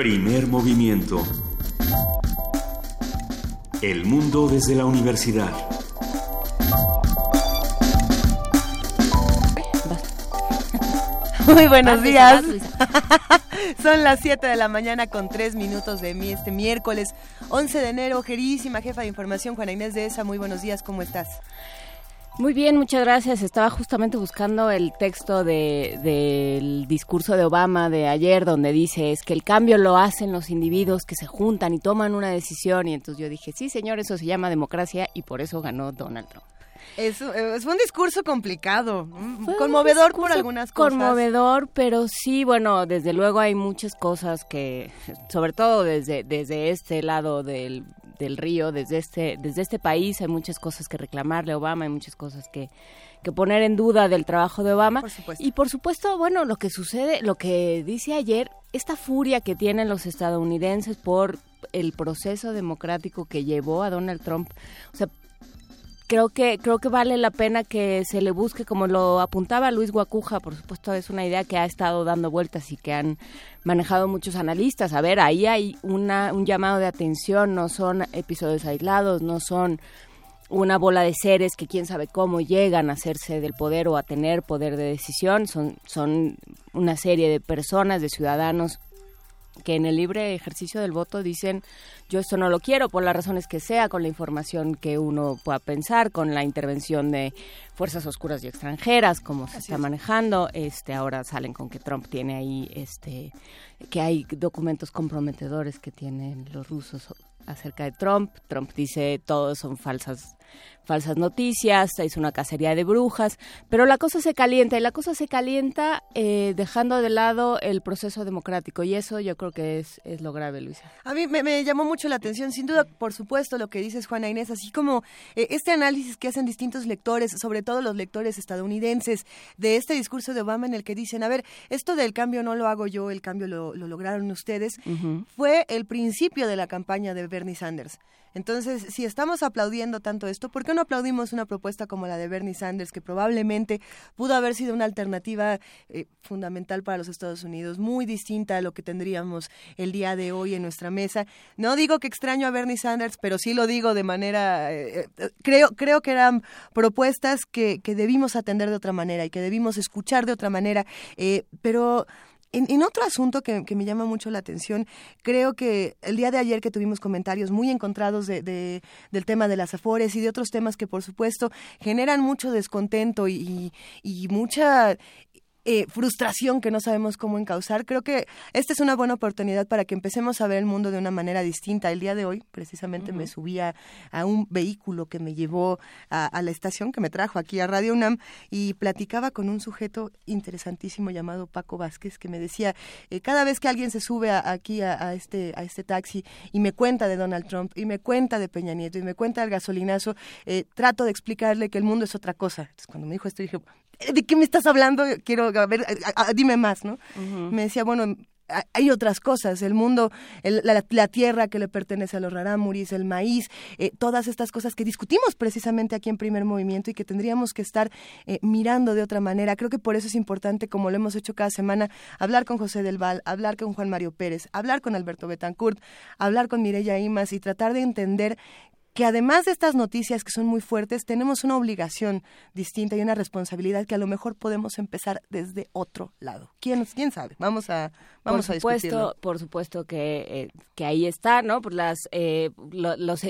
Primer movimiento. El mundo desde la universidad. Muy buenos días. Son las 7 de la mañana con 3 minutos de mi este miércoles 11 de enero. Queridísima jefa de información, Juana Inés de ESA, muy buenos días, ¿cómo estás? Muy bien, muchas gracias. Estaba justamente buscando el texto del discurso de Obama de ayer, donde dice es que el cambio lo hacen los individuos que se juntan y toman una decisión. Y entonces yo dije, sí, señor, eso se llama democracia y por eso ganó Donald Trump. Es, es un discurso complicado, conmovedor por algunas cosas. Conmovedor, pero sí, bueno, desde luego hay muchas cosas que, sobre todo desde, desde este lado del, del río, desde este, desde este país hay muchas cosas que reclamarle a Obama, hay muchas cosas que, que poner en duda del trabajo de Obama. y por supuesto, bueno, lo que sucede, lo que dice ayer, esta furia que tienen los estadounidenses por el proceso democrático que llevó a Donald Trump, o sea, creo que creo que vale la pena que se le busque como lo apuntaba Luis Guacuja por supuesto es una idea que ha estado dando vueltas y que han manejado muchos analistas. A ver ahí hay una un llamado de atención no son episodios aislados no son una bola de seres que quién sabe cómo llegan a hacerse del poder o a tener poder de decisión. Son son una serie de personas de ciudadanos que en el libre ejercicio del voto dicen yo esto no lo quiero por las razones que sea, con la información que uno pueda pensar, con la intervención de fuerzas oscuras y extranjeras, como se está manejando. Este ahora salen con que Trump tiene ahí este que hay documentos comprometedores que tienen los rusos acerca de Trump. Trump dice todos son falsas falsas noticias, es una cacería de brujas, pero la cosa se calienta y la cosa se calienta eh, dejando de lado el proceso democrático y eso yo creo que es, es lo grave, Luisa. A mí me, llamó mucho la atención, sin duda, por supuesto, lo que dices, Juana Inés, así como eh, este análisis que hacen distintos lectores, sobre todo los lectores estadounidenses, de este discurso de Obama en el que dicen, a ver, esto del cambio no lo hago yo, el cambio lo, lograron ustedes, fue el principio de la campaña de Bernie Sanders. Entonces, si estamos aplaudiendo tanto esto, ¿por qué no aplaudimos una propuesta como la de Bernie Sanders, que probablemente pudo haber sido una alternativa eh, fundamental para los Estados Unidos, muy distinta a lo que tendríamos el día de hoy en nuestra mesa? No digo que extraño a Bernie Sanders, pero sí lo digo de manera, eh, eh, creo, creo que eran propuestas que, que, debimos atender de otra manera y que debimos escuchar de otra manera, pero en, otro asunto que, me llama mucho la atención, creo que el día de ayer que tuvimos comentarios muy encontrados de, del tema de las afores y de otros temas que por supuesto generan mucho descontento y, y mucha eh, frustración que no sabemos cómo encauzar. Creo que esta es una buena oportunidad para que empecemos a ver el mundo de una manera distinta. El día de hoy, precisamente, me subí a, un vehículo que me llevó a, la estación, que me trajo aquí a Radio UNAM, y platicaba con un sujeto interesantísimo llamado Paco Vázquez, que me decía, eh, cada vez que alguien se sube aquí a, este, a este taxi y me cuenta de Donald Trump, y me cuenta de Peña Nieto, y me cuenta del gasolinazo, eh, trato de explicarle que el mundo es otra cosa. Entonces, cuando me dijo esto, dije, ¿de qué me estás hablando? Quiero, a ver, dime más, ¿no? Me decía, bueno, hay otras cosas, el mundo, la, tierra que le pertenece a los rarámuris, el maíz, eh, todas estas cosas que discutimos precisamente aquí en Primer Movimiento y que tendríamos que estar eh, mirando de otra manera. Creo que por eso es importante, como lo hemos hecho cada semana, hablar con José del Val, hablar con Juan Mario Pérez, hablar con Alberto Betancourt, hablar con Mireya Imas y tratar de entender que además de estas noticias que son muy fuertes, tenemos una obligación distinta y una responsabilidad que a lo mejor podemos empezar desde otro lado. ¿Quién, quién sabe? Vamos a, vamos por supuesto, Por supuesto que, eh, que ahí está, ¿no? Por las, eh, los,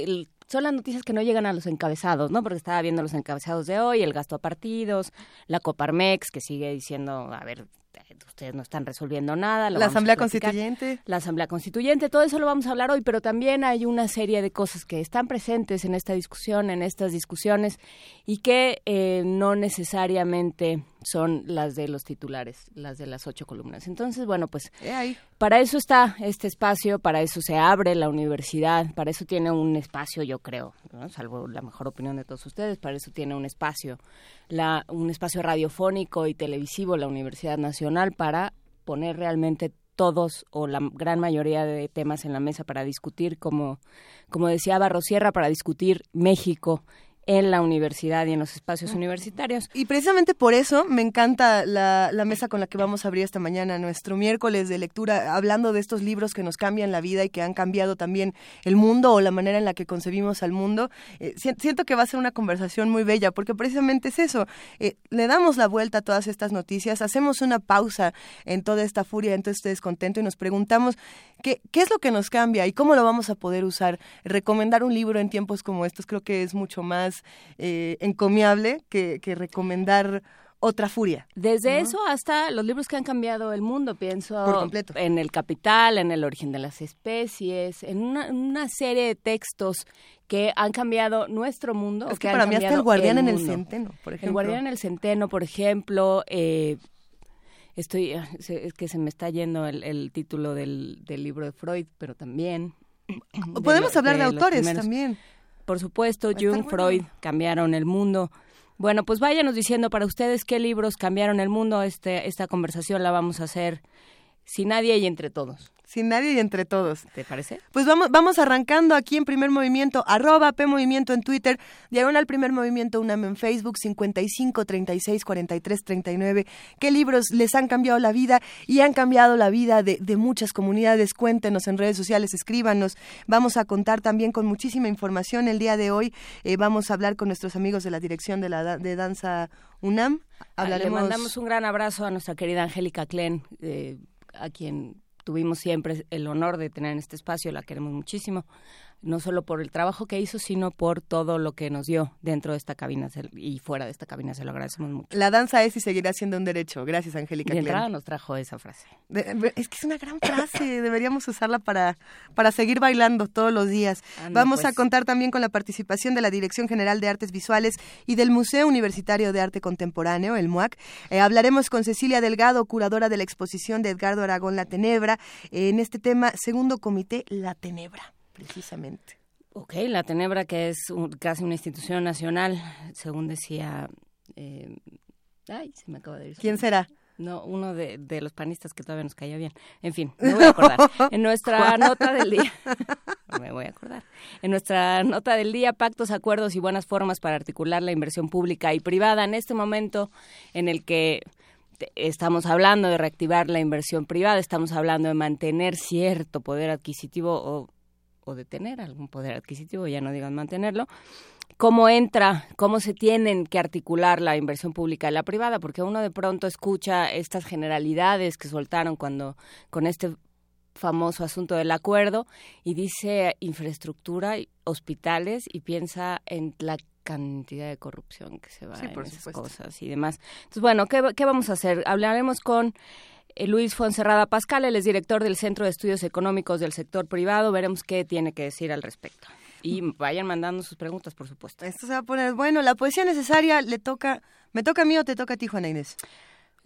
son las noticias que no llegan a los encabezados, ¿no? Porque estaba viendo los encabezados de hoy, el gasto a partidos, la Coparmex, que sigue diciendo, a ver, ustedes no están resolviendo nada. la Asamblea Constituyente. La Asamblea Constituyente, todo eso lo vamos a hablar hoy, pero también hay una serie de cosas que están presentes en esta discusión, en estas discusiones, y que eh, no necesariamente son las de los titulares, las de las ocho columnas. Entonces, bueno, pues para eso está este espacio, para eso se abre la universidad, para eso tiene un espacio, yo creo, salvo la mejor opinión de todos ustedes, para eso tiene un espacio, la, un espacio radiofónico y televisivo, la Universidad Nacional, para poner realmente todos o la gran mayoría de temas en la mesa para discutir, como, como decía Barrosierra, para discutir México en la universidad y en los espacios universitarios. Y precisamente por eso me encanta la, la mesa con la que vamos a abrir esta mañana, nuestro miércoles de lectura, hablando de estos libros que nos cambian la vida y que han cambiado también el mundo o la manera en la que concebimos al mundo. Eh, siento que va a ser una conversación muy bella, porque precisamente es eso. Eh, le damos la vuelta a todas estas noticias, hacemos una pausa en toda esta furia, en todo este descontento y nos preguntamos qué, qué es lo que nos cambia y cómo lo vamos a poder usar. Recomendar un libro en tiempos como estos creo que es mucho más eh, encomiable que, que recomendar otra furia. Desde eso hasta los libros que han cambiado el mundo, pienso en El Capital, en El Origen de las Especies, en una, serie de textos que han cambiado nuestro mundo. Es que, para mí hasta El Guardián en el Centeno, por ejemplo. El Guardián en el Centeno, por ejemplo, eh, estoy, ah, es que se me está yendo el, título del, libro de Freud, pero también... Podemos hablar de, autores también. Por supuesto, Jung, Freud cambiaron el mundo. Bueno, pues váyanos diciendo para ustedes qué libros cambiaron el mundo. Este, esta conversación la vamos a hacer sin nadie y entre todos sin nadie y entre todos. ¿Te parece? Pues vamos, vamos arrancando aquí en Primer Movimiento, arroba P Movimiento en Twitter, diagonal Primer Movimiento UNAM en Facebook, 55 36 43 39. ¿Qué libros les han cambiado la vida y han cambiado la vida de, muchas comunidades? Cuéntenos en redes sociales, escríbanos. Vamos a contar también con muchísima información el día de hoy. Eh, vamos a hablar con nuestros amigos de la dirección de, la, de danza UNAM. Ah, le mandamos un gran abrazo a nuestra querida Angélica Klen, eh, a quien tuvimos siempre el honor de tener en este espacio, la queremos muchísimo no solo por el trabajo que hizo, sino por todo lo que nos dio dentro de esta cabina y fuera de esta cabina. Se lo agradecemos mucho. La danza es y seguirá siendo un derecho. Gracias, Angélica. De entrada nos trajo esa frase. es que es una gran frase. Deberíamos usarla para, para seguir bailando todos los días. Vamos a pues. contar también con la participación de la Dirección General de Artes Visuales y del Museo Universitario de Arte Contemporáneo, el MUAC. Eh, hablaremos con Cecilia Delgado, curadora de la exposición de Edgardo Aragón La Tenebra, en este tema, segundo comité La Tenebra precisamente. Ok, la Tenebra, que es casi una institución nacional, según decía... Eh, ay, se me acaba de ir. ¿Quién será? No, uno de, de, los panistas que todavía nos cayó bien. En fin, me voy a acordar. En nuestra nota del día, me voy a acordar. En nuestra nota del día, pactos, acuerdos y buenas formas para articular la inversión pública y privada. En este momento en el que estamos hablando de reactivar la inversión privada, estamos hablando de mantener cierto poder adquisitivo o o de tener algún poder adquisitivo, ya no digan mantenerlo, cómo entra, cómo se tienen que articular la inversión pública y la privada, porque uno de pronto escucha estas generalidades que soltaron cuando con este famoso asunto del acuerdo y dice infraestructura, hospitales y piensa en la cantidad de corrupción que se va en esas cosas y demás. Entonces, bueno, ¿qué, ¿qué vamos a hacer? Hablaremos con Luis Fonserrada Pascal, él es director del Centro de Estudios Económicos del Sector Privado. Veremos qué tiene que decir al respecto. Y vayan mandando sus preguntas, por supuesto. Esto se va a poner bueno. La poesía necesaria le toca, ¿me toca a mí o te toca a ti, Juana Inés?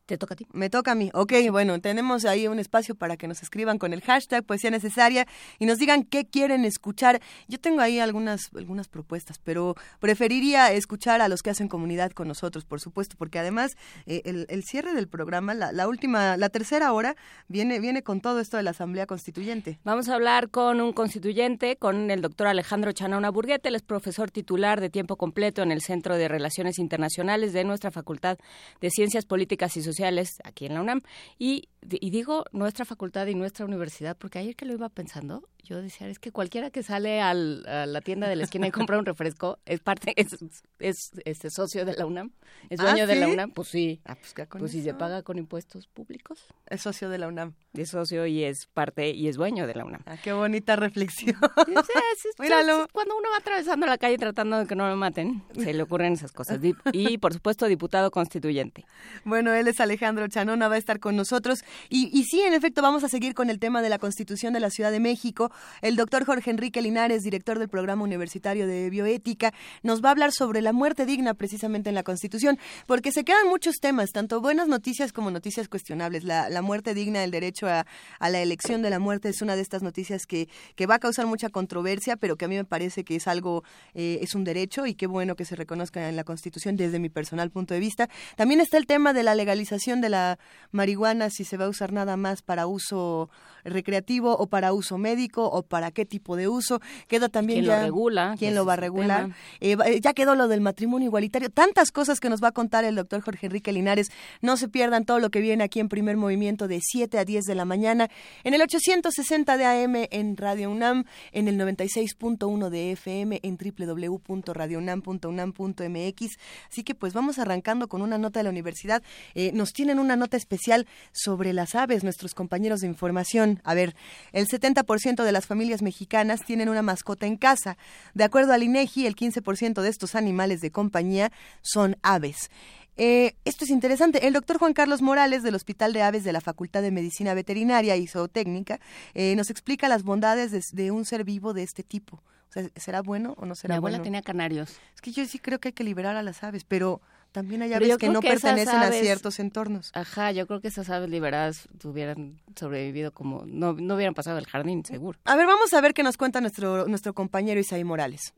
Te toca a ti. Me toca a mí. Ok, bueno, tenemos ahí un espacio para que nos escriban con el hashtag Poesía Necesaria y nos digan qué quieren escuchar. Yo tengo ahí algunas, algunas propuestas, pero preferiría escuchar a los que hacen comunidad con nosotros, por supuesto, porque además eh, el, cierre del programa, la, última, la tercera hora, viene, viene con todo esto de la Asamblea Constituyente. Vamos a hablar con un constituyente, con el doctor Alejandro Chanauna Burguete, él es profesor titular de tiempo completo en el Centro de Relaciones Internacionales de nuestra Facultad de Ciencias Políticas y Sociales sociales aquí en la UNAM. Y, y digo nuestra facultad y nuestra universidad, porque ayer que lo iba pensando, yo decía, es que cualquiera que sale a la tienda de la esquina y compra un refresco es parte, es, es, este socio de la UNAM, es dueño ¿Ah, de la UNAM, pues sí. Ah, pues, pues si se paga con impuestos públicos. Es socio de la UNAM. Es socio y es parte y es dueño de la UNAM. Ah, qué bonita reflexión. Míralo. Cuando uno va atravesando la calle tratando de que no lo maten, se le ocurren esas cosas. Y, por supuesto, diputado constituyente. Bueno, él es Alejandro Chanona, va a estar con nosotros. Y, sí, en efecto, vamos a seguir con el tema de la Constitución de la Ciudad de México. El doctor Jorge Enrique Linares, director del Programa Universitario de Bioética, nos va a hablar sobre la muerte digna precisamente en la Constitución, porque se quedan muchos temas, tanto buenas noticias como noticias cuestionables. La, muerte digna, el derecho a, la elección de la muerte es una de estas noticias que, que va a causar mucha controversia, pero que a mí me parece que es algo, eh, es un derecho y qué bueno que se reconozca en la Constitución desde mi personal punto de vista. También está el tema de la legalización legalización de la marihuana, si se va a usar nada más para uso recreativo o para uso médico o para qué tipo de uso. Queda también ¿Quién ya... lo regula? ¿Quién lo va a regular? Eh, ya quedó lo del matrimonio igualitario. Tantas cosas que nos va a contar el doctor Jorge Enrique Linares. No se pierdan todo lo que viene aquí en primer movimiento de 7 a 10 de la mañana en el 860 de AM en Radio UNAM, en el 96.1 de FM en www.radiounam.unam.mx. Así que pues vamos arrancando con una nota de la universidad. Eh, nos tienen una nota especial sobre las aves, nuestros compañeros de información. A ver, el 70% de las familias mexicanas tienen una mascota en casa. De acuerdo al INEGI, el 15% de estos animales de compañía son aves. Eh, esto es interesante. El doctor Juan Carlos Morales del Hospital de Aves de la Facultad de Medicina Veterinaria y Zootécnica eh, nos explica las bondades de, de, un ser vivo de este tipo. O sea, ¿será bueno o no será Mi abuela bueno? tenía canarios. Es que yo sí creo que hay que liberar a las aves, pero también hay aves que no que pertenecen aves, a ciertos entornos. Ajá, yo creo que esas aves liberadas hubieran sobrevivido como no, no hubieran pasado el jardín, seguro. A ver, vamos a ver qué nos cuenta nuestro nuestro compañero Isaí Morales.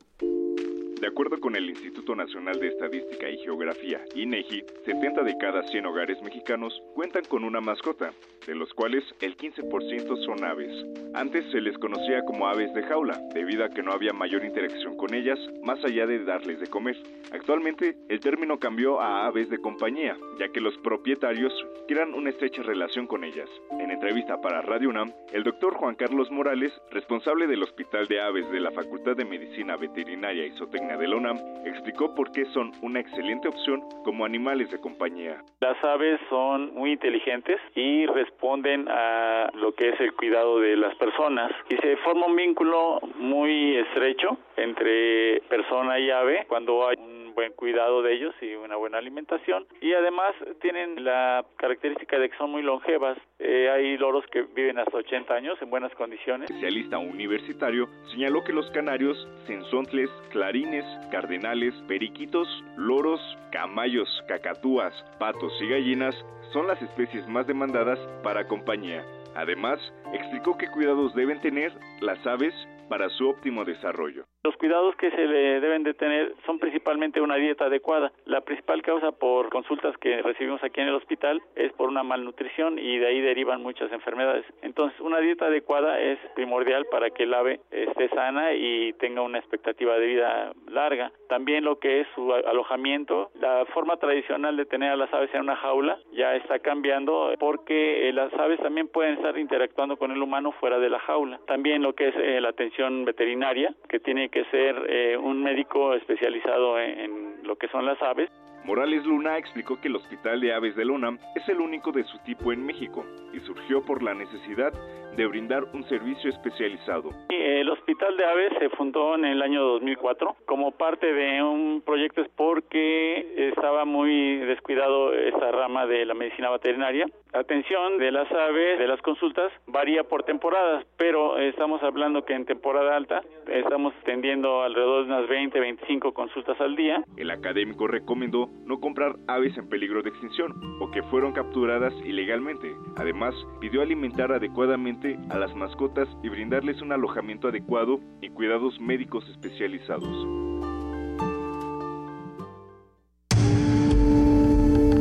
De acuerdo con el Instituto Nacional de Estadística y Geografía, INEGI, 70 de cada 100 hogares mexicanos cuentan con una mascota, de los cuales el 15% son aves. Antes se les conocía como aves de jaula, debido a que no había mayor interacción con ellas más allá de darles de comer. Actualmente, el término cambió a aves de compañía, ya que los propietarios crean una estrecha relación con ellas. En entrevista para Radio UNAM, el doctor Juan Carlos Morales, responsable del Hospital de Aves de la Facultad de Medicina Veterinaria y Zootecnia de la UNAM, explicó por qué son una excelente opción como animales de compañía. Las aves son muy inteligentes y responden a lo que es el cuidado de las personas y se forma un vínculo muy estrecho entre persona y ave cuando hay un buen cuidado de ellos y una buena alimentación y además tienen la característica de que son muy longevas. Eh, hay loros que viven hasta 80 años en buenas condiciones. Especialista universitario señaló que los canarios, sensontles, clarines, cardenales, periquitos, loros, camayos, cacatúas, patos y gallinas son las especies más demandadas para compañía. Además, explicó qué cuidados deben tener las aves para su óptimo desarrollo. Los cuidados que se le deben de tener son principalmente una dieta adecuada. La principal causa por consultas que recibimos aquí en el hospital es por una malnutrición y de ahí derivan muchas enfermedades. Entonces, una dieta adecuada es primordial para que el ave esté sana y tenga una expectativa de vida larga. También lo que es su alojamiento, la forma tradicional de tener a las aves en una jaula ya está cambiando porque las aves también pueden estar interactuando con el humano fuera de la jaula. También lo que es eh, la atención veterinaria, que tiene que ser eh, un médico especializado en, en, lo que son las aves. Morales Luna explicó que el Hospital de Aves de la UNAM es el único de su tipo en México y surgió por la necesidad de brindar un servicio especializado. El Hospital de Aves se fundó en el año 2004 como parte de un proyecto porque estaba muy descuidado esta rama de la medicina veterinaria. La atención de las aves, de las consultas, varía por temporadas, pero estamos hablando que en temporada alta estamos tendiendo alrededor de unas 20, 25 consultas al día. El académico recomendó no comprar aves en peligro de extinción o que fueron capturadas ilegalmente. Además, pidió alimentar adecuadamente a las mascotas y brindarles un alojamiento adecuado y cuidados médicos especializados.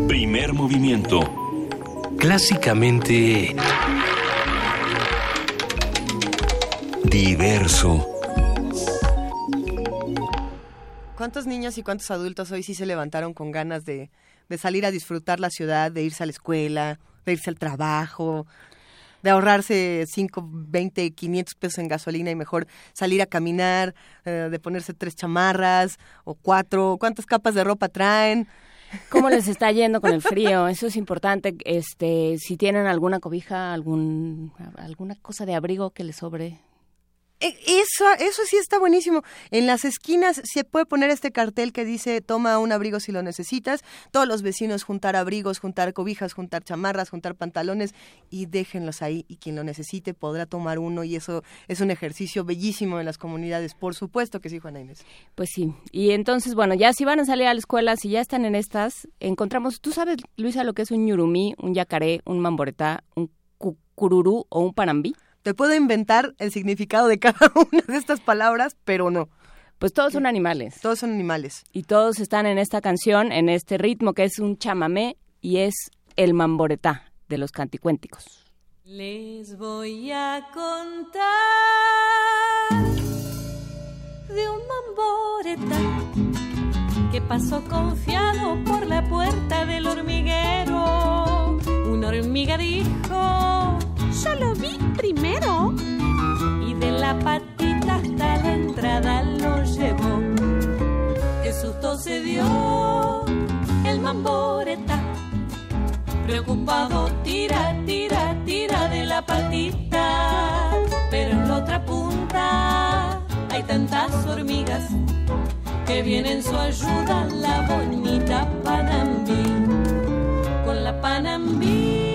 Primer movimiento. Clásicamente diverso. ¿Cuántos niños y cuántos adultos hoy sí se levantaron con ganas de, de salir a disfrutar la ciudad, de irse a la escuela, de irse al trabajo, de ahorrarse 5, 20, 500 pesos en gasolina y mejor salir a caminar, eh, de ponerse tres chamarras o cuatro, cuántas capas de ropa traen. ¿Cómo les está yendo con el frío? Eso es importante. Este, si tienen alguna cobija, algún, alguna cosa de abrigo que les sobre, eso, eso sí está buenísimo. En las esquinas se puede poner este cartel que dice toma un abrigo si lo necesitas. Todos los vecinos juntar abrigos, juntar cobijas, juntar chamarras, juntar pantalones y déjenlos ahí. Y quien lo necesite podrá tomar uno y eso es un ejercicio bellísimo en las comunidades. Por supuesto que sí, Juana Inés. Pues sí. Y entonces, bueno, ya si van a salir a la escuela, si ya están en estas, encontramos, tú sabes, Luisa, lo que es un ñurumí, un yacaré, un mamboretá, un cucururú o un panambí. Te puedo inventar el significado de cada una de estas palabras, pero no. Pues todos son animales. Todos son animales. Y todos están en esta canción, en este ritmo que es un chamamé y es El Mamboretá de los Canticuénticos. Les voy a contar de un mamboreta que pasó confiado por la puerta del hormiguero. Una hormiga dijo, lo vi primero. Y de la patita hasta la entrada lo llevó. Qué susto se dio el mamboreta Preocupado tira, tira, tira de la patita, pero en la otra punta hay tantas hormigas que vienen su ayuda la bonita Panambí. Con la Panambí el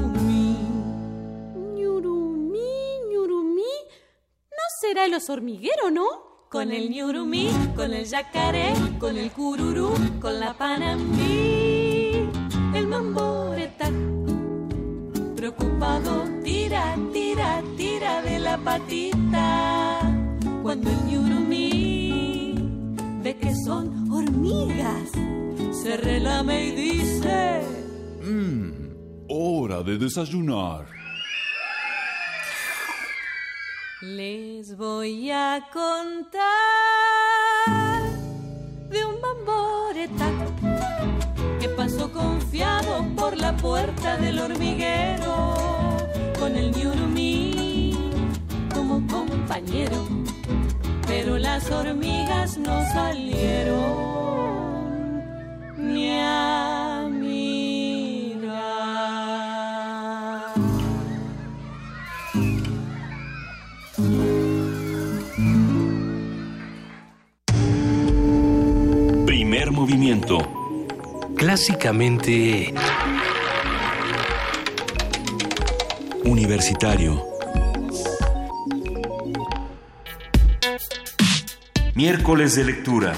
Será el oso hormiguero, no? Con el ñurumí, con el yacaré, con el cururú, con la panambí, el mamboreta preocupado tira, tira, tira de la patita. Cuando el ñurumí ve que son hormigas, se relame y dice: Mmm, hora de desayunar. Les voy a contar de un bamboreta que pasó confiado por la puerta del hormiguero con el ñurumí como compañero, pero las hormigas no salieron ni a movimiento. Clásicamente... Universitario. Miércoles de lectura.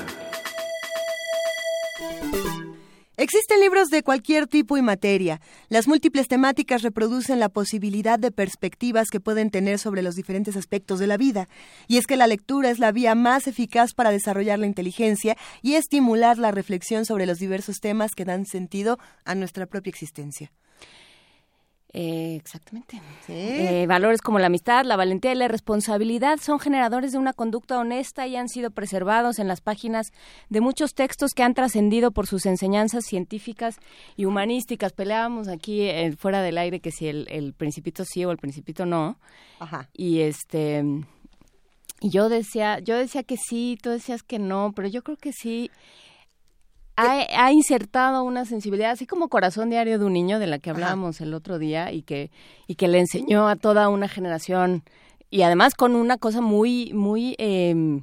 Libros de cualquier tipo y materia. Las múltiples temáticas reproducen la posibilidad de perspectivas que pueden tener sobre los diferentes aspectos de la vida. Y es que la lectura es la vía más eficaz para desarrollar la inteligencia y estimular la reflexión sobre los diversos temas que dan sentido a nuestra propia existencia. Eh, exactamente. Eh, valores como la amistad, la valentía y la responsabilidad son generadores de una conducta honesta y han sido preservados en las páginas de muchos textos que han trascendido por sus enseñanzas científicas y humanísticas. Peleábamos aquí eh, fuera del aire que si el, el principito sí o el principito no. Ajá. Y este y yo decía, yo decía que sí, tú decías que no, pero yo creo que sí ha, ha, insertado una sensibilidad, así como Corazón Diario de un Niño, de la que hablábamos Ajá. el otro día, y que, y que le enseñó a toda una generación, y además con una cosa muy, muy, eh,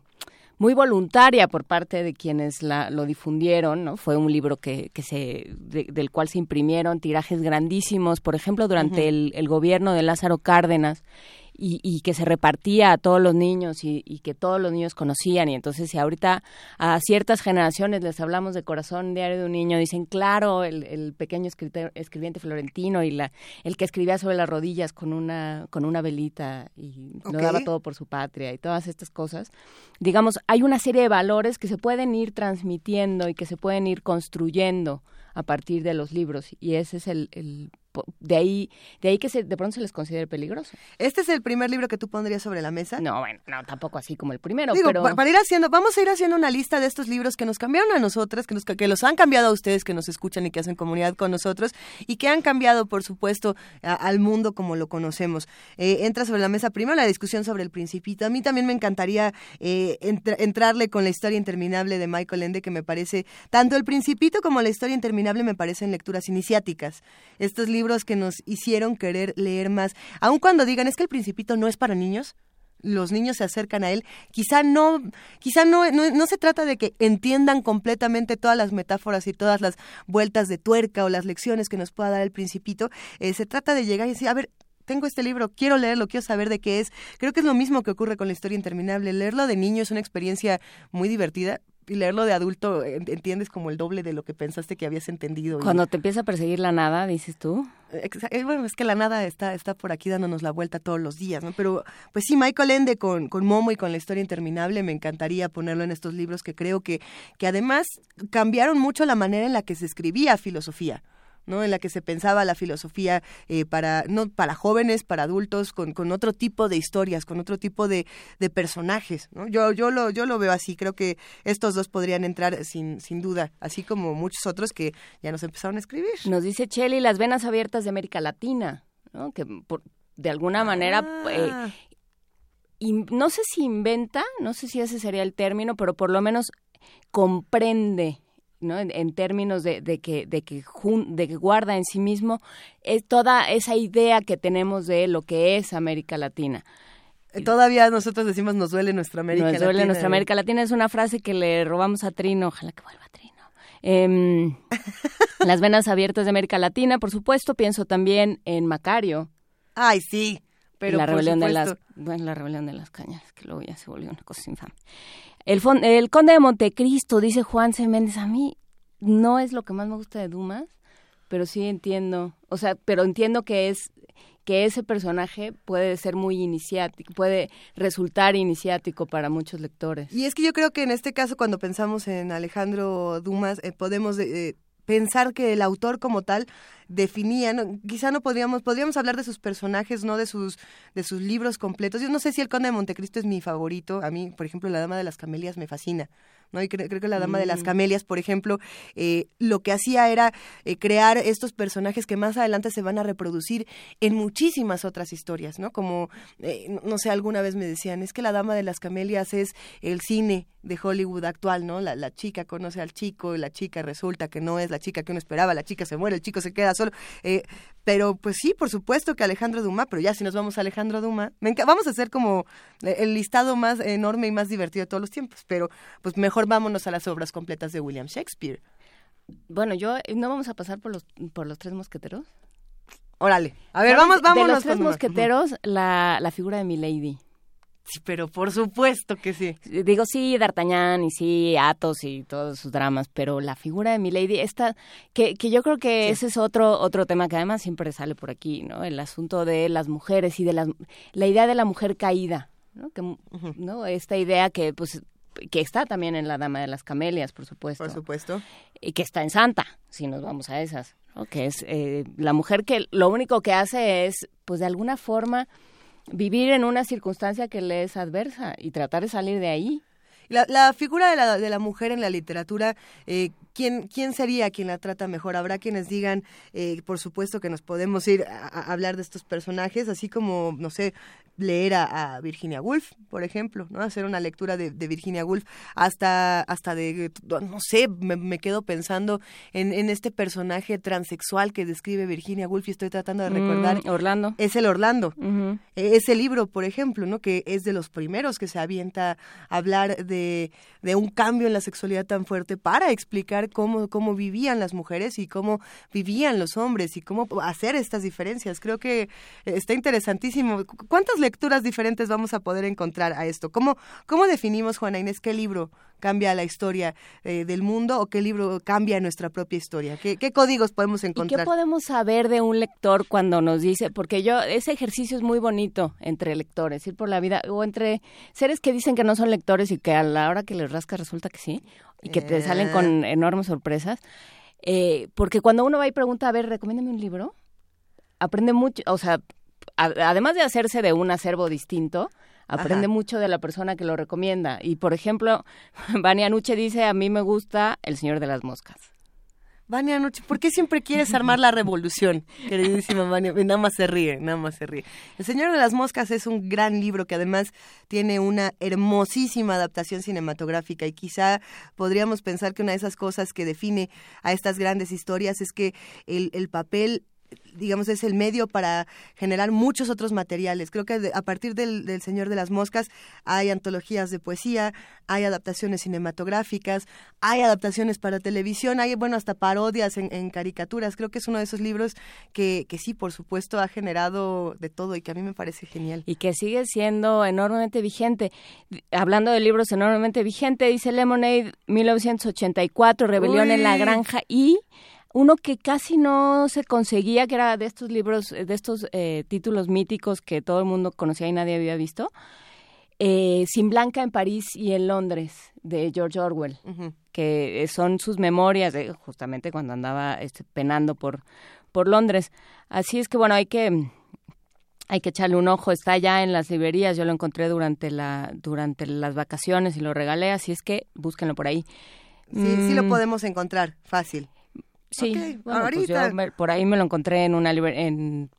muy voluntaria por parte de quienes la, lo difundieron, ¿no? Fue un libro que, que se, de, del cual se imprimieron tirajes grandísimos, por ejemplo, durante uh -huh. el, el gobierno de Lázaro Cárdenas, y, y, que se repartía a todos los niños y, y, que todos los niños conocían. Y entonces, si ahorita a ciertas generaciones les hablamos de Corazón Diario de un Niño, dicen, claro, el, el pequeño escritor, escribiente florentino y la, el que escribía sobre las rodillas con una, con una velita y okay. lo daba todo por su patria y todas estas cosas. Digamos, hay una serie de valores que se pueden ir transmitiendo y que se pueden ir construyendo a partir de los libros. Y ese es el, el de ahí, de ahí que se, de pronto se les considere peligroso. ¿Este es el primer libro que tú pondrías sobre la mesa? No, bueno, no, tampoco así como el primero. Digo, pero... para ir haciendo, vamos a ir haciendo una lista de estos libros que nos cambiaron a nosotras, que, nos, que los han cambiado a ustedes, que nos escuchan y que hacen comunidad con nosotros, y que han cambiado, por supuesto, al mundo como lo conocemos. Eh, entra sobre la mesa primero la discusión sobre el principito. A mí también me encantaría eh, entrarle con la historia interminable de Michael Ende, que me parece, tanto el principito como la historia interminable me parecen lecturas iniciáticas. Estos libros que nos hicieron querer leer más. Aun cuando digan, es que el principito no es para niños, los niños se acercan a él, quizá no, quizá no, no, se trata de que entiendan completamente todas las metáforas y todas las vueltas de tuerca o las lecciones que nos pueda dar el principito, eh, se trata de llegar y decir, a ver, tengo este libro, quiero leerlo, quiero saber de qué es. Creo que es lo mismo que ocurre con la historia interminable. Leerlo de niño es una experiencia muy divertida, y leerlo de adulto entiendes como el doble de lo que pensaste que habías entendido. Cuando te empieza a perseguir la nada, dices tú. Eh, bueno, es que la nada está, está por aquí dándonos la vuelta todos los días, ¿no? Pero, pues sí, Michael Ende con, con Momo y con la historia interminable, me encantaría ponerlo en estos libros que creo que, que además cambiaron mucho la manera en la que se escribía filosofía. ¿No? en la que se pensaba la filosofía eh, para no para jóvenes para adultos con, con, otro tipo de historias con otro tipo de, de personajes ¿no? yo yo lo yo lo veo así creo que estos dos podrían entrar sin sin duda así como muchos otros que ya nos empezaron a escribir nos dice Cheli las venas abiertas de América Latina ¿no? que por, de alguna manera eh, ah. y no sé si inventa no sé si ese sería el término pero por lo menos comprende ¿no? En, términos de, de, que, de, que de que guarda en sí mismo es toda esa idea que tenemos de lo que es América Latina. Eh, todavía nosotros decimos nos duele nuestra América Latina. Nos duele nuestra América Latina es una frase que le robamos a Trino, ojalá que vuelva Trino. Em, las venas abiertas de América Latina, por supuesto, pienso también en Macario. Ay, sí. Pero la rebelión de las bueno, la rebelión de las cañas, que luego ya se volvió una cosa infame. El, el Conde de Montecristo, dice Juan C. Méndez, a mí no es lo que más me gusta de Dumas, pero sí entiendo, o sea, pero entiendo que es que ese personaje puede ser muy iniciático, puede resultar iniciático para muchos lectores. Y es que yo creo que en este caso, cuando pensamos en Alejandro Dumas, eh, podemos eh, pensar que el autor como tal definía, quizá no podríamos, podríamos hablar de sus personajes, no de sus, de sus libros completos. Yo no sé si el Conde de Montecristo es mi favorito, a mí, por ejemplo, La Dama de las Camelias me fascina. ¿No? Y creo, que la Dama de las mm. Camelias, por ejemplo, eh, lo que hacía era eh, crear estos personajes que más adelante se van a reproducir en muchísimas otras historias, ¿no? Como, eh, no sé, alguna vez me decían, es que la Dama de las Camelias es el cine de Hollywood actual, ¿no? La, la chica conoce al chico y la chica resulta que no es la chica que uno esperaba, la chica se muere, el chico se queda solo. pero pues sí, por supuesto que Alejandro Dumas, pero ya si nos vamos a Alejandro Dumas, vamos a hacer como el listado más enorme y más divertido de todos los tiempos, pero pues mejor vámonos a las obras completas de William Shakespeare. Bueno, yo no vamos a pasar por los por los tres mosqueteros. Órale. A ver, vamos. De los tres mosqueteros, la, la figura de Milady. Sí, pero por supuesto que sí. Digo, sí, D'Artagnan y sí, Athos y todos sus dramas, pero la figura de Milady, esta, que, que yo creo que ese es otro, otro tema que además siempre sale por aquí, ¿no? El asunto de las mujeres y de las, la idea de la mujer caída, ¿no? Que, ¿no? Esta idea que, pues, que está también en La Dama de las Camelias, por supuesto. Por supuesto. Y que está en Santa, si nos vamos a esas, que es eh, la mujer que lo único que hace es, pues de alguna forma, vivir en una circunstancia que le es adversa y tratar de salir de ahí. La, la figura de la, de la mujer en la literatura, eh, ¿quién, ¿quién sería quien la trata mejor? Habrá quienes digan, eh, por supuesto que nos podemos ir a, a, hablar de estos personajes, así como, no sé, leer a, Virginia Woolf, por ejemplo, ¿no? Hacer una lectura de, Virginia Woolf hasta, hasta de, no sé, me, quedo pensando en, en, este personaje transexual que describe Virginia Woolf y estoy tratando de recordar. Mm, Orlando. Es el Orlando. E, ese libro, por ejemplo, ¿no? Que es de los primeros que se avienta a hablar de, de un cambio en la sexualidad tan fuerte para explicar cómo, cómo vivían las mujeres y cómo vivían los hombres y cómo hacer estas diferencias. Creo que está interesantísimo. ¿Cuántas lecturas diferentes vamos a poder encontrar a esto? ¿Cómo, cómo definimos, Juana Inés, qué libro cambia la historia eh, del mundo o qué libro cambia nuestra propia historia? ¿Qué, ¿Qué, códigos podemos encontrar? ¿Y qué podemos saber de un lector cuando nos dice? Porque yo, ese ejercicio es muy bonito entre lectores, ir por la vida, o entre seres que dicen que no son lectores y que a la hora que les rasca resulta que sí, y que te salen con eh. enormes sorpresas. Eh, porque cuando uno va y pregunta, a ver, recomiéndame un libro, aprende mucho, o sea, además de hacerse de un acervo distinto, aprende mucho de la persona que lo recomienda. Y por ejemplo, Vania Nuche dice, a mí me gusta El Señor de las Moscas. Vania Nuche, ¿por qué siempre quieres armar la revolución? Queridísima Vania, nada más se ríe, nada más se ríe. El Señor de las Moscas es un gran libro que además tiene una hermosísima adaptación cinematográfica y quizá podríamos pensar que una de esas cosas que define a estas grandes historias es que el, el papel digamos, es el medio para generar muchos otros materiales. Creo que a partir del, Señor de las Moscas hay antologías de poesía, hay adaptaciones cinematográficas, hay adaptaciones para televisión, hay, bueno, hasta parodias en, caricaturas. Creo que es uno de esos libros que, que sí, por supuesto, ha generado de todo y que a mí me parece genial. Y que sigue siendo enormemente vigente. Hablando de libros enormemente vigente, dice Lemonade 1984, Rebelión en la Granja y uno que casi no se conseguía, que era de estos libros, de estos eh, títulos míticos que todo el mundo conocía y nadie había visto, eh, Sin Blanca en París y en Londres, de George Orwell, que son sus memorias de justamente cuando andaba este, penando por, por Londres. Así es que bueno, hay que hay que echarle un ojo, está ya en las librerías, yo lo encontré durante la durante las vacaciones y lo regalé, así es que búsquenlo por ahí. Sí, sí lo mm. podemos encontrar, fácil. Sí, bueno, pues yo por ahí me lo encontré en una en,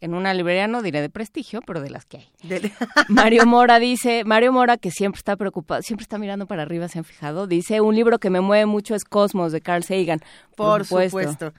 en una librería, no diré de prestigio, pero de las que hay. Mario Mora dice, Mario Mora, que siempre está preocupado, siempre está mirando para arriba, se han fijado, dice, un libro que me mueve mucho es Cosmos, de Carl Sagan. Por, supuesto.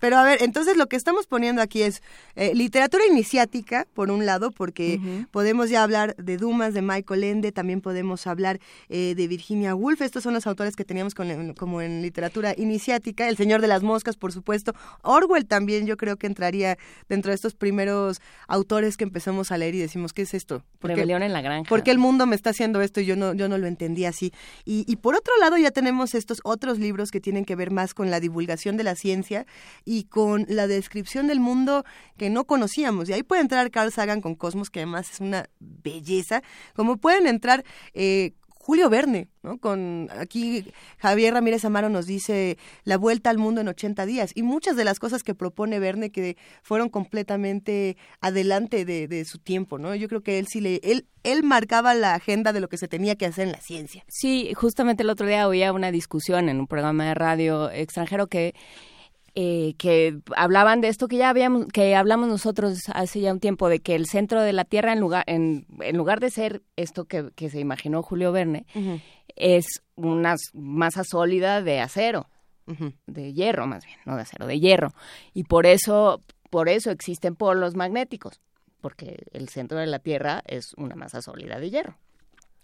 Pero a ver, entonces lo que estamos poniendo aquí es eh, literatura iniciática, por un lado, porque podemos ya hablar de Dumas, de Michael Ende, también podemos hablar eh, de Virginia Woolf. Estos son los autores que teníamos como en literatura iniciática. El Señor de las Moscas, por supuesto. Orwell también yo creo que entraría dentro de estos primeros autores que empezamos a leer y decimos, ¿qué es esto? Rebelión en la granja. Porque el mundo me está haciendo esto y yo no, yo no lo entendí así. Y, y por otro lado ya tenemos estos otros libros que tienen que ver más con la divulgación de la ciencia y con la descripción del mundo que no conocíamos. Y ahí puede entrar Carl Sagan con Cosmos, que además es una belleza, como pueden entrar eh, Julio Verne, ¿no? Con aquí Javier Ramírez Amaro nos dice La vuelta al mundo en 80 días y muchas de las cosas que propone Verne que fueron completamente adelante de, su tiempo, ¿no? Yo creo que él sí le él él marcaba la agenda de lo que se tenía que hacer en la ciencia. Sí, justamente el otro día oía una discusión en un programa de radio extranjero que eh, que hablaban de esto que ya habíamos, que hablamos nosotros hace ya un tiempo, de que el centro de la Tierra, en lugar, en, en lugar de ser esto que, que se imaginó Julio Verne, es una masa sólida de acero, de hierro más bien, no de acero, de hierro. Y por eso, por eso existen polos magnéticos, porque el centro de la Tierra es una masa sólida de hierro.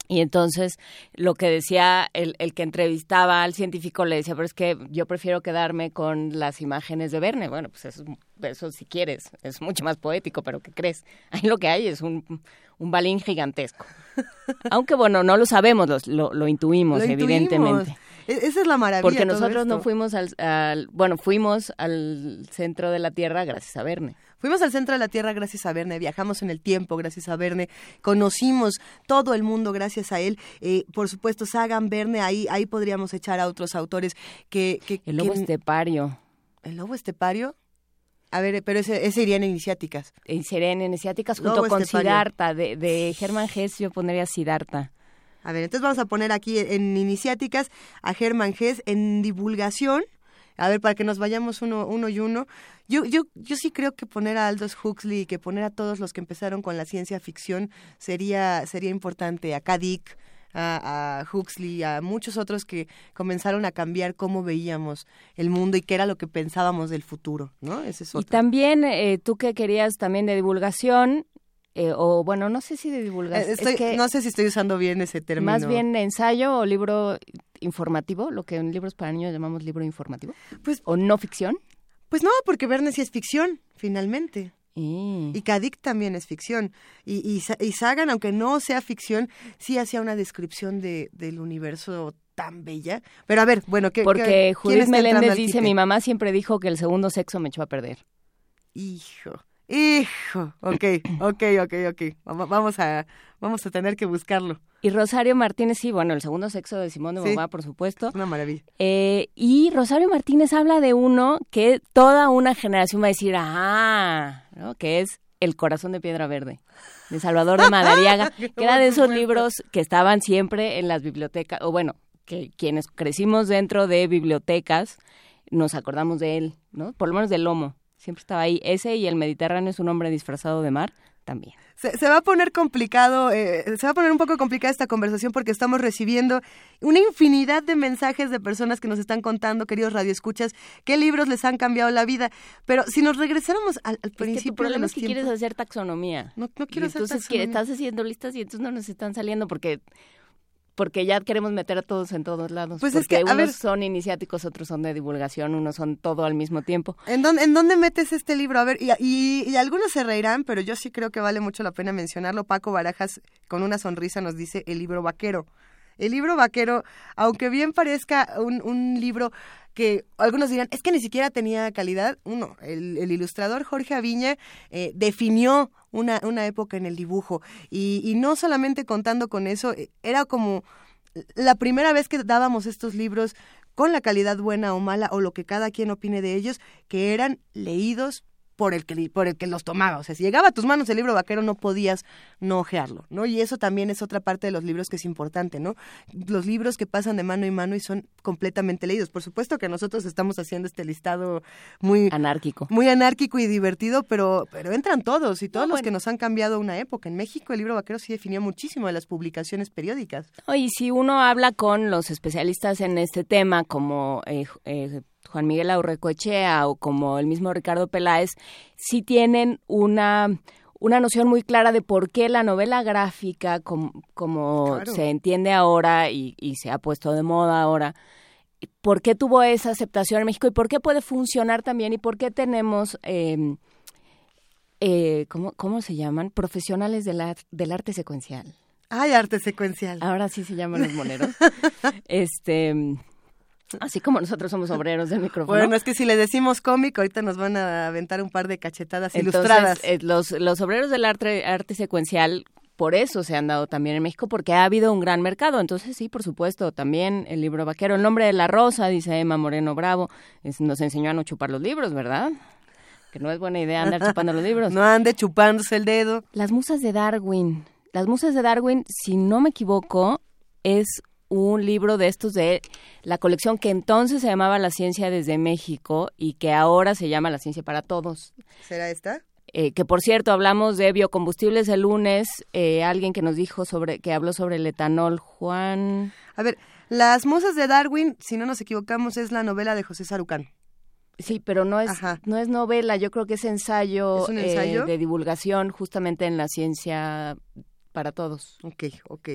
Y entonces lo que decía el, el, que entrevistaba al científico le decía, pero es que yo prefiero quedarme con las imágenes de Verne. Bueno, pues eso, eso si quieres, es mucho más poético, pero ¿qué crees? Ahí lo que hay es un, un balín gigantesco. Aunque bueno, no lo sabemos, lo, lo, intuimos, evidentemente. E, esa es la maravilla. Porque nosotros no fuimos al, al, bueno, fuimos al centro de la Tierra gracias a Verne. Fuimos al centro de la Tierra gracias a Verne, viajamos en el tiempo gracias a Verne, conocimos todo el mundo gracias a él. Eh, por supuesto, Sagan, Verne, ahí, ahí podríamos echar a otros autores que... que el lobo estepario. ¿El lobo estepario? A ver, pero ese, ese iría en iniciáticas. Sería en iniciáticas junto con Siddhartha. De, de Germán Hesse yo pondría Siddhartha. A ver, entonces vamos a poner aquí en iniciáticas a Germán Hesse en divulgación a ver, para que nos vayamos uno, uno y uno. Yo, yo, yo sí creo que poner a Aldous Huxley y que poner a todos los que empezaron con la ciencia ficción sería, sería importante. A K. a, Huxley, a muchos otros que comenzaron a cambiar cómo veíamos el mundo y qué era lo que pensábamos del futuro, ¿no? Ese es Y también eh, tú que querías también de divulgación, eh, o bueno, no sé si de divulgación. Eh, no sé si estoy usando bien ese término. Más bien ensayo o libro informativo, lo que en libros para niños llamamos libro informativo. Pues, ¿O no ficción? Pues no, porque Verne sí es ficción, finalmente. Y Kadik también es ficción. Y, y, Sagan, aunque no sea ficción, sí hacía una descripción de, del universo tan bella. Pero a ver, bueno, ¿qué, Porque Judith Meléndez dice, mi mamá siempre dijo que el segundo sexo me echó a perder. Hijo. Hijo, ok, ok, ok, ok. Vamos a, vamos a tener que buscarlo. Y Rosario Martínez, sí, bueno, el segundo sexo de Simón de Beauvoir, por supuesto. Una maravilla. Eh, y Rosario Martínez habla de uno que toda una generación va a decir, ah, ¿no? que es El corazón de piedra verde, de Salvador de Madariaga, que era de esos libros que estaban siempre en las bibliotecas, o bueno, que quienes crecimos dentro de bibliotecas nos acordamos de él, ¿no? Por lo menos del lomo, siempre estaba ahí. Ese y el Mediterráneo es un hombre disfrazado de mar, también. Se, va a poner complicado, eh, se va a poner un poco complicada esta conversación porque estamos recibiendo una infinidad de mensajes de personas que nos están contando, queridos radioescuchas, qué libros les han cambiado la vida. Pero si nos regresáramos al, principio problema de los es que quieres hacer taxonomía. No, no quiero hacer taxonomía. estás haciendo listas y entonces no nos están saliendo porque porque ya queremos meter a todos en todos lados. Pues porque es que, unos son iniciáticos, otros son de divulgación, unos son todo al mismo tiempo. ¿En dónde, en dónde metes este libro? A ver, y, y, algunos se reirán, pero yo sí creo que vale mucho la pena mencionarlo. Paco Barajas, con una sonrisa, nos dice el libro vaquero. El libro vaquero, aunque bien parezca un, un libro que algunos dirán, es que ni siquiera tenía calidad. Uno, el, el ilustrador Jorge Aviña eh, definió una, una época en el dibujo. Y, y no solamente contando con eso, eh, era como la primera vez que dábamos estos libros con la calidad buena o mala o lo que cada quien opine de ellos, que eran leídos por el que por el que los tomaba. O sea, si llegaba a tus manos el libro vaquero no podías no ojearlo, ¿no? Y eso también es otra parte de los libros que es importante, ¿no? Los libros que pasan de mano en mano y son completamente leídos. Por supuesto que nosotros estamos haciendo este listado muy anárquico. Muy anárquico y divertido, pero pero entran todos y todos los que nos han cambiado una época. En México el libro vaquero sí definió muchísimo de las publicaciones periódicas. y si uno habla con los especialistas en este tema como eh, eh, Juan Miguel Aurrecoechea o como el mismo Ricardo Peláez, sí tienen una una noción muy clara de por qué la novela gráfica, como, se entiende ahora y, se ha puesto de moda ahora, por qué tuvo esa aceptación en México y por qué puede funcionar también y por qué tenemos, eh, eh, ¿cómo, ¿cómo, se llaman? Profesionales del, del arte secuencial. Ay, arte secuencial. Ahora sí se llaman los moneros. este Así como nosotros somos obreros del micrófono. Bueno, es que si le decimos cómic, ahorita nos van a aventar un par de cachetadas ilustradas. Eh, los, los obreros del arte, arte secuencial por eso se han dado también en México, porque ha habido un gran mercado. Entonces, sí, por supuesto, también el libro vaquero. El nombre de la rosa, dice Emma Moreno Bravo, nos enseñó a no chupar los libros, ¿verdad? Que no es buena idea andar chupando los libros. No ande chupándose el dedo. Las musas de Darwin. Las musas de Darwin, si no me equivoco, es un libro de estos de la colección que entonces se llamaba La Ciencia desde México y que ahora se llama La Ciencia para Todos. ¿Será esta? Eh, que por cierto hablamos de biocombustibles el lunes, eh, alguien que nos dijo sobre, que habló sobre el etanol, Juan. A ver, Las Musas de Darwin, si no nos equivocamos, es la novela de José Sarucán. Sí, pero no es, no es novela, yo creo que es ensayo, eh, de divulgación justamente en la ciencia para todos. Ok, ok.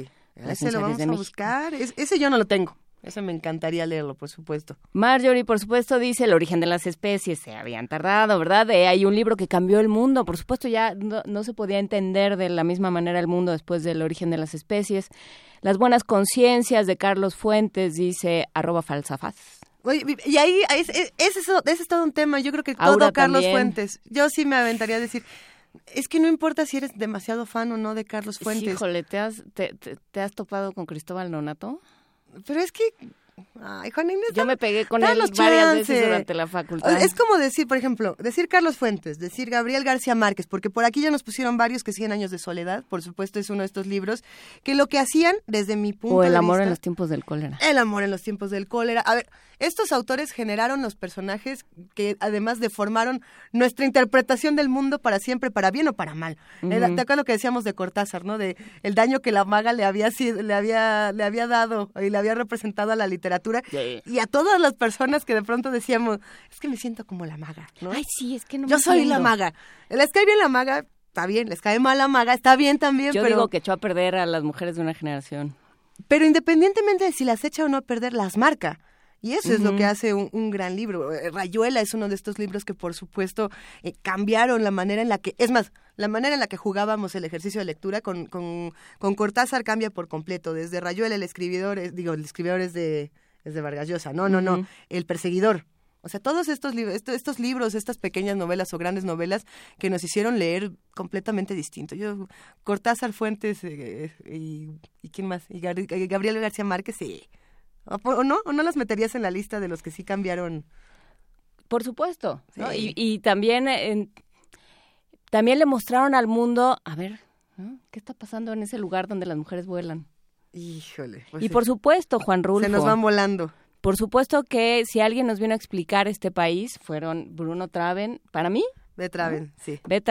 Ese lo vamos a buscar. ese yo no lo tengo. Ese me encantaría leerlo, por supuesto. Marjorie, por supuesto, dice El origen de las especies. Se habían tardado, ¿verdad? Eh, hay un libro que cambió el mundo. Por supuesto, ya no, se podía entender de la misma manera el mundo después del origen de las especies. Las buenas conciencias de Carlos Fuentes, dice arroba falsafaz. y ahí, es, ese es todo un tema. Yo creo que todo Carlos Fuentes. Yo sí me aventaría a decir, es que no importa si eres demasiado fan o no de Carlos Fuentes. híjole, ¿te has, te, has topado con Cristóbal Nonato? Pero es que Ay, Juan Inés, Yo me pegué con él varias veces durante la facultad. Es como decir, por ejemplo, decir Carlos Fuentes, decir Gabriel García Márquez, porque por aquí ya nos pusieron varios que 100 años de soledad, por supuesto es uno de estos libros, que lo que hacían desde mi punto de vista... O el amor en los tiempos del cólera. El amor en los tiempos del cólera. A ver, estos autores generaron los personajes que además deformaron nuestra interpretación del mundo para siempre, para bien o para mal. ¿Te acuerdas lo que decíamos de Cortázar, no? De el daño que la maga le había le había le había dado y le había representado a la literatura y a todas las personas que de pronto decíamos, es que me siento como la maga, ¿no? Ay, sí, es que no Yo soy la maga. Les cae bien la maga, está bien, les cae mal la maga, está bien también, Yo pero... digo que echó a perder a las mujeres de una generación. Pero independientemente de si las echa o no a perder, las marca. Y eso es lo que hace un, gran libro. Eh, Rayuela es uno de estos libros que, por supuesto, eh, cambiaron la manera en la que, es más, la manera en la que jugábamos el ejercicio de lectura con, con, con Cortázar cambia por completo. Desde Rayuela, el escribidor, digo, el escribidor es de, es de Vargas Llosa. No, no, no, el perseguidor. O sea, todos estos, libros, estos libros, estas pequeñas novelas o grandes novelas que nos hicieron leer completamente distinto. Yo, Cortázar Fuentes eh, y, y, ¿quién más? Y Gabriel García Márquez, sí. ¿O, no? ¿O no las meterías en la lista de los que sí cambiaron? Por supuesto. Y, también, también le mostraron al mundo, a ver, ¿qué está pasando en ese lugar donde las mujeres vuelan? Híjole. Pues y por supuesto, Juan Rulfo. Se nos van volando. Por supuesto que si alguien nos vino a explicar este país, fueron Bruno Traven, para mí. B. Traven, sí. B.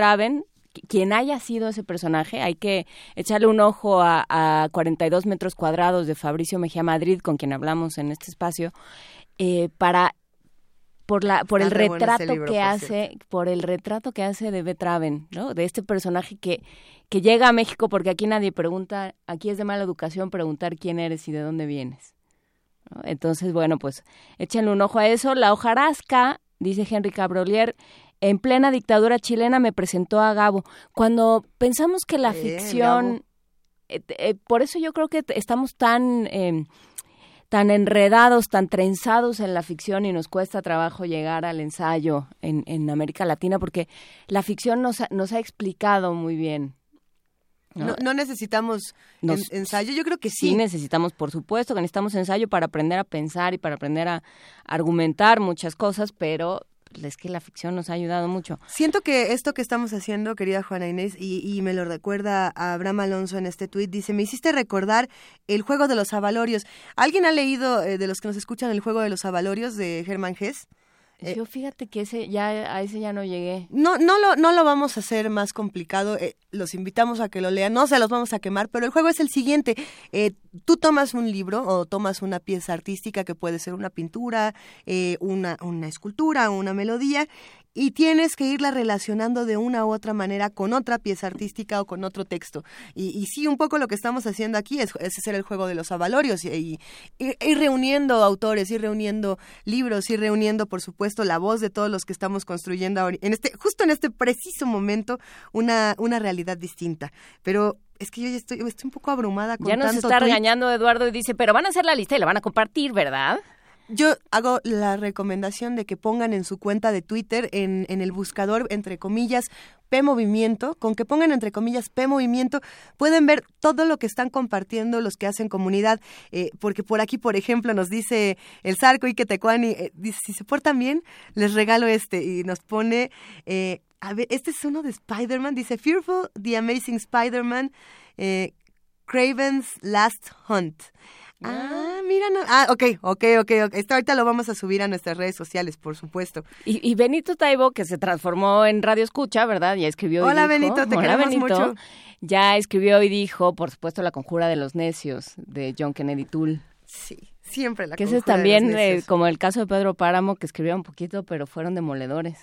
Quien haya sido ese personaje, hay que echarle un ojo a, a 42 metros cuadrados de Fabricio Mejía Madrid, con quien hablamos en este espacio, eh, para por la por el retrato que hace por el retrato que hace de Betraven, ¿no? De este personaje que que llega a México porque aquí nadie pregunta, aquí es de mala educación preguntar quién eres y de dónde vienes. Entonces, bueno, pues échenle un ojo a eso. La hojarasca, dice Henry Cabrolier, en plena dictadura chilena me presentó a Gabo. Cuando pensamos que la ficción, eh, eh, por eso yo creo que estamos tan, em, tan enredados, tan trenzados en la ficción y nos cuesta trabajo llegar al ensayo en, en América Latina, porque la ficción nos nos ha explicado muy bien no, necesitamos ensayo, yo creo que sí. Sí necesitamos, por supuesto, que necesitamos ensayo para aprender a pensar y para aprender a argumentar muchas cosas, pero es que la ficción nos ha ayudado mucho. Siento que esto que estamos haciendo, querida Juana Inés, y, me lo recuerda a Abraham Alonso en este tuit, dice, me hiciste recordar el juego de los avalorios. ¿Alguien ha leído eh, de los que nos escuchan el juego de los avalorios de Germán Hess? Eh, Yo fíjate que ese ya a ese ya no llegué. No no lo no lo vamos a hacer más complicado. Eh, los invitamos a que lo lean. No se los vamos a quemar, pero el juego es el siguiente. Eh, tú tomas un libro o tomas una pieza artística que puede ser una pintura, una una escultura, una melodía y tienes que irla relacionando de una u otra manera con otra pieza artística o con otro texto. Y, y sí, un poco lo que estamos haciendo aquí es, es hacer el juego de los avalorios y, ir reuniendo autores, ir reuniendo libros, ir reuniendo, por supuesto, la voz de todos los que estamos construyendo ahora, en este, justo en este preciso momento una, una realidad distinta. Pero es que yo ya estoy, estoy un poco abrumada con Ya nos está regañando Eduardo y dice, pero van a hacer la lista y la van a compartir, ¿verdad? Yo hago la recomendación de que pongan en su cuenta de Twitter, en, en el buscador, entre comillas, P Movimiento, con que pongan entre comillas P Movimiento, pueden ver todo lo que están compartiendo los que hacen comunidad, eh, porque por aquí, por ejemplo, nos dice el Zarco y Tecuani, eh, dice, si se portan bien, les regalo este, y nos pone, eh, a ver, este es uno de Spider-Man, dice Fearful, The Amazing Spider-Man, Craven's Last Hunt. Ah, mira, no. Ah, ok, ok, ok, ok. Esto ahorita lo vamos a subir a nuestras redes sociales, por supuesto. Y, Benito Taibo, que se transformó en Radio Escucha, ¿verdad? Ya escribió Hola, y dijo, Benito, te queremos mucho. Ya escribió y dijo, por supuesto, La Conjura de los Necios, de John Kennedy Toole. Sí, siempre la Que ese es también eh, como el caso de Pedro Páramo, que escribió un poquito, pero fueron demoledores.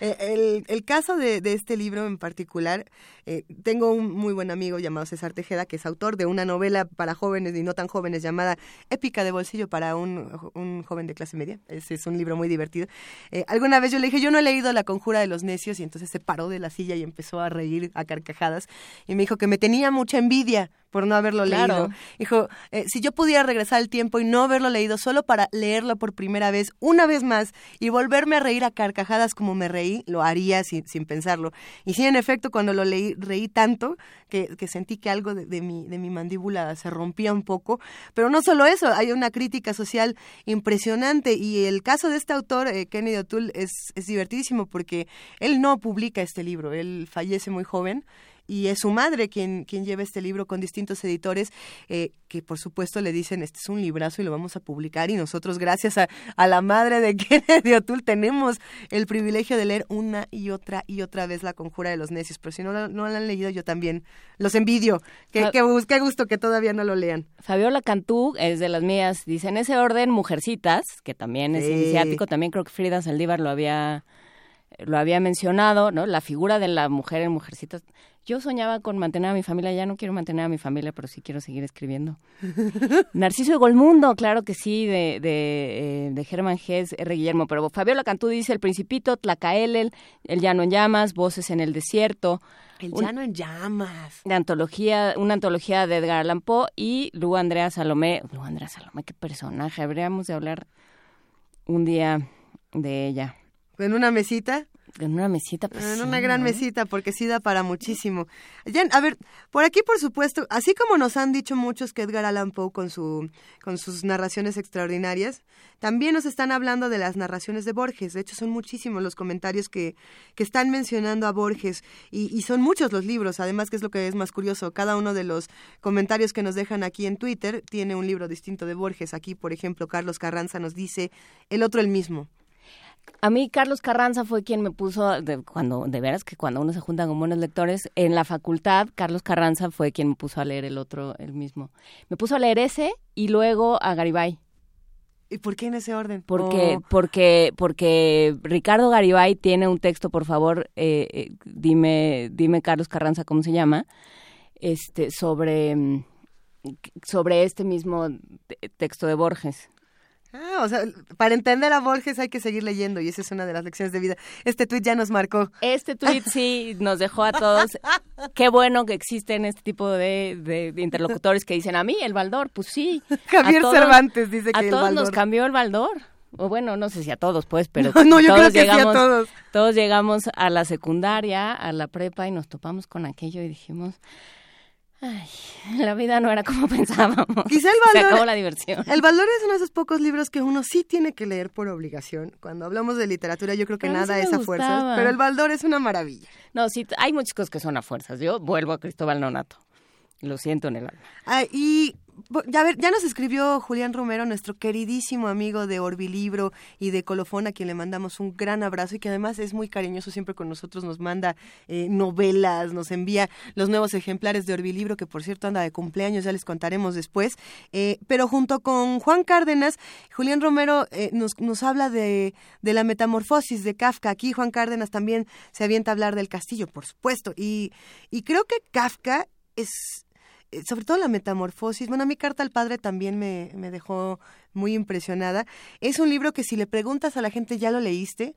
Eh, el, el, caso de, de, este libro en particular, eh, tengo un muy buen amigo llamado César Tejeda, que es autor de una novela para jóvenes y no tan jóvenes llamada Épica de Bolsillo para un, un joven de clase media. Ese es un libro muy divertido. Eh, alguna vez yo le dije, yo no he leído La Conjura de los Necios, y entonces se paró de la silla y empezó a reír a carcajadas. Y me dijo que me tenía mucha envidia por no haberlo leído. Dijo, eh, si yo pudiera regresar el tiempo y no haberlo leído solo para leerlo por primera vez, una vez más, y volverme a reír a carcajadas como me reí, lo haría sin, sin pensarlo. Y sí, en efecto, cuando lo leí, reí tanto que, que sentí que algo de, mi, de mi mandíbula se rompía un poco. Pero no solo eso, hay una crítica social impresionante. Y el caso de este autor, eh, Kennedy O'Toole, es, es divertidísimo porque él no publica este libro, él fallece muy joven y es su madre quien, quien lleva este libro con distintos editores eh, que por supuesto le dicen este es un librazo y lo vamos a publicar y nosotros gracias a, a la madre de Kennedy O'Toole tenemos el privilegio de leer una y otra y otra vez La Conjura de los Necios, pero si no, no lo han leído yo también los envidio, qué, qué, qué gusto que todavía no lo lean. Fabiola Cantú es de las mías, dice en ese orden Mujercitas, que también es iniciático, también creo que Frida Saldívar lo había lo había mencionado, ¿no? La figura de la mujer en Mujercitas yo soñaba con mantener a mi familia, ya no quiero mantener a mi familia, pero sí quiero seguir escribiendo. Narciso de Golmundo, claro que sí, de, de, eh, de Germán Gess, R. Guillermo. Pero Fabiola Cantú dice El Principito, Tlacaelel, El Llano en Llamas, Voces en el Desierto. El Llano en Llamas. De antología, una antología de Edgar Allan Poe y Lu Andrea Salomé. Lu Andrea Salomé, qué personaje. Habríamos de hablar un día de ella. ¿En una mesita? En una mesita, pues. En una gran mesita, porque sí da para muchísimo. A ver, por aquí, por supuesto, así como nos han dicho muchos que Edgar Allan Poe con, su, con sus narraciones extraordinarias, también nos están hablando de las narraciones de Borges. De hecho, son muchísimos los comentarios que, que están mencionando a Borges y, y son muchos los libros. Además, que es lo que es más curioso, cada uno de los comentarios que nos dejan aquí en Twitter tiene un libro distinto de Borges. Aquí, por ejemplo, Carlos Carranza nos dice el otro el mismo. A mí Carlos Carranza fue quien me puso, de, cuando de veras que cuando uno se junta con buenos lectores, en la facultad Carlos Carranza fue quien me puso a leer el otro, el mismo. Me puso a leer ese y luego a Garibay. ¿Y por qué en ese orden? Porque, Oh. porque, porque Ricardo Garibay tiene un texto, por favor, eh, eh, dime, dime Carlos Carranza cómo se llama, este, sobre, mm, sobre este mismo te- texto de Borges. Ah, o sea, para entender a Borges hay que seguir leyendo y esa es una de las lecciones de vida. Este tuit ya nos marcó. Este tuit sí nos dejó a todos. Qué bueno que existen este tipo de, de- de interlocutores que dicen a mí el Baldor, pues sí. Javier todos- Cervantes dice que a el todos nos cambió el Baldor. O bueno, no sé si a todos, pues, pero No, no, yo todos creo que sí a llegamos, todos. todos llegamos a la secundaria, a la prepa y nos topamos con aquello y dijimos, ay, la vida no era como pensábamos. Quizá el Se Baldor- acabó la diversión. El Valor es uno de esos pocos libros que uno sí tiene que leer por obligación. Cuando hablamos de literatura, yo creo que Pero nada sí es a fuerzas, pero el Baldor es una maravilla. No, sí, hay muchas cosas que son a fuerzas. Yo vuelvo a Cristóbal Nonato. Lo siento en el alma. Ah, y ya, ver, ya nos escribió Julián Romero, nuestro queridísimo amigo de Orbilibro y de Colofón, a quien le mandamos un gran abrazo y que además es muy cariñoso siempre con nosotros, nos manda eh, novelas, nos envía los nuevos ejemplares de Orbilibro, que por cierto anda de cumpleaños, ya les contaremos después. Eh, pero junto con Juan Cárdenas, Julián Romero eh, nos, nos habla de, de la metamorfosis de Kafka. Aquí Juan Cárdenas también se avienta a hablar del castillo, por supuesto. Y, y creo que Kafka es sobre todo la metamorfosis. Bueno, a mi carta al padre también me, me dejó muy impresionada. Es un libro que si le preguntas a la gente, ¿ya lo leíste?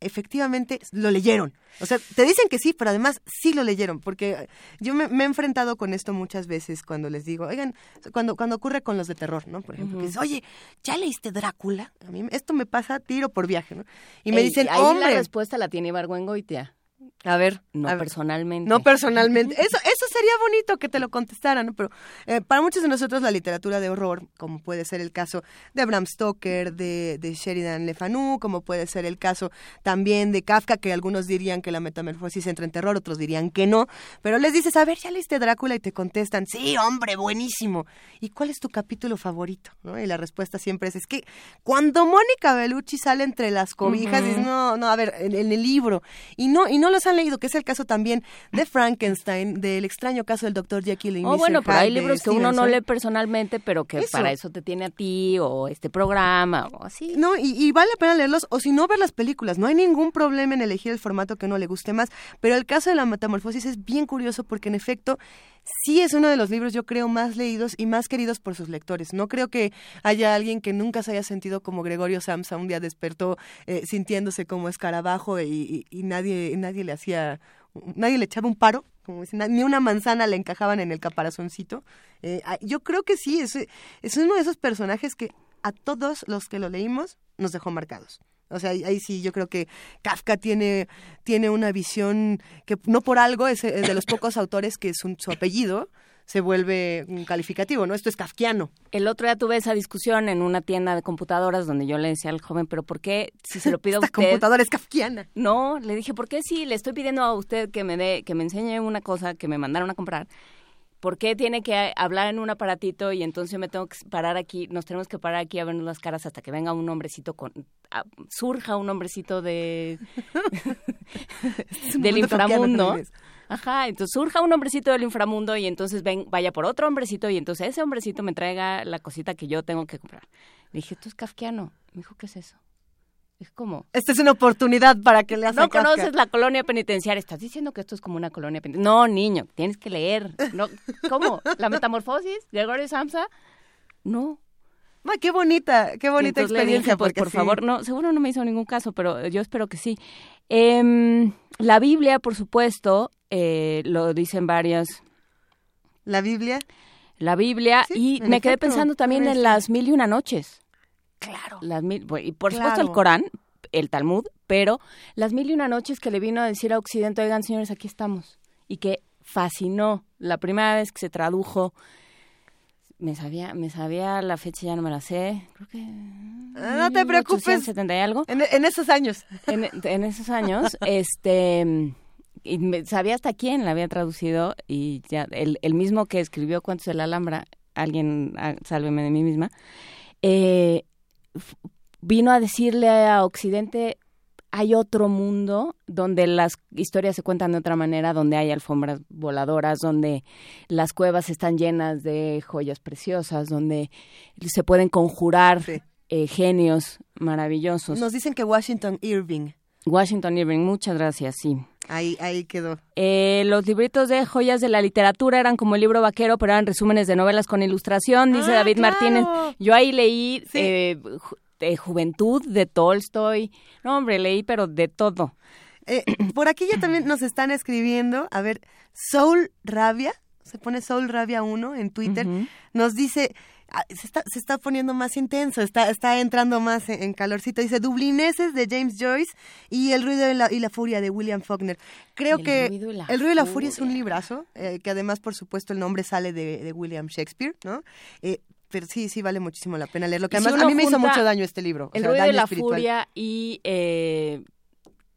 Efectivamente, lo leyeron. O sea, te dicen que sí, pero además sí lo leyeron, porque yo me, me he enfrentado con esto muchas veces cuando les digo, oigan, cuando, cuando ocurre con los de terror, ¿no? Por ejemplo, que dices, oye, ¿ya leíste Drácula? A mí esto me pasa tiro por viaje, ¿no? Y me Ey, dicen, ahí la respuesta la tiene Ibargüengoitia. a ver, No a ver. personalmente. No personalmente. Eso, eso sería bonito que te lo contestaran, ¿no? Pero eh, para muchos de nosotros la literatura de horror, como puede ser el caso de Bram Stoker, de, de Sheridan Le Fanu, como puede ser el caso también de Kafka, que algunos dirían que la metamorfosis entra en terror, otros dirían que no. Pero les dices, a ver, ¿ya leíste Drácula? Y te contestan, sí, hombre, buenísimo. ¿Y cuál es tu capítulo favorito? ¿no? Y la respuesta siempre es, es que cuando Mónica Bellucci sale entre las cobijas, Ujú. dices, no, no, a ver, en, en el libro. Y no, y no los han leído, que es el caso también de Frankenstein, del extraño caso del doctor Jekyll y Oh, Mr. bueno, pero hay libros que uno no lee personalmente, pero que Eso. para eso te tiene a ti, o este programa, o así. No, y, y vale la pena leerlos, o si no, ver las películas. No hay ningún problema en elegir el formato que uno le guste más. Pero el caso de la metamorfosis es bien curioso porque, en efecto, sí es uno de los libros, yo creo, más leídos y más queridos por sus lectores. No creo que haya alguien que nunca se haya sentido como Gregorio Samsa un día despertó eh, sintiéndose como escarabajo y, y- y nadie, nadie le hacía, nadie le echaba un paro. Ni una manzana le encajaban en el caparazoncito. Eh, ah, yo creo que sí, es, es uno de esos personajes que a todos los que lo leímos nos dejó marcados. O sea, ahí, sí yo creo que Kafka tiene, tiene una visión que no por algo es de los pocos autores que su, su apellido se vuelve un calificativo, ¿no? Esto es kafkiano. El otro día tuve esa discusión en una tienda de computadoras donde yo le decía al joven, pero ¿por qué si se lo pido a usted? computadora es kafkiana. No, le dije, ¿por qué si le estoy pidiendo a usted que me dé, que me enseñe una cosa que me mandaron a comprar? ¿Por qué tiene que hablar en un aparatito y entonces yo me tengo que parar aquí, nos tenemos que parar aquí a vernos las caras hasta que venga un hombrecito con, a- surja un hombrecito de del mundo kafkiano, inframundo? Inés. Ajá, entonces surja un hombrecito del inframundo y entonces ven, vaya por otro hombrecito y entonces ese hombrecito me traiga la cosita que yo tengo que comprar. Le dije, esto es kafkiano. Me dijo, ¿qué es eso? Dije, ¿cómo? Esta es una oportunidad para que a No Kafka. conoces la colonia penitenciaria. Estás diciendo que esto es como una colonia penitenciaria. No, niño, tienes que leer. No, ¿Cómo? ¿La metamorfosis? ¿Gregorio Samsa? No. Ay, qué bonita, qué bonita Entonces le experiencia. dije, pues porque por sí. favor, no, seguro no me hizo ningún caso, pero yo espero que sí. Em, la Biblia, por supuesto, eh, lo dicen varias. La Biblia. La Biblia, Sí, y me quedé pensando también en las mil y una noches. Claro. Las mil, y por Claro. supuesto el Corán, el Talmud, pero las mil y una noches que le vino a decir a Occidente, oigan señores, aquí estamos, y que fascinó la primera vez que se tradujo me sabía, me sabía la fecha, ya no me la sé. Creo que. Ah, no te preocupes. y algo. En, esos años. En, esos años, este. Y me, sabía hasta quién la había traducido y ya el, el mismo que escribió Cuentos de la Alhambra, alguien, ah, sálveme de mí misma, eh, vino a decirle a Occidente hay otro mundo donde las historias se cuentan de otra manera, donde hay alfombras voladoras, donde las cuevas están llenas de joyas preciosas, donde se pueden conjurar eh, genios maravillosos. Nos dicen que Washington Irving. Washington Irving, muchas gracias, sí. Ahí, ahí quedó. Eh, los libritos de joyas de la literatura eran como el libro vaquero, pero eran resúmenes de novelas con ilustración, dice ah, David Martínez. Yo ahí leí eh, de Juventud de Tolstoy. No, hombre, leí, pero de todo. Eh, por aquí ya también nos están escribiendo, a ver, Soul Rabia, se pone Soul Rabia 1 en Twitter, nos dice, se está, se está poniendo más intenso, está, está entrando más en, calorcito. Dice Dublineses de James Joyce y El ruido y la, y la furia de William Faulkner. Creo que El ruido y la furia es un librazo, eh, que además, por supuesto, el nombre sale de, de William Shakespeare, ¿no? Eh, pero sí, sí vale muchísimo la pena leerlo. Que además a mí me hizo mucho daño este libro. El ruido de la furia y eh,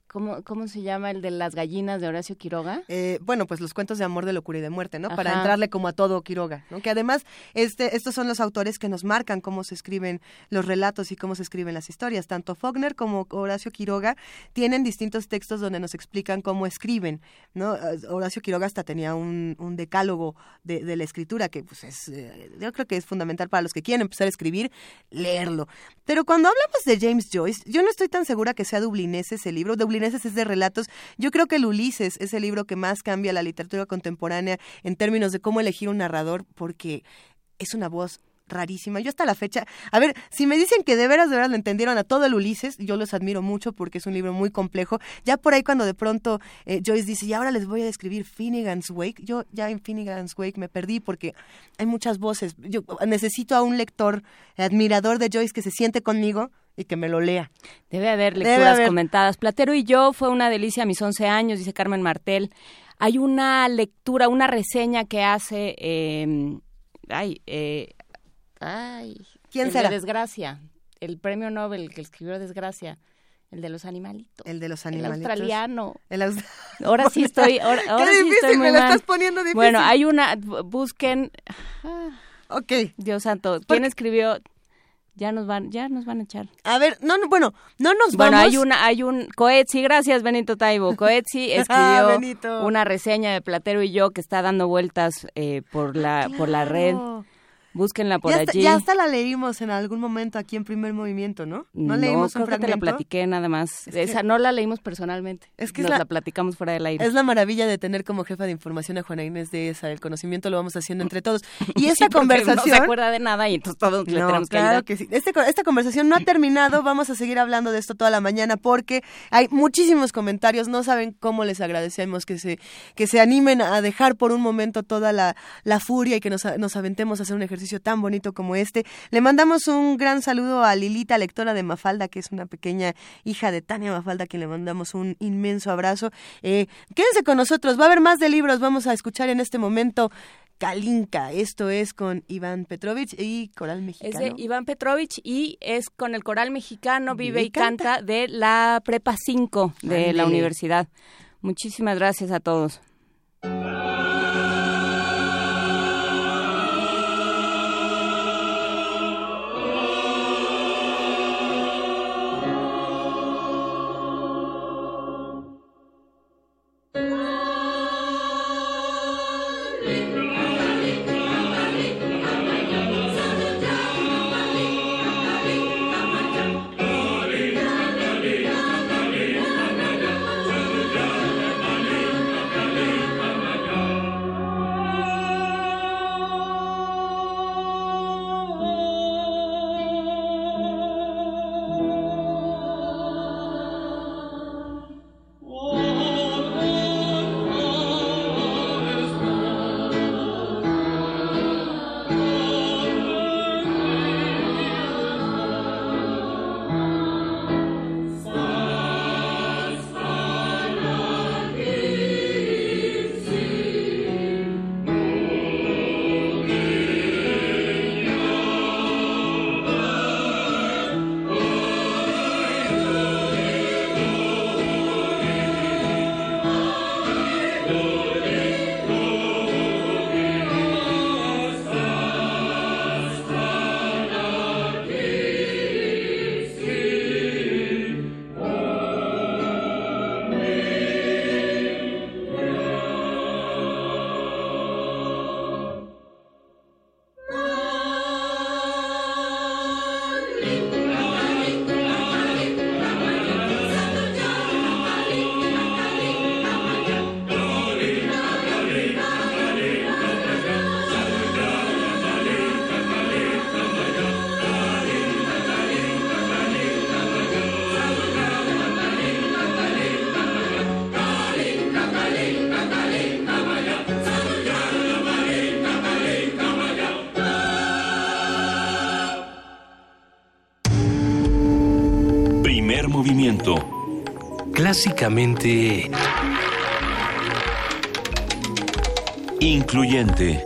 ¿Cómo, ¿Cómo se llama el de las gallinas de Horacio Quiroga? Eh, bueno, pues los cuentos de amor, de locura y de muerte, ¿no? Para entrarle como a todo Quiroga, ¿no? Que además este, estos son los autores que nos marcan cómo se escriben los relatos y cómo se escriben las historias. Tanto Faulkner como Horacio Quiroga tienen distintos textos donde nos explican cómo escriben, ¿no? Eh, Horacio Quiroga hasta tenía un, un decálogo de, de, la escritura que, pues, es, eh, yo creo que es fundamental para los que quieren empezar a escribir, leerlo. Pero cuando hablamos de James Joyce, yo no estoy tan segura que sea dublinés ese libro es de relatos. Yo creo que el Ulises es el libro que más cambia la literatura contemporánea en términos de cómo elegir un narrador, porque es una voz rarísima. Yo hasta la fecha, a ver, si me dicen que de veras, de veras lo entendieron a todo el Ulises, yo los admiro mucho porque es un libro muy complejo. Ya por ahí cuando de pronto eh, Joyce dice, y ahora les voy a describir Finnegan's Wake, yo ya en Finnegan's Wake me perdí porque hay muchas voces. Yo necesito a un lector, admirador de Joyce que se siente conmigo y que me lo lea. Debe haber lecturas comentadas. Platero y yo fue una delicia a mis 11 años, dice Carmen Martel. Hay una lectura, una reseña que hace... Eh, ay, eh, ay, ¿Quién será? De Desgracia, el premio Nobel que escribió Desgracia. El de los animalitos. El de los animalitos. El australiano. El Ahora sí estoy. Ahora, Qué difícil, estoy me lo estás poniendo difícil. Bueno, hay una. Busquen. Ah, ok. Dios santo. ¿Quién escribió? Ya nos van ya nos van a echar. A ver, no, no bueno, no nos vamos. Bueno, hay una hay un Coetzi, gracias Benito Taibo. Coetzi ah, escribió una reseña de Platero y yo que está dando vueltas eh, por la por la red Búsquenla por allí. ya hasta la leímos en algún momento aquí en Primer Movimiento, ¿no? No, leímos creo que te la platiqué nada más. Esa no la leímos personalmente. Es que Nos la, platicamos fuera del aire. Es la maravilla de tener como jefa de información a Juana Inés de esa. El conocimiento lo vamos haciendo entre todos. Y esta conversación... No se acuerda de nada y entonces todos le tenemos que claro que sí. Este, esta conversación no ha terminado. Vamos a seguir hablando de esto toda la mañana porque hay muchísimos comentarios. No saben cómo les agradecemos que se, que se animen a dejar por un momento toda la, la furia y que nos, nos aventemos a hacer un ejercicio tan bonito como este. Le mandamos un gran saludo a Lilita, lectora de Mafalda, que es una pequeña hija de Tania Mafalda, a quien le mandamos un inmenso abrazo. Eh, quédense con nosotros, va a haber más de libros, vamos a escuchar en este momento Kalinka. Esto es con Iván Petrovich y Coral Mexicano. Es de Iván Petrovich y es con el Coral Mexicano Vive, y, canta. de la Prepa 5 de la universidad. Muchísimas gracias a todos. Clásicamente... Incluyente.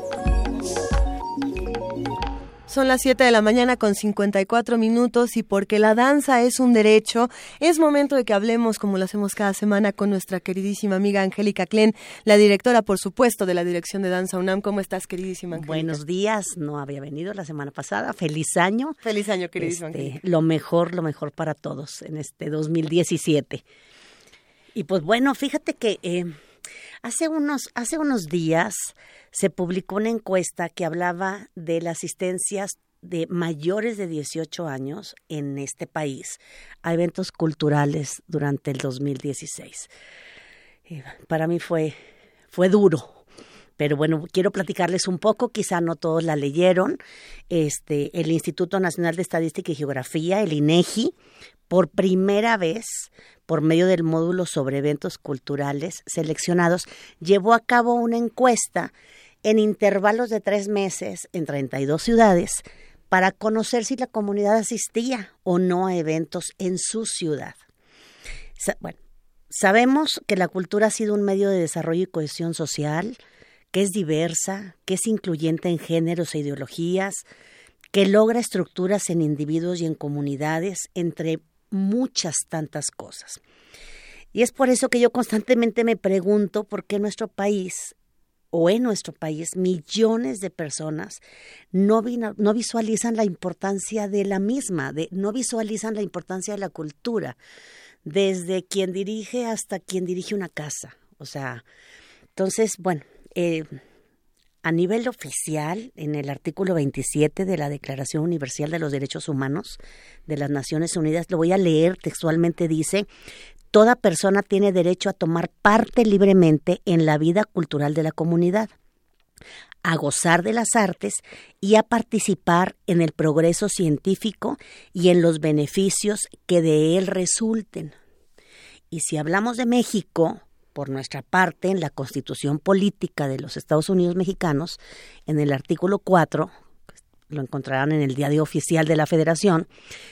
Son las 7 de la mañana con 54 minutos y porque la danza es un derecho, es momento de que hablemos, como lo hacemos cada semana, con nuestra queridísima amiga Angélica Klen, la directora, por supuesto, de la Dirección de Danza UNAM. ¿Cómo estás, queridísima Angélica? Buenos días, no había venido la semana pasada. Feliz año. Feliz año, queridísima Este, lo mejor, lo mejor para todos en este 2017. Y pues bueno, fíjate que eh, hace, unos, hace unos días se publicó una encuesta que hablaba de las asistencias de mayores de 18 años en este país a eventos culturales durante el 2016. Eh, para mí fue, fue duro, pero bueno, quiero platicarles un poco, quizá no todos la leyeron. Este, el Instituto Nacional de Estadística y Geografía, el INEGI, por primera vez, por medio del módulo sobre eventos culturales seleccionados, llevó a cabo una encuesta en intervalos de tres meses en 32 ciudades para conocer si la comunidad asistía o no a eventos en su ciudad. Bueno, sabemos que la cultura ha sido un medio de desarrollo y cohesión social, que es diversa, que es incluyente en géneros e ideologías, que logra estructuras en individuos y en comunidades, entre muchas tantas cosas. Y es por eso que yo constantemente me pregunto por qué nuestro país o en nuestro país millones de personas no, no visualizan la importancia de la misma, de, no visualizan la importancia de la cultura, desde quien dirige hasta quien dirige una casa. O sea, entonces, bueno, eh, a nivel oficial, en el artículo 27 de la Declaración Universal de los Derechos Humanos de las Naciones Unidas, lo voy a leer textualmente, dice, toda persona tiene derecho a tomar parte libremente en la vida cultural de la comunidad, a gozar de las artes y a participar en el progreso científico y en los beneficios que de él resulten. Y si hablamos de México, por nuestra parte, en la Constitución Política de los Estados Unidos Mexicanos, en el artículo 4, lo encontrarán en el Diario Oficial de la Federación,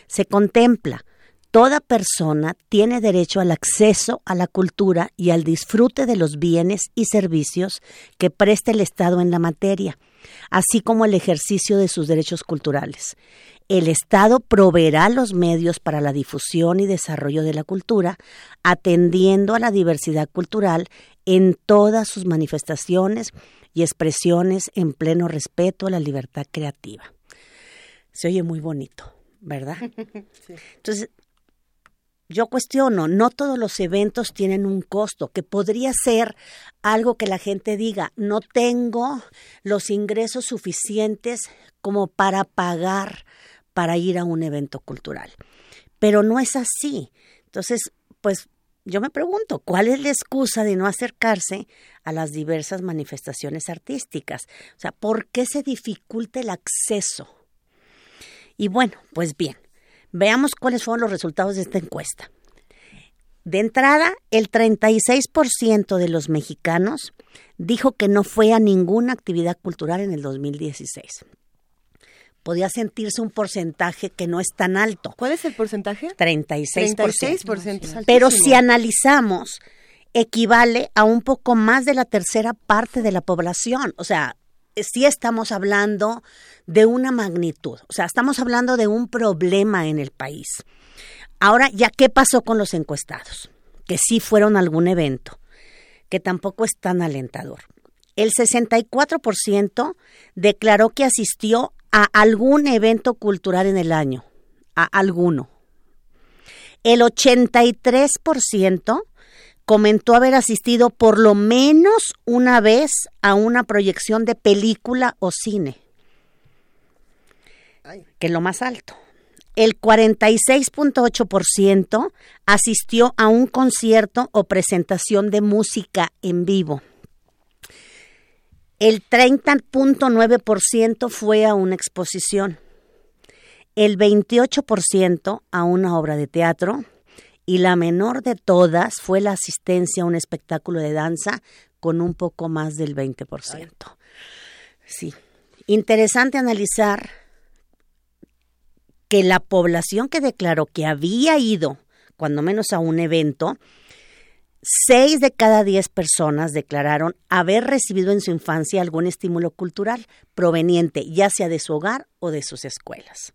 se contempla Toda persona tiene derecho al acceso a la cultura y al disfrute de los bienes y servicios que preste el Estado en la materia, así como el ejercicio de sus derechos culturales. El Estado proveerá los medios para la difusión y desarrollo de la cultura, atendiendo a la diversidad cultural en todas sus manifestaciones y expresiones en pleno respeto a la libertad creativa. Se oye muy bonito, ¿verdad? Entonces, yo cuestiono, no todos los eventos tienen un costo, que podría ser algo que la gente diga, no tengo los ingresos suficientes como para pagar para ir a un evento cultural. Pero no es así. Entonces, pues yo me pregunto, ¿cuál es la excusa de no acercarse a las diversas manifestaciones artísticas? O sea, ¿por qué se dificulta el acceso? Y bueno, pues bien, Veamos cuáles fueron los resultados de esta encuesta. De entrada, el 36% de los mexicanos dijo que no fue a ninguna actividad cultural en el 2016. Podía sentirse un porcentaje que no es tan alto. ¿Cuál es el porcentaje? 36%. 36%. es Pero si analizamos, equivale a un poco más de la tercera parte de la población. O sea, sí estamos hablando de una magnitud, o sea, estamos hablando de un problema en el país. Ahora, ¿ya qué pasó con los encuestados? Que sí fueron a algún evento, que tampoco es tan alentador. El 64% declaró que asistió a algún evento cultural en el año, a alguno. El 83% comentó haber asistido por lo menos una vez a una proyección de película o cine, que es lo más alto. El 46.8% asistió a un concierto o presentación de música en vivo. El 30.9% fue a una exposición. El 28% a una obra de teatro y la menor de todas fue la asistencia a un espectáculo de danza con un poco más del 20%. Sí. Interesante analizar que la población que declaró que había ido, cuando menos a un evento, Seis de cada diez personas declararon haber recibido en su infancia algún estímulo cultural proveniente ya sea de su hogar o de sus escuelas.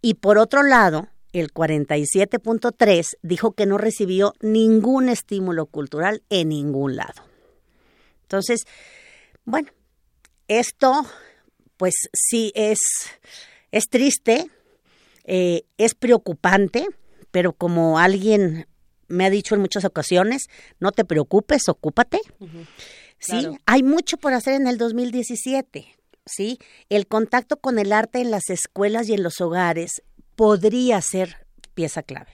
Y por otro lado, el 47.3 dijo que no recibió ningún estímulo cultural en ningún lado. Entonces, bueno, esto pues sí es, es triste, eh, es preocupante, pero como alguien me ha dicho en muchas ocasiones, no te preocupes, ocúpate. Sí, hay mucho por hacer en el 2017. Sí, el contacto con el arte en las escuelas y en los hogares podría ser pieza clave,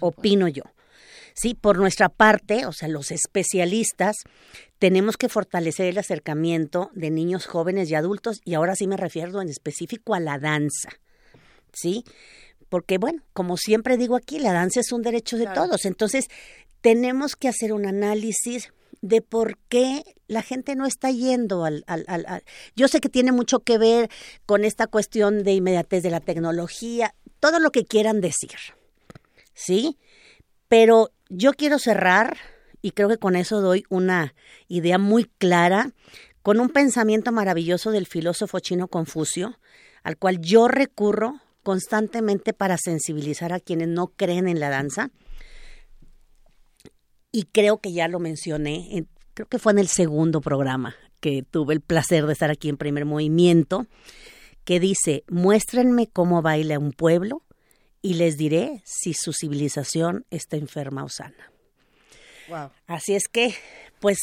opino yo. Sí, por nuestra parte, o sea, los especialistas, tenemos que fortalecer el acercamiento de niños, jóvenes y adultos, y ahora sí me refiero en específico a la danza. ¿Sí? Porque bueno, como siempre digo aquí, la danza es un derecho de todos. Entonces, tenemos que hacer un análisis de por qué la gente no está yendo al, al, al, Yo sé que tiene mucho que ver con esta cuestión de inmediatez de la tecnología, todo lo que quieran decir, ¿sí? Pero yo quiero cerrar, y creo que con eso doy una idea muy clara, con un pensamiento maravilloso del filósofo chino Confucio, al cual yo recurro constantemente para sensibilizar a quienes no creen en la danza. Y creo que ya lo mencioné, creo que fue en el segundo programa que tuve el placer de estar aquí en primer movimiento, que dice, muéstrenme cómo baila un pueblo y les diré si su civilización está enferma o sana. Así es que, pues,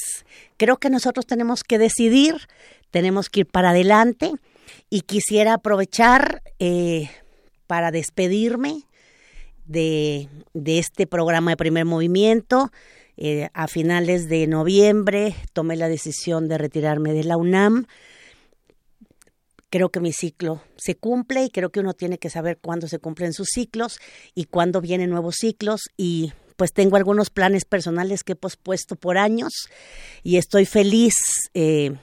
creo que nosotros tenemos que decidir, tenemos que ir para adelante y quisiera aprovechar eh, para despedirme de, este programa de primer movimiento. Eh, a finales de noviembre tomé la decisión de retirarme de la UNAM. Creo que mi ciclo se cumple y creo que uno tiene que saber cuándo se cumplen sus ciclos y cuándo vienen nuevos ciclos y pues tengo algunos planes personales que he pospuesto por años y estoy feliz, eh,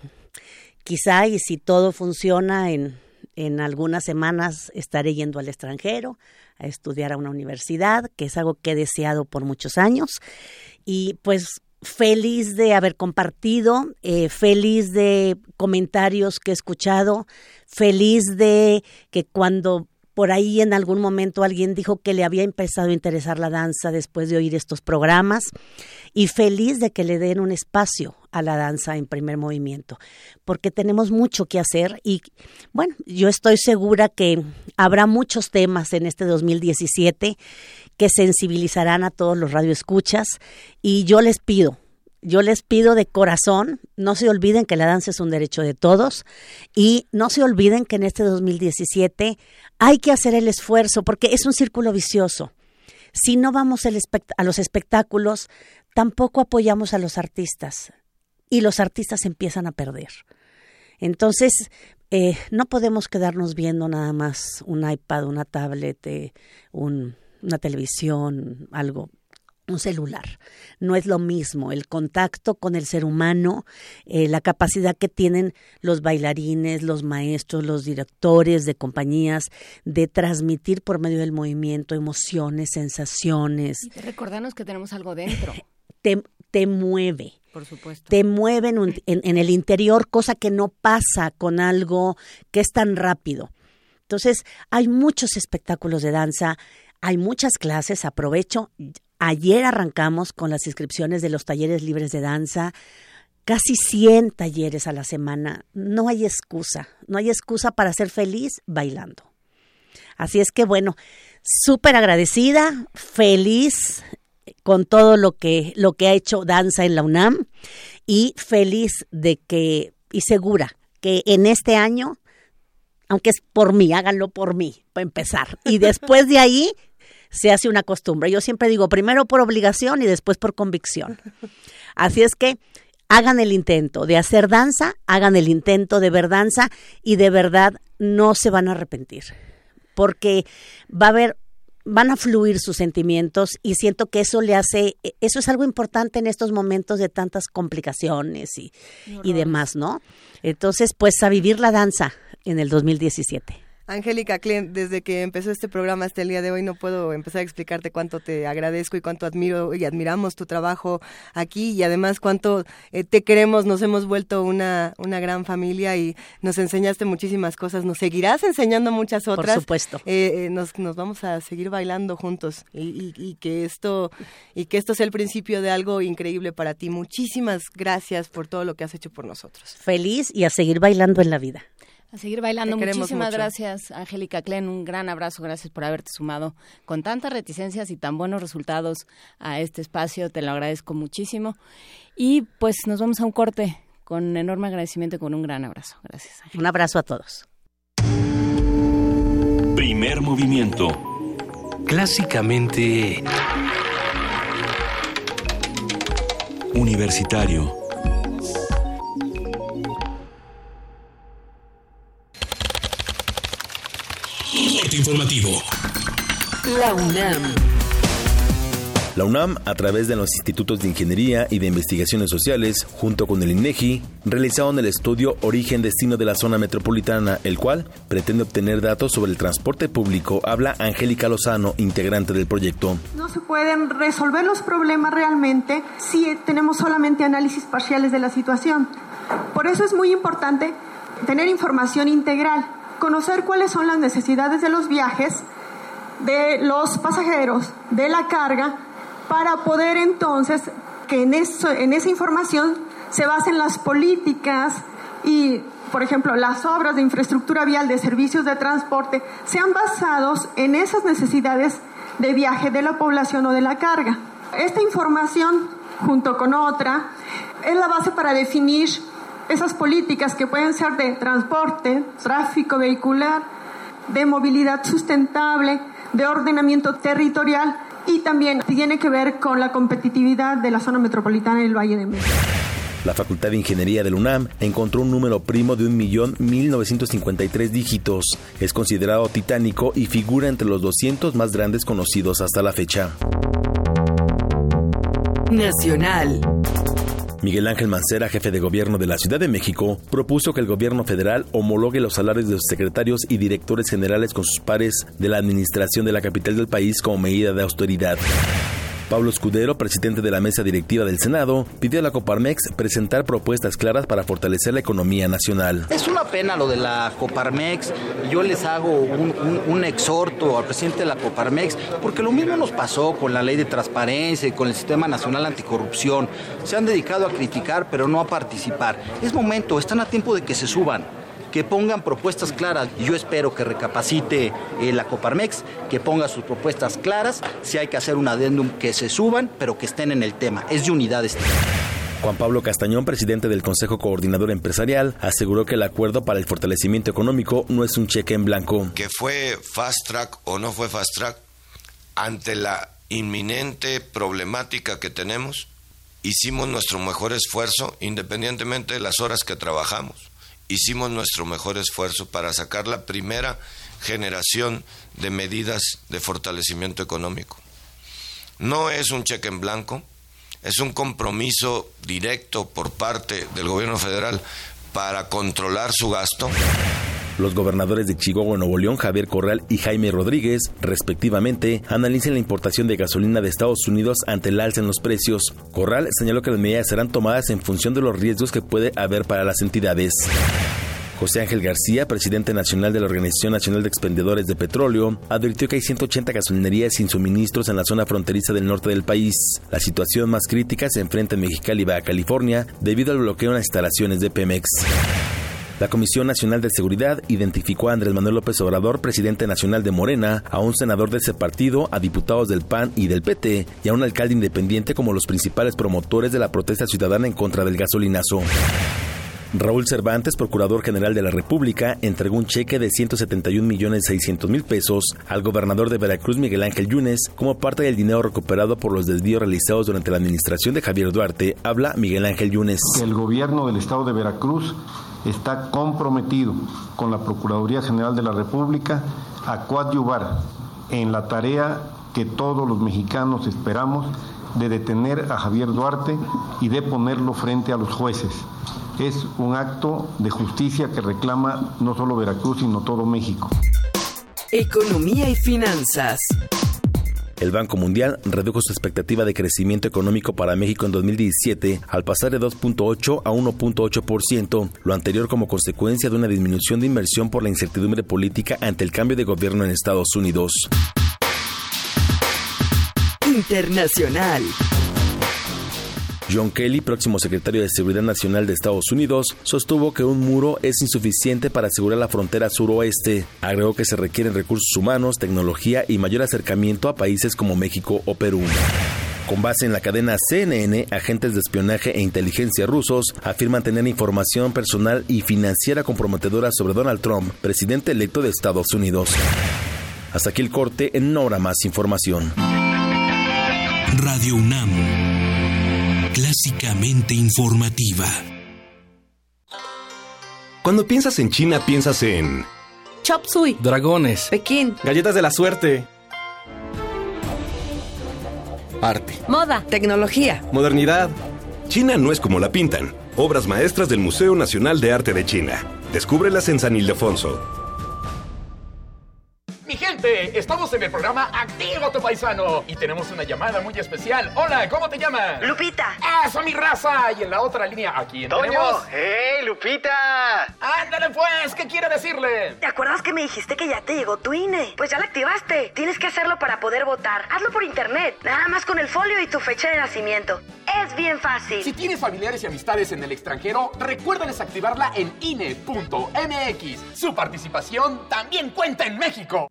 quizá, y si todo funciona en en algunas semanas estaré yendo al extranjero a estudiar a una universidad, que es algo que he deseado por muchos años. Y pues feliz de haber compartido, eh, feliz de comentarios que he escuchado, feliz de que cuando por ahí en algún momento alguien dijo que le había empezado a interesar la danza después de oír estos programas y feliz de que le den un espacio a la danza en primer movimiento, porque tenemos mucho que hacer y bueno, yo estoy segura que habrá muchos temas en este 2017 que sensibilizarán a todos los radioescuchas y yo les pido yo les pido de corazón, no se olviden que la danza es un derecho de todos y no se olviden que en este 2017 hay que hacer el esfuerzo porque es un círculo vicioso. Si no vamos a los espectáculos, tampoco apoyamos a los artistas y los artistas empiezan a perder. Entonces, eh, no podemos quedarnos viendo nada más un iPad, una tablet, eh, una televisión, algo un celular. No es lo mismo el contacto con el ser humano, eh, la capacidad que tienen los bailarines, los maestros, los directores de compañías de transmitir por medio del movimiento emociones, sensaciones. Y recordarnos que tenemos algo dentro. Te, te mueve. Por supuesto. Te mueve en, en el interior, cosa que no pasa con algo que es tan rápido. Entonces, hay muchos espectáculos de danza, hay muchas clases, aprovecho, Ayer arrancamos con las inscripciones de los talleres libres de danza, casi 100 talleres a la semana. No hay excusa, no hay excusa para ser feliz bailando. Así es que bueno, súper agradecida, feliz con todo lo que, lo que ha hecho danza en la UNAM y feliz de que, y segura que en este año, aunque es por mí, háganlo por mí, para empezar. Y después de ahí, se hace una costumbre. Yo siempre digo, primero por obligación y después por convicción. Así es que hagan el intento de hacer danza, hagan el intento de ver danza y de verdad no se van a arrepentir, porque va a haber van a fluir sus sentimientos y siento que eso le hace, eso es algo importante en estos momentos de tantas complicaciones y, y demás, ¿no? Entonces, pues a vivir la danza en el 2017. Angélica Klein, desde que empezó este programa hasta el día de hoy no puedo empezar a explicarte cuánto te agradezco y cuánto admiro y admiramos tu trabajo aquí y además cuánto eh, te queremos, nos hemos vuelto una, una gran familia y nos enseñaste muchísimas cosas, nos seguirás enseñando muchas otras. Por supuesto. Eh, eh, nos, nos vamos a seguir bailando juntos y, y, que esto y que esto sea el principio de algo increíble para ti. Muchísimas gracias por todo lo que has hecho por nosotros. Feliz y a seguir bailando en la vida. A seguir bailando. Muchísimas gracias, Angélica Klen. Un gran abrazo. Gracias por haberte sumado con tantas reticencias y tan buenos resultados a este espacio. Te lo agradezco muchísimo. Y pues nos vamos a un corte con enorme agradecimiento y con un gran abrazo. Gracias. Un abrazo a todos. Primer movimiento. Clásicamente... Universitario. Informativo. La UNAM. La UNAM, a través de los institutos de ingeniería y de investigaciones sociales, junto con el INEGI, realizaron el estudio Origen-Destino de la zona metropolitana, el cual pretende obtener datos sobre el transporte público. Habla Angélica Lozano, integrante del proyecto. No se pueden resolver los problemas realmente si tenemos solamente análisis parciales de la situación. Por eso es muy importante tener información integral conocer cuáles son las necesidades de los viajes, de los pasajeros, de la carga, para poder entonces que en, eso, en esa información se basen las políticas y, por ejemplo, las obras de infraestructura vial, de servicios de transporte, sean basados en esas necesidades de viaje de la población o de la carga. Esta información, junto con otra, es la base para definir esas políticas que pueden ser de transporte, tráfico vehicular, de movilidad sustentable, de ordenamiento territorial y también tiene que ver con la competitividad de la zona metropolitana del Valle de México. La Facultad de Ingeniería del UNAM encontró un número primo de 1.1953 dígitos. Es considerado titánico y figura entre los 200 más grandes conocidos hasta la fecha. Nacional. Miguel Ángel Mancera, jefe de gobierno de la Ciudad de México, propuso que el gobierno federal homologue los salarios de los secretarios y directores generales con sus pares de la administración de la capital del país como medida de austeridad. Pablo Escudero, presidente de la mesa directiva del Senado, pidió a la Coparmex presentar propuestas claras para fortalecer la economía nacional. Es una pena lo de la Coparmex. Yo les hago un, exhorto al presidente de la Coparmex, porque lo mismo nos pasó con la ley de transparencia y con el Sistema Nacional Anticorrupción. Se han dedicado a criticar, pero no a participar. Es momento, están a tiempo de que se suban que pongan propuestas claras. Yo espero que recapacite eh, la Coparmex, que ponga sus propuestas claras, si hay que hacer un adendum que se suban, pero que estén en el tema. Es de unidad este. Juan Pablo Castañón, presidente del Consejo Coordinador Empresarial, aseguró que el acuerdo para el fortalecimiento económico no es un cheque en blanco. Que fue fast track o no fue fast track, ante la inminente problemática que tenemos, hicimos nuestro mejor esfuerzo independientemente de las horas que trabajamos hicimos nuestro mejor esfuerzo para sacar la primera generación de medidas de fortalecimiento económico. No es un cheque en blanco, es un compromiso directo por parte del gobierno federal para controlar su gasto. Los gobernadores de Chihuahua, Nuevo León, Javier Corral y Jaime Rodríguez, respectivamente, analizan la importación de gasolina de Estados Unidos ante el alza en los precios. Corral señaló que las medidas serán tomadas en función de los riesgos que puede haber para las entidades. José Ángel García, presidente nacional de la Organización Nacional de Expendedores de Petróleo, advirtió que hay 180 gasolinerías sin suministros en la zona fronteriza del norte del país. La situación más crítica se enfrenta en Mexicali, Baja California, debido al bloqueo en las instalaciones de Pemex. La Comisión Nacional de Seguridad identificó a Andrés Manuel López Obrador, presidente nacional de Morena, a un senador de ese partido, a diputados del PAN y del PT y a un alcalde independiente como los principales promotores de la protesta ciudadana en contra del gasolinazo. Raúl Cervantes, Procurador General de la República, entregó un cheque de 171 millones 600 mil pesos al gobernador de Veracruz, Miguel Ángel Yunes, como parte del dinero recuperado por los desvíos realizados durante la administración de Javier Duarte. Habla Miguel Ángel Yunes. El gobierno del estado de Veracruz está comprometido con la Procuraduría General de la República a coadyuvar en la tarea que todos los mexicanos esperamos de detener a Javier Duarte y de ponerlo frente a los jueces. Es un acto de justicia que reclama no solo Veracruz, sino todo México. Economía y finanzas. El Banco Mundial redujo su expectativa de crecimiento económico para México en 2017 al pasar de 2.8 a 1.8%, lo anterior como consecuencia de una disminución de inversión por la incertidumbre política ante el cambio de gobierno en Estados Unidos. Internacional. John Kelly, próximo secretario de Seguridad Nacional de Estados Unidos, sostuvo que un muro es insuficiente para asegurar la frontera suroeste. Agregó que se requieren recursos humanos, tecnología y mayor acercamiento a países como México o Perú. Con base en la cadena CNN, agentes de espionaje e inteligencia rusos afirman tener información personal y financiera comprometedora sobre Donald Trump, presidente electo de Estados Unidos. Hasta aquí el corte, en no más información. Radio UNAM clásicamente informativa. Cuando piensas en China, piensas en... Chop Suey. Dragones. Pekín. Galletas de la suerte. Arte. Moda. Tecnología. Modernidad. China no es como la pintan. Obras maestras del Museo Nacional de Arte de China. Descúbrelas en San Ildefonso. Mi gente, estamos en el programa Activa tu Paisano y tenemos una llamada muy especial. Hola, ¿cómo te llamas? Lupita. ¡Eso, mi raza! Y en la otra línea, aquí Toño. tenemos... ¡Hey, Lupita! ¡Ándale pues! ¿Qué quiere decirle? ¿Te acuerdas que me dijiste que ya te llegó tu INE? Pues ya la activaste. Tienes que hacerlo para poder votar. Hazlo por internet, nada más con el folio y tu fecha de nacimiento. Es bien fácil. Si tienes familiares y amistades en el extranjero, recuérdales activarla en INE.mx. Su participación también cuenta en México.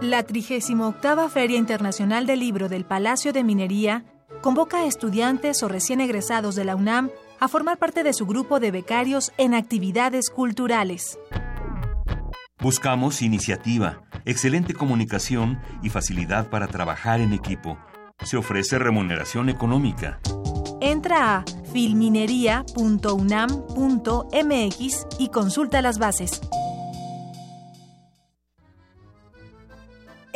La 38 Feria Internacional del Libro del Palacio de Minería convoca a estudiantes o recién egresados de la UNAM a formar parte de su grupo de becarios en actividades culturales. Buscamos iniciativa, excelente comunicación y facilidad para trabajar en equipo. Se ofrece remuneración económica. Entra a filminería.unam.mx y consulta las bases.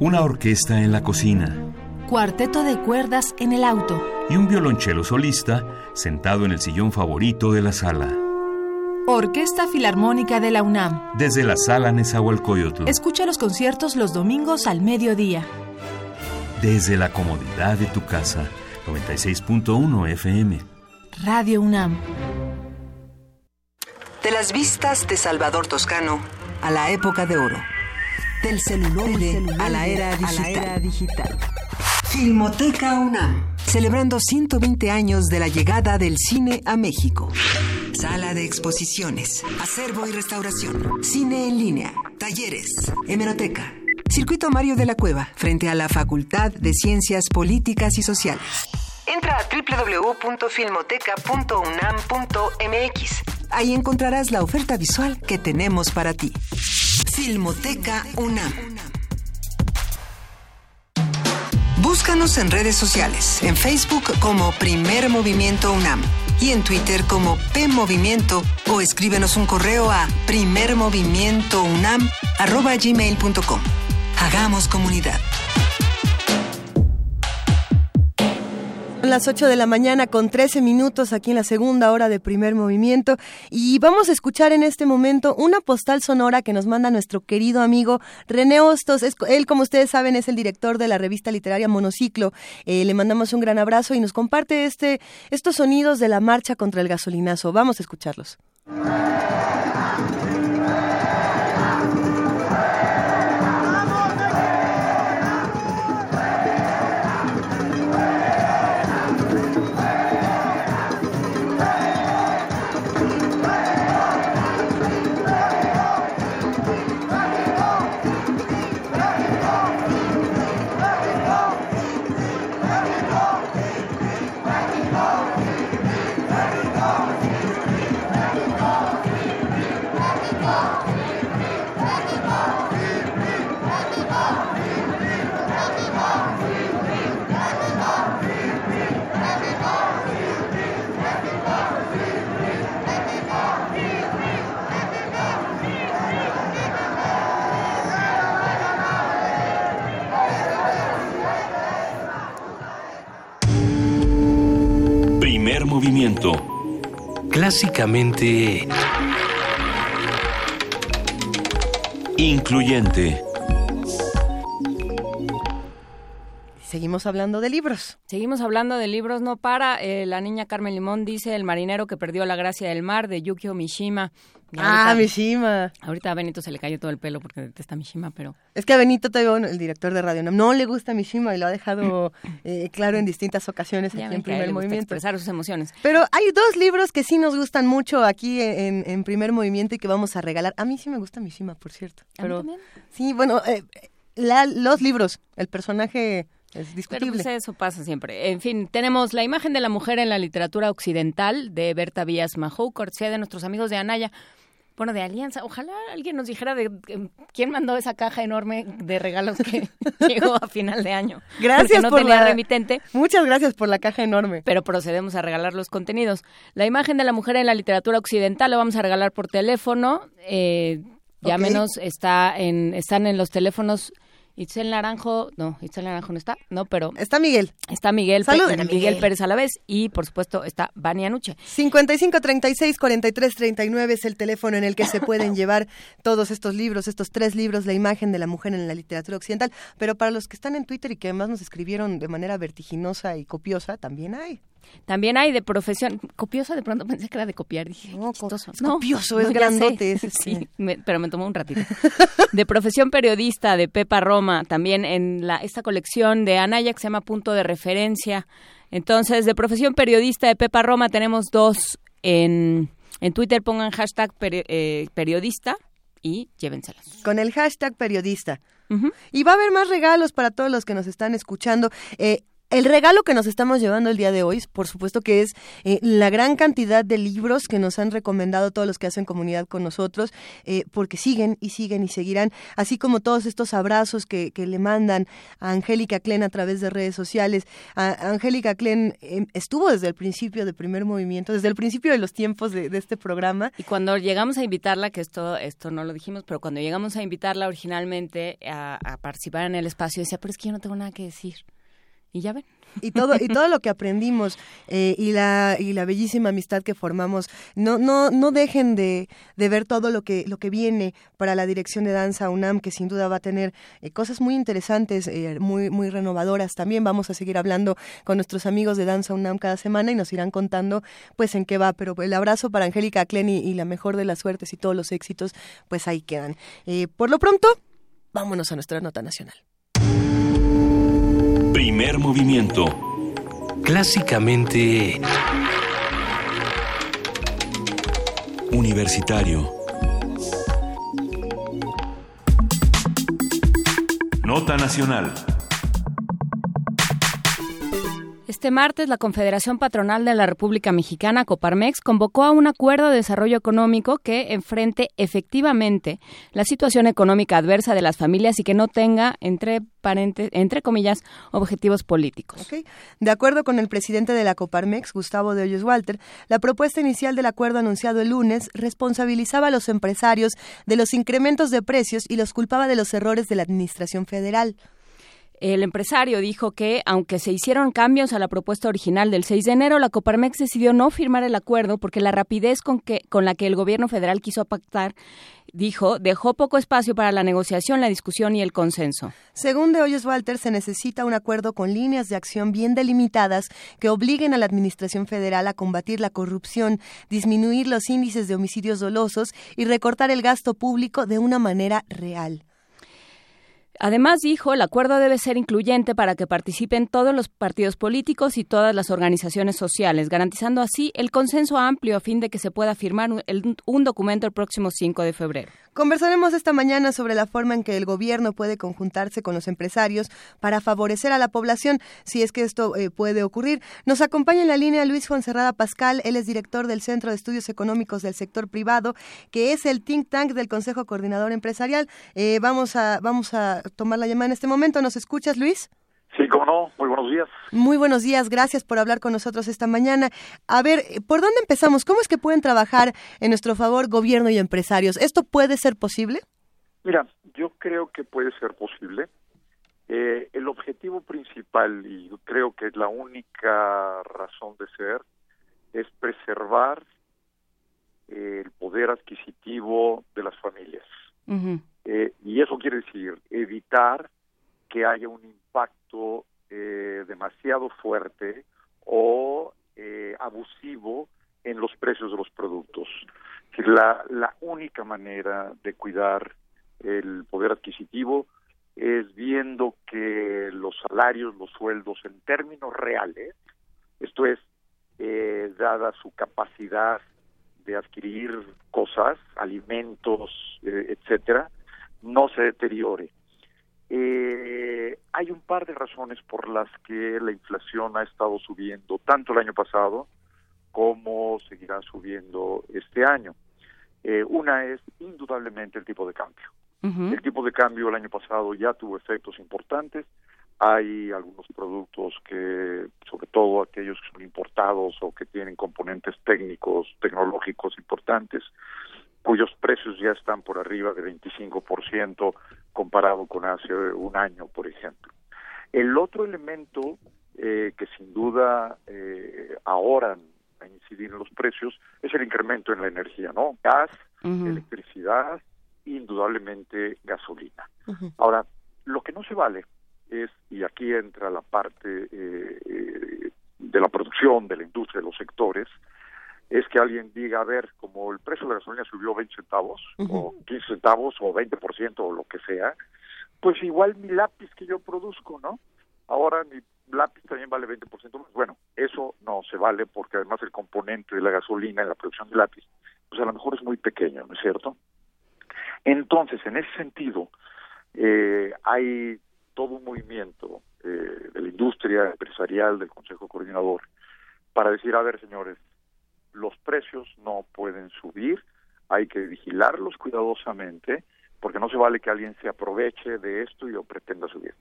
Una orquesta en la cocina. Cuarteto de cuerdas en el auto. Y un violonchelo solista sentado en el sillón favorito de la sala. Orquesta Filarmónica de la UNAM. Desde la sala Nezahualcóyotl. Escucha los conciertos los domingos al mediodía. Desde la comodidad de tu casa. 96.1 FM. Radio UNAM. De las vistas de Salvador Toscano a la época de oro. Del celuloide, a, la era digital. Filmoteca UNAM, celebrando 120 años de la llegada del cine a México. Sala de exposiciones, acervo y restauración, cine en línea, talleres, hemeroteca. Circuito Mario de la Cueva, frente a la Facultad de Ciencias Políticas y Sociales. Entra a www.filmoteca.unam.mx. Ahí encontrarás la oferta visual que tenemos para ti. Filmoteca UNAM. Búscanos en redes sociales, en Facebook como Primer Movimiento UNAM y en Twitter como P Movimiento o escríbenos un correo a primermovimientounam@gmail.com. Hagamos comunidad. Las 8 de la mañana con 13 minutos aquí en la segunda hora de primer movimiento y vamos a escuchar en este momento una postal sonora que nos manda nuestro querido amigo René Hostos. Él, como ustedes saben, es el director de la revista literaria Monociclo. Eh, le mandamos un gran abrazo y nos comparte este, estos sonidos de la marcha contra el gasolinazo. Vamos a escucharlos. Clásicamente... Incluyente. Seguimos hablando de libros. Seguimos hablando de libros, no para. Eh, la niña Carmen Limón dice El marinero que perdió la gracia del mar, de Yukio Mishima. Y Ah, ahorita- Mishima. Ahorita a Benito se le cayó todo el pelo porque detesta Mishima, pero... Es que a Benito te el director de Radio Nam, no le gusta Mishima y lo ha dejado eh, claro en distintas ocasiones Ya aquí en primer movimiento. expresar sus emociones. Pero hay dos libros que sí nos gustan mucho aquí en, en primer movimiento y que vamos a regalar. A mí sí me gusta Mishima, por cierto. A mí Pero también. sí, bueno, eh, la- los libros, el personaje es Pero discutible. pues eso pasa siempre. En fin, tenemos La imagen de la mujer en la literatura occidental de Berta Vías Mahou, cortesía de nuestros amigos de Anaya. Bueno, de Alianza. Ojalá alguien nos dijera de quién mandó esa caja enorme de regalos que llegó a final de año. Gracias no por tenía la- remitente. Muchas gracias por la caja enorme. Pero procedemos a regalar los contenidos. La imagen de la mujer en la literatura occidental lo vamos a regalar por teléfono. Eh, ya Ok. menos está en, están en los teléfonos. Itzel Naranjo, no, Itzel Naranjo no está, no, pero Está Miguel. está Miguel, Saluden Miguel Miguel. Pérez a la vez y por supuesto está Vania Nuche. 55 36 43 39 es el teléfono en el que se pueden llevar todos estos libros, estos tres libros, La imagen de la mujer en la literatura occidental. Pero para los que están en Twitter y que además nos escribieron de manera vertiginosa y copiosa, también hay. También hay de profesión, copiosa de pronto pensé que era de copiar, dije, no, chistoso. es copioso, es ya grandote ese, sí, me- pero me tomó un ratito. De profesión periodista de Pepa Roma, también en la esta colección de Anaya que se llama Punto de Referencia. Entonces, de profesión periodista de Pepa Roma tenemos dos en, en Twitter, pongan hashtag eh, periodista y llévenselas. Con el hashtag periodista. Y va a haber más regalos para todos los que nos están escuchando. Eh, el regalo que nos estamos llevando el día de hoy, por supuesto que es eh, la gran cantidad de libros que nos han recomendado todos los que hacen comunidad con nosotros, eh, porque siguen y siguen y seguirán, así como todos estos abrazos que, que le mandan a Angélica Klen a través de redes sociales. Angélica Klen eh, estuvo desde el principio de primer movimiento, desde el principio de los tiempos de, de este programa. Y cuando llegamos a invitarla, que esto, esto no lo dijimos, pero cuando llegamos a invitarla originalmente a, a participar en el espacio, decía, pero es que yo no tengo nada que decir. Y ya ven. y todo y todo lo que aprendimos eh, y la y la bellísima amistad que formamos no no no dejen de, de ver todo lo que lo que viene para la dirección de danza UNAM que sin duda va a tener eh, cosas muy interesantes eh, muy muy renovadoras. También vamos a seguir hablando con nuestros amigos de danza UNAM cada semana y nos irán contando pues en qué va. Pero el abrazo para Angélica Klen y, y la mejor de las suertes y todos los éxitos pues ahí quedan. Eh, por lo pronto vámonos a nuestra nota nacional Primer movimiento. Clásicamente... Universitario. Nota nacional. Este martes, la Confederación Patronal de la República Mexicana, Coparmex, convocó a un acuerdo de desarrollo económico que enfrente efectivamente la situación económica adversa de las familias y que no tenga, entre, parente- entre comillas, objetivos políticos. De acuerdo con el presidente de la Coparmex, Gustavo de Hoyos Walter, la propuesta inicial del acuerdo anunciado el lunes responsabilizaba a los empresarios de los incrementos de precios y los culpaba de los errores de la Administración Federal. El empresario dijo que, aunque se hicieron cambios a la propuesta original del 6 de enero, la Coparmex decidió no firmar el acuerdo porque la rapidez con, que, con la que el gobierno federal quiso pactar, dijo, dejó poco espacio para la negociación, la discusión y el consenso. Según de Hoyos Walter, se necesita un acuerdo con líneas de acción bien delimitadas que obliguen a la Administración Federal a combatir la corrupción, disminuir los índices de homicidios dolosos y recortar el gasto público de una manera real. Además, dijo, el acuerdo debe ser incluyente para que participen todos los partidos políticos y todas las organizaciones sociales, garantizando así el consenso amplio a fin de que se pueda firmar un, documento el próximo 5 de febrero. Conversaremos esta mañana sobre la forma en que el gobierno puede conjuntarse con los empresarios para favorecer a la población, si es que esto eh, puede ocurrir. Nos acompaña en la línea Luis Fonserrada Pascal, él es director del Centro de Estudios Económicos del Sector Privado, que es el think tank del Consejo Coordinador Empresarial. Eh, vamos, a, vamos a tomar la llamada en este momento. ¿Nos escuchas, Luis? Sí, cómo no. Buenos días. Muy buenos días, gracias por hablar con nosotros esta mañana. A ver, ¿por dónde empezamos? ¿Cómo es que pueden trabajar en nuestro favor gobierno y empresarios? ¿Esto puede ser posible? Mira, yo creo que puede ser posible. Eh, el objetivo principal, y creo que es la única razón de ser, es preservar eh, el poder adquisitivo de las familias. Eh, y eso quiere decir evitar que haya un impacto eh, demasiado fuerte o eh, abusivo en los precios de los productos. La, la única manera de cuidar el poder adquisitivo es viendo que los salarios, los sueldos en términos reales, esto es, eh, dada su capacidad de adquirir cosas, alimentos, eh, etcétera, no se deteriore. Eh, hay un par de razones por las que la inflación ha estado subiendo tanto el año pasado como seguirá subiendo este año. Eh, una es indudablemente el tipo de cambio. El tipo de cambio el año pasado ya tuvo efectos importantes. Hay algunos productos que, sobre todo aquellos que son importados o que tienen componentes técnicos, tecnológicos importantes, cuyos precios ya están por arriba de 25% comparado con hace un año, por ejemplo. El otro elemento eh, que sin duda eh, ahora a incidir en los precios es el incremento en la energía, ¿no? Gas, electricidad, indudablemente gasolina. Ahora, lo que no se vale es, y aquí entra la parte eh, eh, de la producción, de la industria, de los sectores, es que alguien diga, a ver, como el precio de la gasolina subió 20 centavos, o 15 centavos, o 20%, o lo que sea, pues igual mi lápiz que yo produzco, ¿no? Ahora mi lápiz también vale 20% más. Bueno, eso no se vale porque además el componente de la gasolina en la producción de lápiz, pues a lo mejor es muy pequeño, ¿no es cierto? Entonces, en ese sentido, eh, hay todo un movimiento eh, de la industria empresarial, del Consejo Coordinador, para decir, a ver, señores, los precios no pueden subir, hay que vigilarlos cuidadosamente, porque no se vale que alguien se aproveche de esto y lo pretenda subir.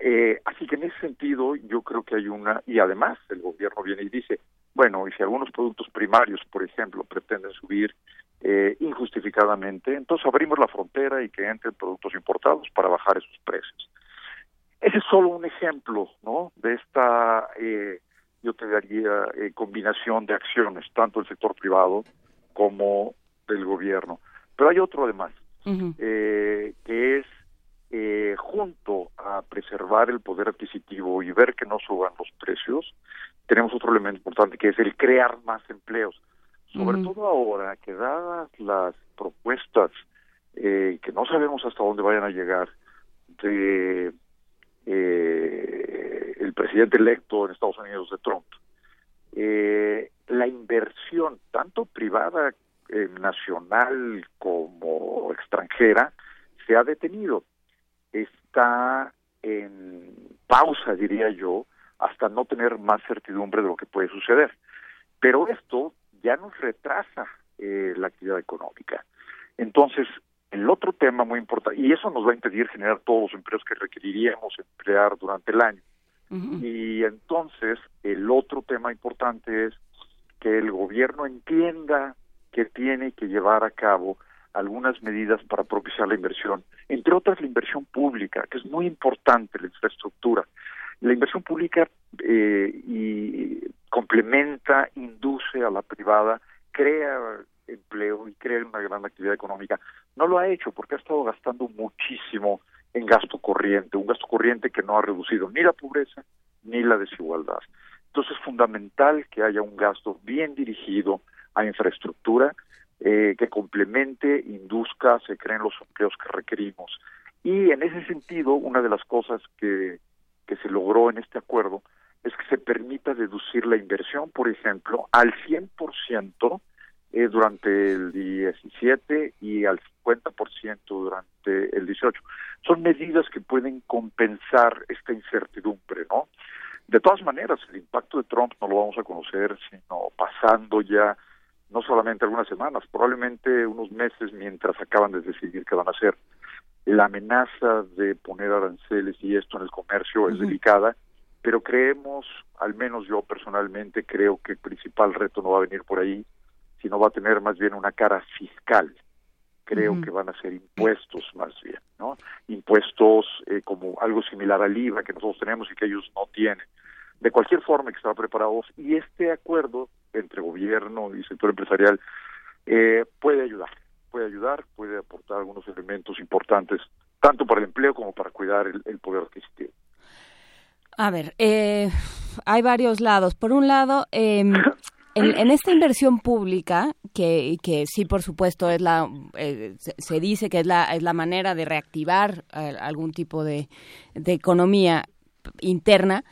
Eh, así que en ese sentido yo creo que hay una, y además el gobierno viene y dice, bueno, y si algunos productos primarios, por ejemplo, pretenden subir eh, injustificadamente, entonces abrimos la frontera y que entren productos importados para bajar esos precios. Ese es solo un ejemplo, ¿no? De esta, eh, yo te daría, eh, combinación de acciones, tanto del sector privado como del gobierno. Pero hay otro además, eh, que es eh, junto a preservar el poder adquisitivo y ver que no suban los precios, tenemos otro elemento importante que es el crear más empleos. Sobre todo ahora que dadas las propuestas eh, que no sabemos hasta dónde vayan a llegar de eh, presidente electo en Estados Unidos de Trump, eh, la inversión tanto privada eh, nacional como extranjera se ha detenido está en pausa, diría yo, hasta no tener más certidumbre de lo que puede suceder. Pero esto ya nos retrasa eh, la actividad económica. Entonces, el otro tema muy importante, y eso nos va a impedir generar todos los empleos que requeriríamos emplear durante el año. Y entonces, el otro tema importante es que el gobierno entienda que tiene que llevar a cabo algunas medidas para propiciar la inversión, entre otras la inversión pública, que es muy importante, la infraestructura. La inversión pública eh, y complementa, induce a la privada, crea empleo y crea una gran actividad económica. No lo ha hecho porque ha estado gastando muchísimo en gasto corriente, un gasto corriente que no ha reducido ni la pobreza ni la desigualdad. Entonces es fundamental que haya un gasto bien dirigido a infraestructura eh, que complemente, induzca, se creen los empleos que requerimos. Y en ese sentido, una de las cosas que, que se logró en este acuerdo es que se permita deducir la inversión, por ejemplo, al 100% eh, durante el 17 y al 50% durante el 18. Son medidas que pueden compensar esta incertidumbre, ¿no? De todas maneras, el impacto de Trump no lo vamos a conocer sino pasando ya no solamente algunas semanas, probablemente unos meses mientras acaban de decidir qué van a hacer. La amenaza de poner aranceles y esto en el comercio es delicada, pero creemos, al menos yo personalmente creo que el principal reto no va a venir por ahí, sino va a tener más bien una cara fiscal. Creo que van a ser impuestos más bien, ¿no? Impuestos eh, como algo similar al IVA que nosotros tenemos y que ellos no tienen. de cualquier forma hay que estar preparados y este acuerdo entre gobierno y sector empresarial eh, puede ayudar, puede ayudar, puede aportar algunos elementos importantes tanto para el empleo como para cuidar el, poder adquisitivo. A ver, eh, hay varios lados. Por un lado, em, en, esta inversión pública, que, que sí, por supuesto, es la, eh, se, dice que es la, es la manera de reactivar eh, algún tipo de, de economía interna,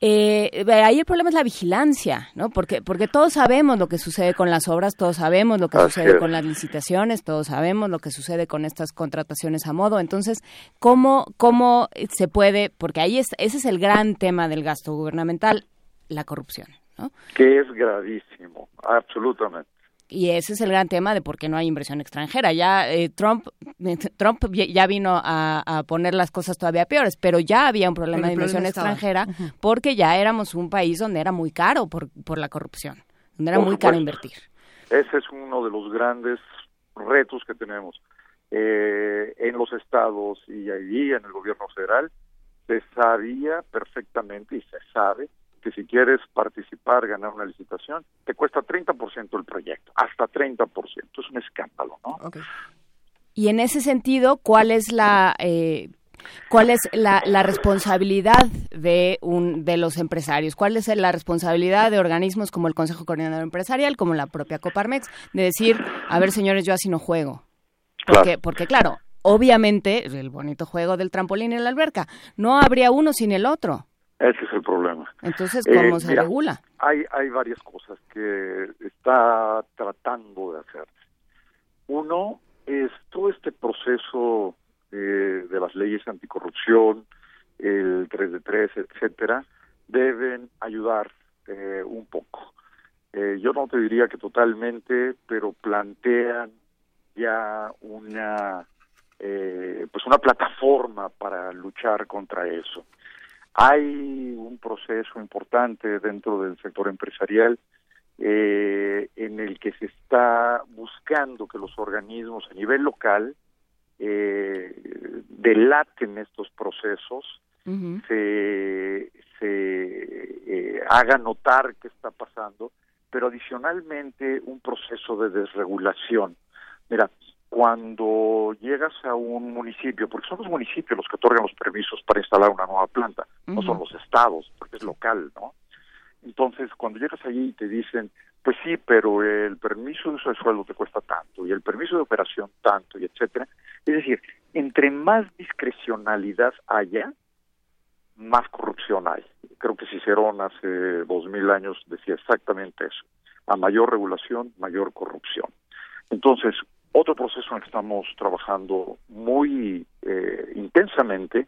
eh, ahí el problema es la vigilancia, ¿no? Porque, porque todos sabemos lo que sucede con las obras, todos sabemos lo que sucede con las licitaciones, todos sabemos lo que sucede con estas contrataciones a modo. Entonces, ¿cómo, cómo se puede? Porque ahí es, ese es el gran tema del gasto gubernamental, la corrupción, ¿no? Que es gravísimo, absolutamente y ese es el gran tema de por qué no hay inversión extranjera. Ya eh, Trump, Trump ya vino a, poner las cosas todavía peores, pero ya había un problema de inversión extranjera porque ya éramos un país donde era muy caro por, por la corrupción, donde era muy caro invertir. Ese es uno de los grandes retos que tenemos eh, en los estados y allí en el gobierno federal. Se sabía perfectamente y se sabe que si quieres participar, ganar una licitación, te cuesta 30% el proyecto, hasta 30%. Es un escándalo, ¿no? Y en ese sentido, ¿cuál es la... Eh, ¿Cuál es la, la, responsabilidad de, un, de los empresarios? ¿Cuál es la responsabilidad de organismos como el Consejo Coordinador Empresarial, como la propia Coparmex, de decir, a ver, señores, yo así no juego? Porque, porque claro, obviamente, el bonito juego del trampolín en la alberca, no habría uno sin el otro. Ese es el problema. Entonces, ¿cómo eh, se regula? Hay, hay varias cosas que está tratando de hacer. Uno es todo este proceso eh, de las leyes anticorrupción, el 3 de 3, etcétera, deben ayudar eh, un poco. yo no te diría que totalmente, pero plantean ya una pues una plataforma para luchar contra eso. Hay un proceso importante dentro del sector empresarial eh, en el que se está buscando que los organismos a nivel local eh, delaten estos procesos, se, se eh, haga notar qué está pasando, pero adicionalmente un proceso de desregulación. Mira, cuando llegas a un municipio, porque son los municipios los que otorgan los permisos para instalar una nueva planta, no son los estados, porque es local, ¿no? Entonces, cuando llegas allí y te dicen, pues sí, pero el permiso de uso de sueldo te cuesta tanto y el permiso de operación tanto y etcétera, es decir, entre más discrecionalidad haya, más corrupción hay. Creo que Cicerón hace dos mil años decía exactamente eso. A mayor regulación, mayor corrupción. Entonces, otro proceso en el que estamos trabajando muy eh, intensamente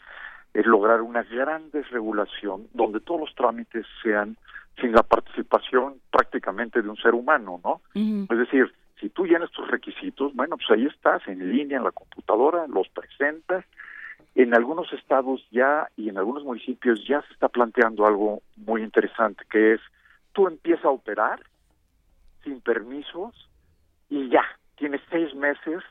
es lograr una gran desregulación donde todos los trámites sean sin la participación prácticamente de un ser humano, ¿no? Es decir, si tú llenas tus requisitos, bueno, pues ahí estás en línea en la computadora, los presentas. En algunos estados ya y en algunos municipios ya se está planteando algo muy interesante, que es tú empiezas a operar sin permisos y ya, tiene seis meses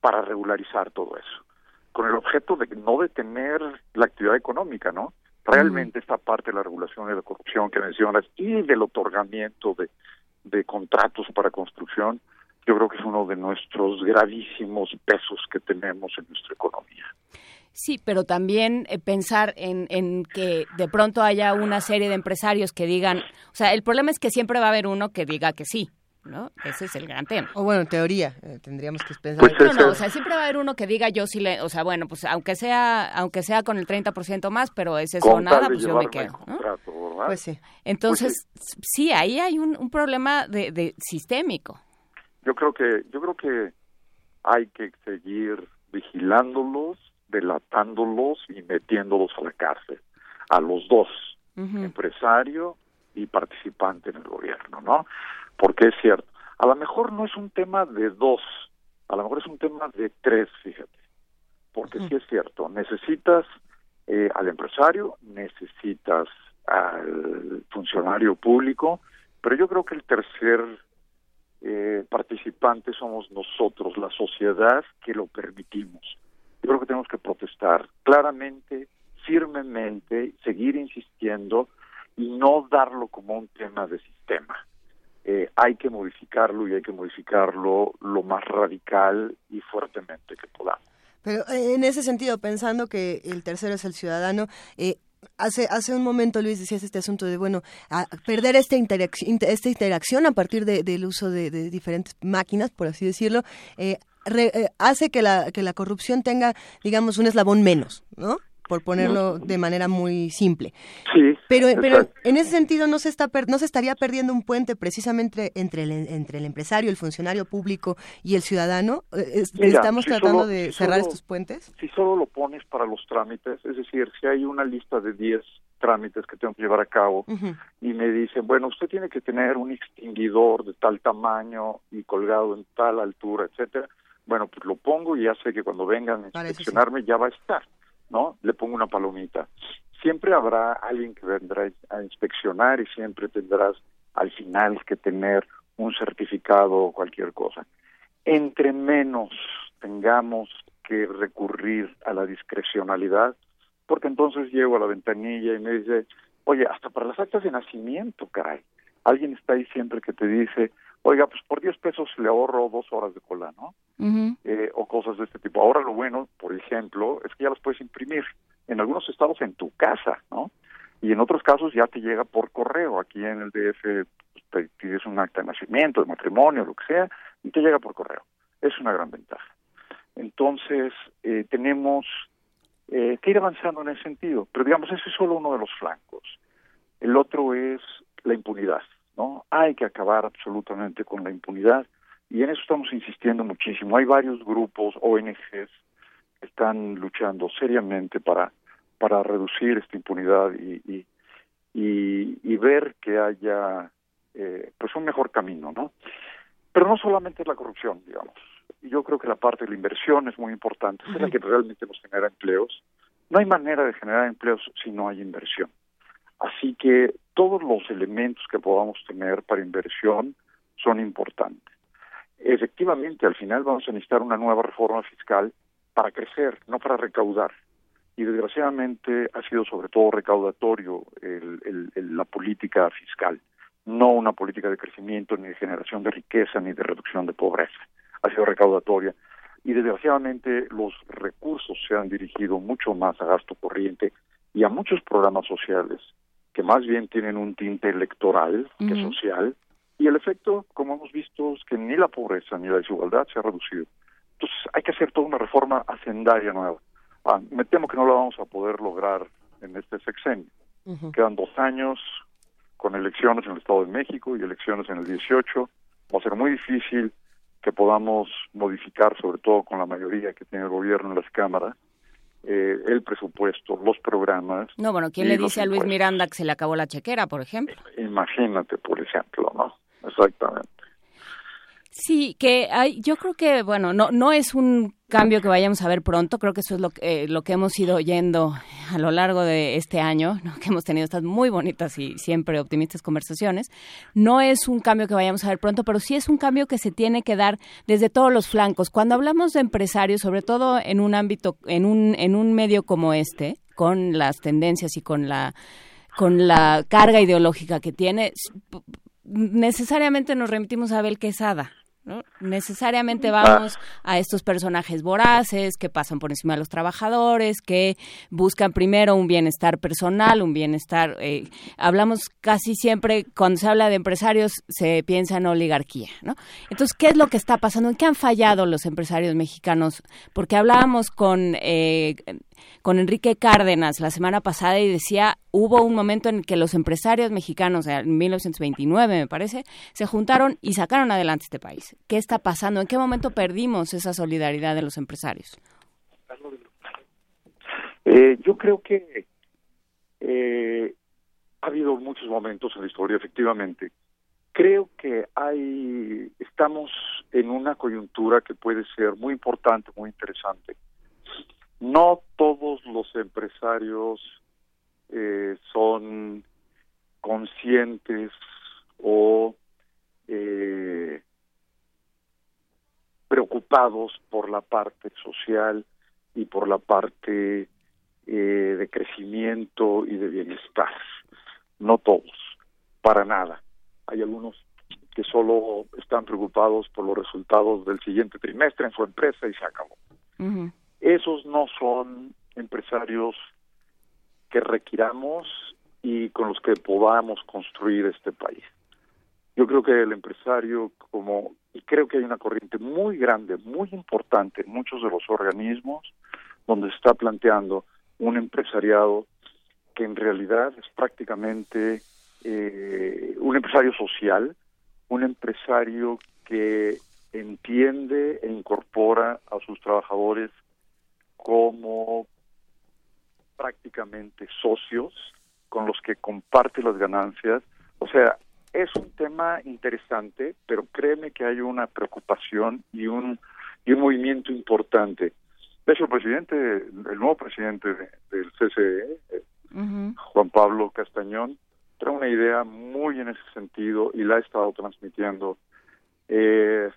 para regularizar todo eso, con el objeto de no detener la actividad económica, ¿no? Realmente esta parte de la regulación de la corrupción que mencionas y del otorgamiento de, de contratos para construcción, yo creo que es uno de nuestros gravísimos pesos que tenemos en nuestra economía. Sí, pero también eh, pensar en, en, que de pronto haya una serie de empresarios que digan, o sea, el problema es que siempre va a haber uno que diga que sí, ¿no? Ese es el gran tema. O bueno, en teoría, eh, tendríamos que pensar. Pues no, no, o sea, siempre va a haber uno que diga yo sí le, o sea, bueno, pues aunque sea aunque sea con el 30% más, pero es eso nada, pues yo me quedo, Pues sí. Entonces, pues sí. ahí hay un, un problema de, de, sistémico. Yo creo que yo creo que hay que seguir vigilándolos, delatándolos y metiéndolos a la cárcel, a los dos, empresario y participante en el gobierno, ¿no? Porque es cierto. A lo mejor no es un tema de dos, a lo mejor es un tema de tres, fíjate, porque sí es cierto, necesitas eh, al empresario, necesitas al funcionario público, pero yo creo que el tercer eh, participante somos nosotros, la sociedad que lo permitimos. Yo creo que tenemos que protestar claramente, firmemente, seguir insistiendo y no darlo como un tema de sistema. Eh, hay que modificarlo y hay que modificarlo lo más radical y fuertemente que podamos. Pero eh, en ese sentido, pensando que el tercero es el ciudadano, eh, hace hace un momento Luis decías este asunto de bueno perder esta interacción esta interacción a partir del uso de, diferentes máquinas por así decirlo hace que la que la corrupción tenga digamos un eslabón menos no por ponerlo de manera muy simple. Sí. Pero, pero en ese sentido no se está no se estaría perdiendo un puente precisamente entre el, entre el empresario, el funcionario público y el ciudadano. Eh, Estamos tratando de cerrar estos puentes. Si solo lo pones para los trámites, es decir, si hay una lista de 10 trámites que tengo que llevar a cabo y me dicen, bueno, usted tiene que tener un extinguidor de tal tamaño y colgado en tal altura, etcétera. Bueno, pues lo pongo y ya sé que cuando vengan a inspeccionarme ya va a estar. ¿No? Le pongo una palomita. Siempre habrá alguien que vendrá a inspeccionar y siempre tendrás al final que tener un certificado o cualquier cosa. Entre menos tengamos que recurrir a la discrecionalidad, porque entonces llego a la ventanilla y me dice, oye, hasta para las actas de nacimiento, caray. Alguien está ahí siempre que te dice, oiga, pues por 10 pesos le ahorro dos horas de cola, ¿no? Eh, o cosas de este tipo. Ahora lo bueno, por ejemplo, es que ya las puedes imprimir en algunos estados en tu casa, ¿no? Y en otros casos ya te llega por correo. Aquí en el DF pues, te pides un acta de nacimiento, de matrimonio, lo que sea, y te llega por correo. Es una gran ventaja. Entonces, eh, tenemos eh, que ir avanzando en ese sentido. Pero digamos, ese es solo uno de los flancos. El otro es la impunidad. ¿No? Hay que acabar absolutamente con la impunidad y en eso estamos insistiendo muchísimo. Hay varios grupos, ONGs, que están luchando seriamente para, para reducir esta impunidad y, y, y, ver que haya eh, pues un mejor camino, ¿no? Pero no solamente es la corrupción, digamos. Yo creo que la parte de la inversión es muy importante, es la que realmente nos genera empleos. No hay manera de generar empleos si no hay inversión. Así que todos los elementos que podamos tener para inversión son importantes. Efectivamente, al final vamos a necesitar una nueva reforma fiscal para crecer, no para recaudar. Y desgraciadamente ha sido sobre todo recaudatorio la política fiscal, no una política de crecimiento, ni de generación de riqueza, ni de reducción de pobreza. Ha sido recaudatoria. Y desgraciadamente los recursos se han dirigido mucho más a gasto corriente y a muchos programas sociales que más bien tienen un tinte electoral que social, y el efecto, como hemos visto, es que ni la pobreza ni la desigualdad se ha reducido. Entonces hay que hacer toda una reforma hacendaria nueva. Ah, me temo que no la vamos a poder lograr en este sexenio. Quedan dos años con elecciones en el Estado de México y elecciones en el 18. Va a ser muy difícil que podamos modificar, sobre todo con la mayoría que tiene el gobierno en las cámaras, eh, el presupuesto, los programas. No, bueno, ¿quién le dice a Luis Miranda que se le acabó la chequera, por ejemplo? Imagínate, por ejemplo, ¿no? Exactamente. Sí, que hay, yo creo que, bueno, no, no es un cambio que vayamos a ver pronto, creo que eso es lo, eh, lo que hemos ido oyendo a lo largo de este año, que hemos tenido estas muy bonitas y siempre optimistas conversaciones. No es un cambio que vayamos a ver pronto, pero sí es un cambio que se tiene que dar desde todos los flancos. Cuando hablamos de empresarios, sobre todo en un ámbito, en un, en un medio como este, con las tendencias y con la con la carga ideológica que tiene, necesariamente nos remitimos a Abel Quesada, Necesariamente vamos a estos personajes voraces que pasan por encima de los trabajadores, que buscan primero un bienestar personal, un bienestar. Eh, hablamos casi siempre, cuando se habla de empresarios, se piensa en oligarquía, ¿no? Entonces, ¿qué es lo que está pasando? ¿En qué han fallado los empresarios mexicanos? Porque hablábamos con eh, con Enrique Cárdenas la semana pasada y decía, hubo un momento en que los empresarios mexicanos, en 1929 me parece, se juntaron y sacaron adelante este país. ¿Qué está pasando? ¿En qué momento perdimos esa solidaridad de los empresarios? Eh, yo creo que eh, ha habido muchos momentos en la historia, efectivamente. Creo que hay, estamos en una coyuntura que puede ser muy importante, muy interesante no todos los empresarios eh, son conscientes o eh, preocupados por la parte social y por la parte eh, de crecimiento y de bienestar. no todos, para nada. Hay algunos que solo están preocupados por los resultados del siguiente trimestre en su empresa y se acabó. Esos no son empresarios que requiramos y con los que podamos construir este país. Yo creo que el empresario, como, y creo que hay una corriente muy grande, muy importante en muchos de los organismos, donde se está planteando un empresariado que en realidad es prácticamente eh, un empresario social, un empresario que entiende e incorpora a sus trabajadores como prácticamente socios con los que comparte las ganancias. O sea, es un tema interesante, pero créeme que hay una preocupación y un, y un movimiento importante. De hecho, el presidente, el nuevo presidente del CCE, Juan Pablo Castañón, trae una idea muy en ese sentido y la ha estado transmitiendo. Eh,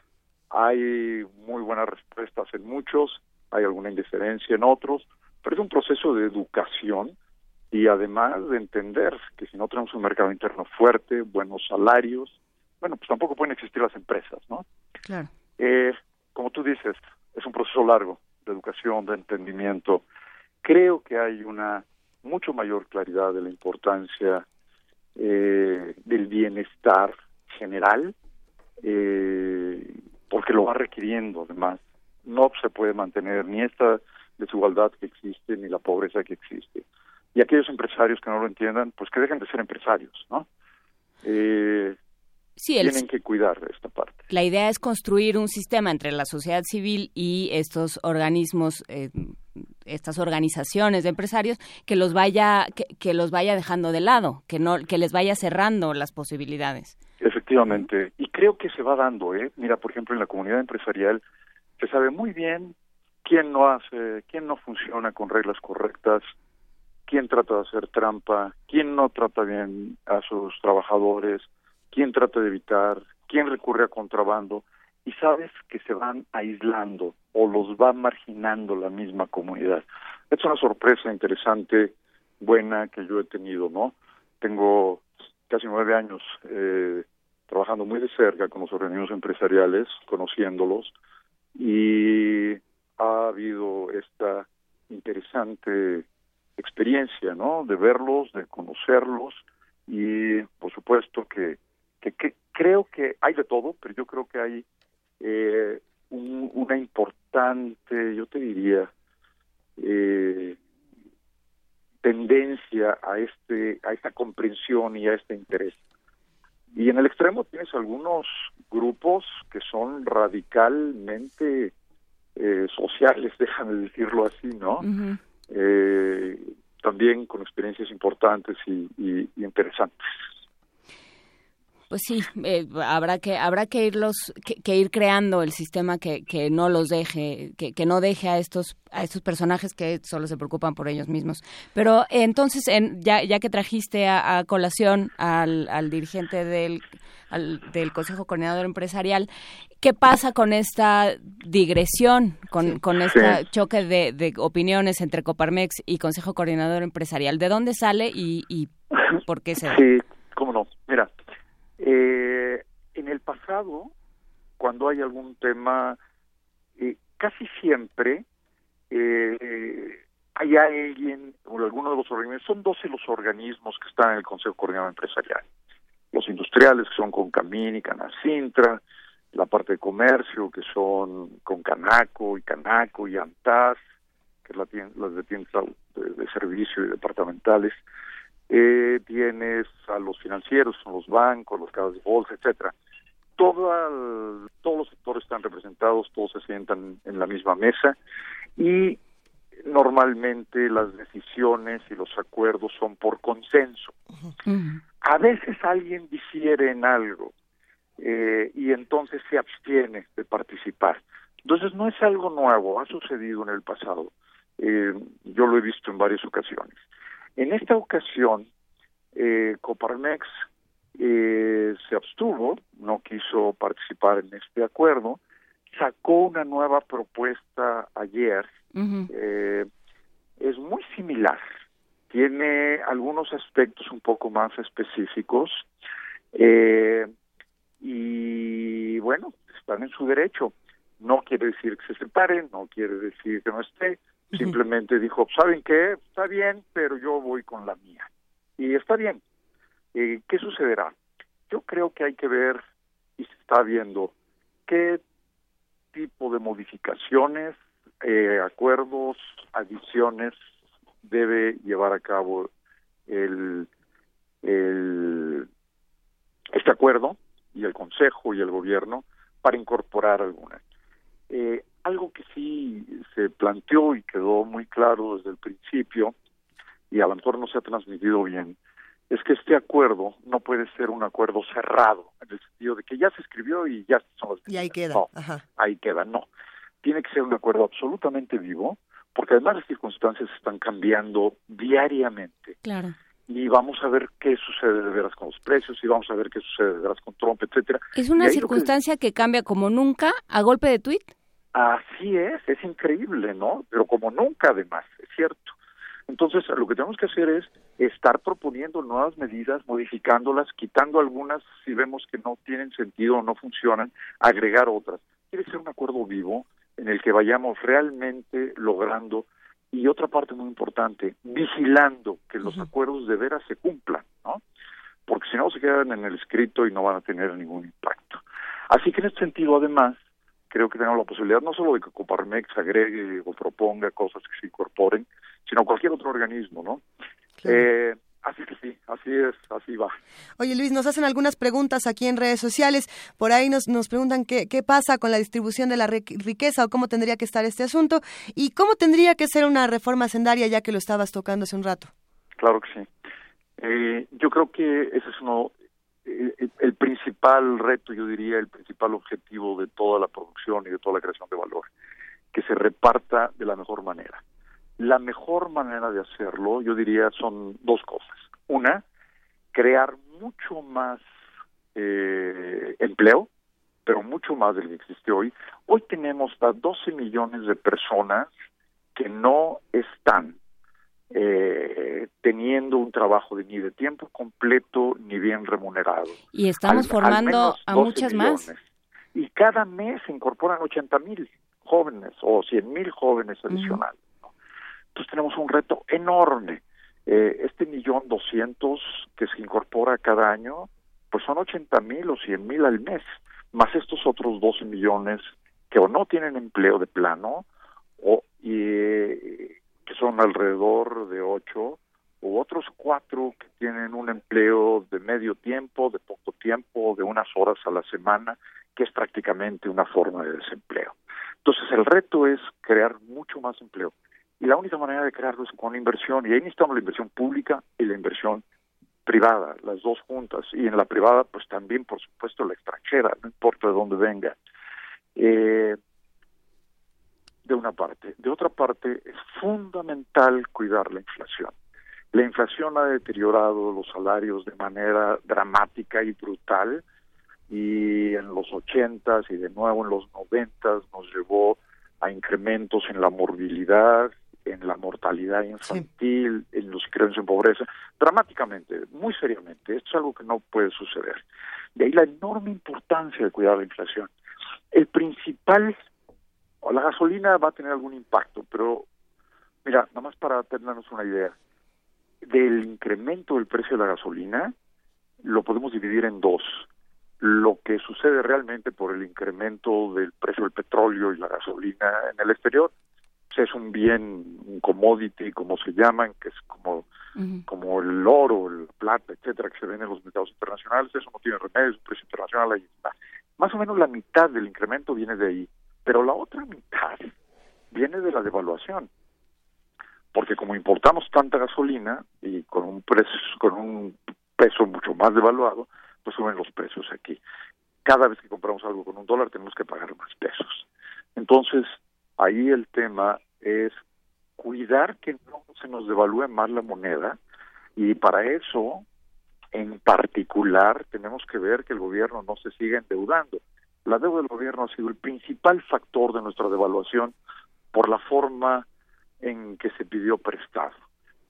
hay muy buenas respuestas en muchos, hay alguna indiferencia en otros, pero es un proceso de educación y además de entender que si no tenemos un mercado interno fuerte, buenos salarios, bueno, pues tampoco pueden existir las empresas, ¿no? Claro. Eh, como tú dices, es un proceso largo de educación, de entendimiento. Creo que hay una mucho mayor claridad de la importancia eh, del bienestar general, eh, porque lo va requiriendo además. No se puede mantener ni esta desigualdad que existe ni la pobreza que existe. Y aquellos empresarios que no lo entiendan, pues que dejen de ser empresarios, ¿no? Eh, tienen que cuidar de esta parte. La idea es construir un sistema entre la sociedad civil y estos organismos, eh, estas organizaciones de empresarios, que los vaya, que, los vaya dejando de lado, que no, que les vaya cerrando las posibilidades. Efectivamente, y creo que se va dando, ¿eh? Mira, por ejemplo, en la comunidad empresarial se sabe muy bien quién no hace, quién no funciona con reglas correctas, quién trata de hacer trampa, quién no trata bien a sus trabajadores, quién trata de evitar, quién recurre a contrabando, y sabes que se van aislando o los va marginando la misma comunidad. Es una sorpresa interesante, buena que yo he tenido, ¿no? Tengo casi nueve años eh, trabajando muy de cerca con los organismos empresariales, conociéndolos, y ha habido esta interesante experiencia, ¿no? De verlos, de conocerlos y, por supuesto, que, que, creo que hay de todo, pero yo creo que hay eh, una importante, yo te diría, eh, tendencia a este a esta comprensión y a este interés. Y en el extremo tienes algunos grupos que son radicalmente eh, sociales, déjame decirlo así, ¿no? eh, también con experiencias importantes y, y, interesantes. Pues sí, eh, habrá que habrá que irlos que, ir creando el sistema que, que no los deje, que, que, no deje a estos a estos personajes que solo se preocupan por ellos mismos. Pero entonces, en, ya, ya que trajiste a, colación al, al dirigente del del Consejo Coordinador Empresarial. ¿Qué pasa con esta digresión, con, con este choque de, opiniones entre Coparmex y Consejo Coordinador Empresarial? ¿De dónde sale y, y por qué se da? Sí, cómo no. Mira, eh, en el pasado, cuando hay algún tema, eh, casi siempre eh, hay alguien o alguno de los organismos, son 12 los organismos que están en el Consejo Coordinador Empresarial. Los industriales que son con Camín y Canacintra, la parte de comercio que son con Canaco y Canaco y Antaz, que es la las de tiendas de, servicio y departamentales, eh, tienes a los financieros, son los bancos, los casas de bolsa, etcétera. Todo todos los sectores están representados, todos se sientan en la misma mesa y normalmente las decisiones y los acuerdos son por consenso. A veces alguien difiere en algo eh, y entonces se abstiene de participar. Entonces no es algo nuevo, ha sucedido en el pasado. Eh, yo lo he visto en varias ocasiones. En esta ocasión, eh, Coparmex eh, se abstuvo, no quiso participar en este acuerdo, sacó una nueva propuesta ayer, eh, es muy similar, tiene algunos aspectos un poco más específicos eh, y bueno, están en su derecho. No quiere decir que se separen, no quiere decir que no esté, simplemente dijo, ¿saben qué? Está bien, pero yo voy con la mía. Y está bien. ¿Qué sucederá? Yo creo que hay que ver, y se está viendo, qué tipo de modificaciones, eh, acuerdos, adiciones debe llevar a cabo el, el, este acuerdo y el Consejo y el Gobierno para incorporar algunas. Eh, algo que sí se planteó y quedó muy claro desde el principio, y a lo mejor no se ha transmitido bien, es que este acuerdo no puede ser un acuerdo cerrado, en el sentido de que ya se escribió y ya son las Y ahí queda. No, ahí queda, no. Tiene que ser un acuerdo absolutamente vivo, porque además las circunstancias están cambiando diariamente. Claro. Y vamos a ver qué sucede de veras con los precios, y vamos a ver qué sucede de veras con Trump, etcétera. Es una lo que- circunstancia que... cambia como nunca a golpe de tuit. Así es, es increíble, ¿no? Pero como nunca además, es cierto. Entonces, lo que tenemos que hacer es estar proponiendo nuevas medidas, modificándolas, quitando algunas si vemos que no tienen sentido o no funcionan, agregar otras. Quiere ser un acuerdo vivo en el que vayamos realmente logrando y otra parte muy importante, vigilando que los acuerdos de veras se cumplan, ¿no? Porque si no se quedan en el escrito y no van a tener ningún impacto. Así que en este sentido, además, creo que tenemos la posibilidad no solo de que Coparmex agregue o proponga cosas que se incorporen, sino cualquier otro organismo, ¿no? Eh, así que sí, así es, así va. Oye Luis, nos hacen algunas preguntas aquí en redes sociales. Por ahí nos, nos preguntan qué, qué pasa con la distribución de la ri- riqueza o cómo tendría que estar este asunto y cómo tendría que ser una reforma sendaria ya que lo estabas tocando hace un rato. Claro que sí. Eh, yo creo que ese es uno, eh, el, el principal reto, yo diría, el principal objetivo de toda la producción y de toda la creación de valor, que se reparta de la mejor manera. La mejor manera de hacerlo, yo diría, son dos cosas. Una, crear mucho más eh, empleo, pero mucho más del que existe hoy. Hoy tenemos a 12 millones de personas que no están eh, teniendo un trabajo de, ni de tiempo completo ni bien remunerado. Y estamos Al- formando a 12 muchas más. millones. Y cada mes se incorporan 80 mil jóvenes o 100 mil jóvenes adicionales. ¿no? Entonces tenemos un reto enorme. Eh, este millón doscientos que se incorpora cada año, pues son 80 mil o 100 mil al mes, más estos otros 12 millones que o no tienen empleo de plano o y, que son alrededor de 8 u otros cuatro que tienen un empleo de medio tiempo, de poco tiempo, de unas horas a la semana, que es prácticamente una forma de desempleo. Entonces el reto es crear mucho más empleo. Y la única manera de crearlo es con inversión. Y ahí necesitamos la inversión pública y la inversión privada, las dos juntas. Y en la privada, pues también, por supuesto, la extranjera, no importa de dónde venga. Eh, de una parte. De otra parte, es fundamental cuidar la inflación. La inflación ha deteriorado los salarios de manera dramática y brutal y en los ochentas y de nuevo en los noventas nos llevó a incrementos en la morbilidad, en la mortalidad infantil, en los que en pobreza, dramáticamente, muy seriamente. Esto es algo que no puede suceder. De ahí la enorme importancia de cuidar la inflación. El principal, la gasolina va a tener algún impacto, pero mira, nada más para tenernos una idea, del incremento del precio de la gasolina, lo podemos dividir en dos. Lo que sucede realmente por el incremento del precio del petróleo y la gasolina en el exterior, pues es un bien, un commodity, como se llaman, que es como, como el oro, el plata, etcétera, que se ven en los mercados internacionales, eso no tiene remedio, es un precio internacional, ahí está. Más o menos la mitad del incremento viene de ahí, pero la otra mitad viene de la devaluación porque como importamos tanta gasolina y con un precio con un peso mucho más devaluado, pues suben los precios aquí. Cada vez que compramos algo con un dólar tenemos que pagar más pesos. Entonces, ahí el tema es cuidar que no se nos devalúe más la moneda y para eso, en particular, tenemos que ver que el gobierno no se siga endeudando. La deuda del gobierno ha sido el principal factor de nuestra devaluación por la forma en que se pidió prestado.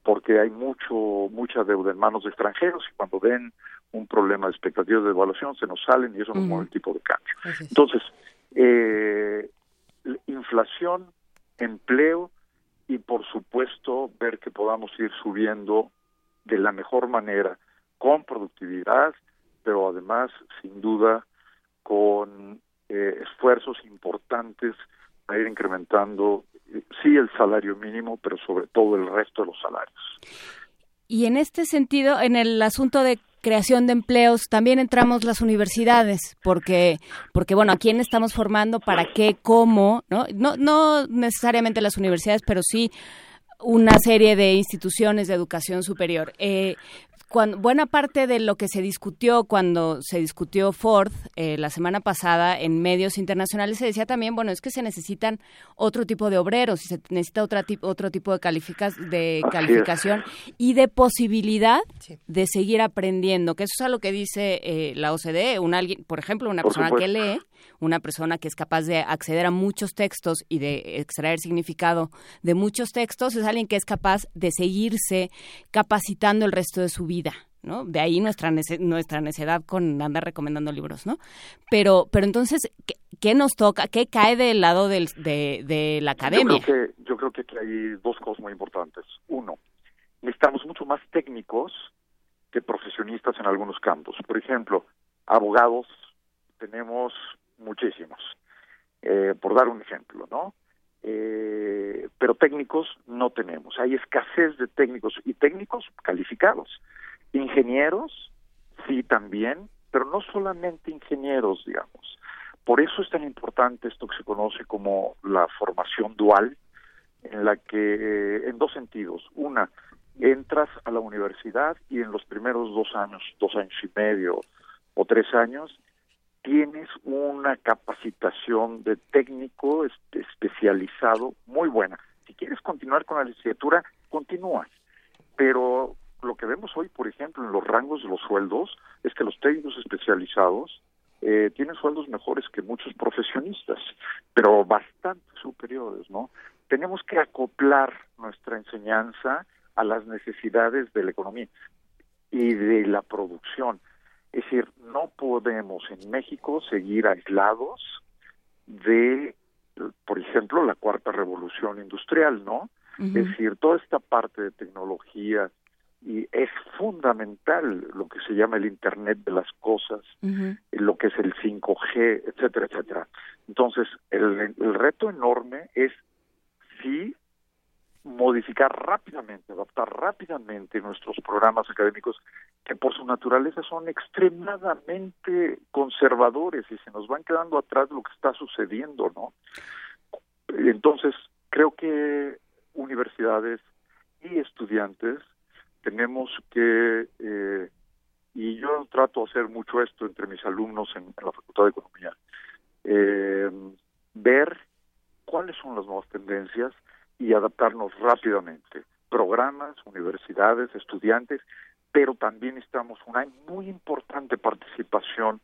porque hay mucho mucha deuda en manos de extranjeros y cuando ven un problema de expectativas de evaluación se nos salen y eso nos mueve el tipo de cambio. Entonces, eh, inflación, empleo y por supuesto ver que podamos ir subiendo de la mejor manera con productividad, pero además sin duda con eh, esfuerzos importantes a ir incrementando eh, sí el salario mínimo, pero sobre todo el resto de los salarios. Y en este sentido, en el asunto de creación de empleos, también entramos las universidades, porque, porque bueno, ¿a quién estamos formando? ¿Para qué? ¿Cómo? ¿No? No, no necesariamente las universidades, pero sí una serie de instituciones de educación superior. Eh, buena parte de lo que se discutió cuando se discutió Ford eh, la semana pasada en medios internacionales se decía también, bueno, es que se necesitan otro tipo de obreros, se necesita otra otro tipo de, calificas, de calificación y de posibilidad de seguir aprendiendo, que eso es algo que dice eh, la OCDE, un alguien, por ejemplo, una persona que lee, una persona que es capaz de acceder a muchos textos y de extraer significado de muchos textos, es alguien que es capaz de seguirse capacitando el resto de su vida. ¿no? De ahí nuestra nuestra necedad con andar recomendando libros, ¿no? Pero, pero entonces, ¿qué, nos toca? ¿Qué cae del lado del, de, de la academia? Yo creo, que, yo creo que aquí hay dos cosas muy importantes. Uno, necesitamos mucho más técnicos que profesionistas en algunos campos. Por ejemplo, abogados, tenemos muchísimos, eh, por dar un ejemplo, ¿no? Eh, pero técnicos no tenemos. Hay escasez de técnicos y técnicos calificados. Ingenieros, sí también, pero no solamente ingenieros, digamos. Por eso es tan importante esto que se conoce como la formación dual, en la que, en dos sentidos. Una, entras a la universidad y en los primeros dos años, dos años y medio o tres años, tienes una capacitación de técnico especializado muy buena. Si quieres continuar con la licenciatura, continúas. Pero lo que vemos hoy, por ejemplo, en los rangos de los sueldos, es que los técnicos especializados eh, tienen sueldos mejores que muchos profesionistas, pero bastante superiores, ¿no? Tenemos que acoplar nuestra enseñanza a las necesidades de la economía y de la producción. Es decir, no podemos en México seguir aislados de, por ejemplo, la cuarta revolución industrial, ¿no? Es decir, toda esta parte de tecnología y es fundamental lo que se llama el Internet de las cosas, lo que es el 5G, etcétera, etcétera. Entonces, el, el reto enorme es sí modificar rápidamente, adaptar rápidamente nuestros programas académicos que por su naturaleza son extremadamente conservadores y se nos van quedando atrás lo que está sucediendo, ¿no? Entonces, creo que universidades y estudiantes tenemos que, eh, y yo trato de hacer mucho esto entre mis alumnos en, la Facultad de Economía, eh, ver cuáles son las nuevas tendencias, y adaptarnos rápidamente. Programas, universidades, estudiantes, pero también estamos una muy importante participación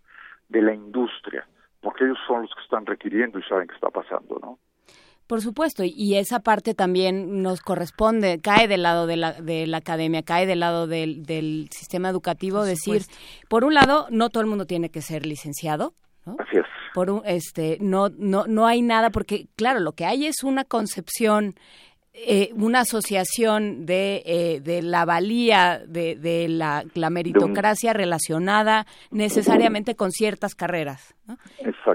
de la industria, porque ellos son los que están requiriendo y saben qué está pasando, ¿no? Por supuesto, y esa parte también nos corresponde, cae del lado de la, de la academia, cae del lado del, del sistema educativo, decir, por un lado, no todo el mundo tiene que ser licenciado, ¿no? Así es por un, este no no no hay nada porque claro lo que hay es una concepción eh, una asociación de, eh, de la valía de, de la, la, meritocracia relacionada necesariamente con ciertas carreras.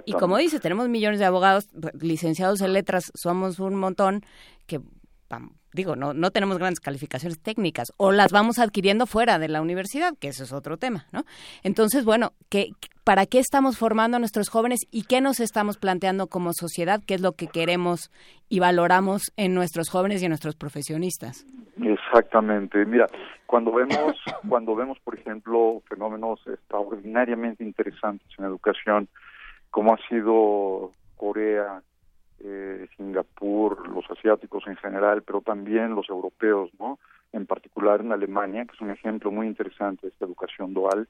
Y como dice, tenemos millones de abogados licenciados en letras, somos un montón que digo, no, no tenemos grandes calificaciones técnicas o las vamos adquiriendo fuera de la universidad, que eso es otro tema, ¿no? Entonces, bueno, ¿qué, ¿para qué estamos formando a nuestros jóvenes y qué nos estamos planteando como sociedad? ¿Qué es lo que queremos y valoramos en nuestros jóvenes y en nuestros profesionistas? Exactamente. Mira, cuando vemos, cuando vemos, por ejemplo, fenómenos extraordinariamente interesantes en educación, como ha sido Corea, eh, Singapur, los asiáticos en general, pero también los europeos, ¿no? En particular en Alemania, que es un ejemplo muy interesante de esta educación dual,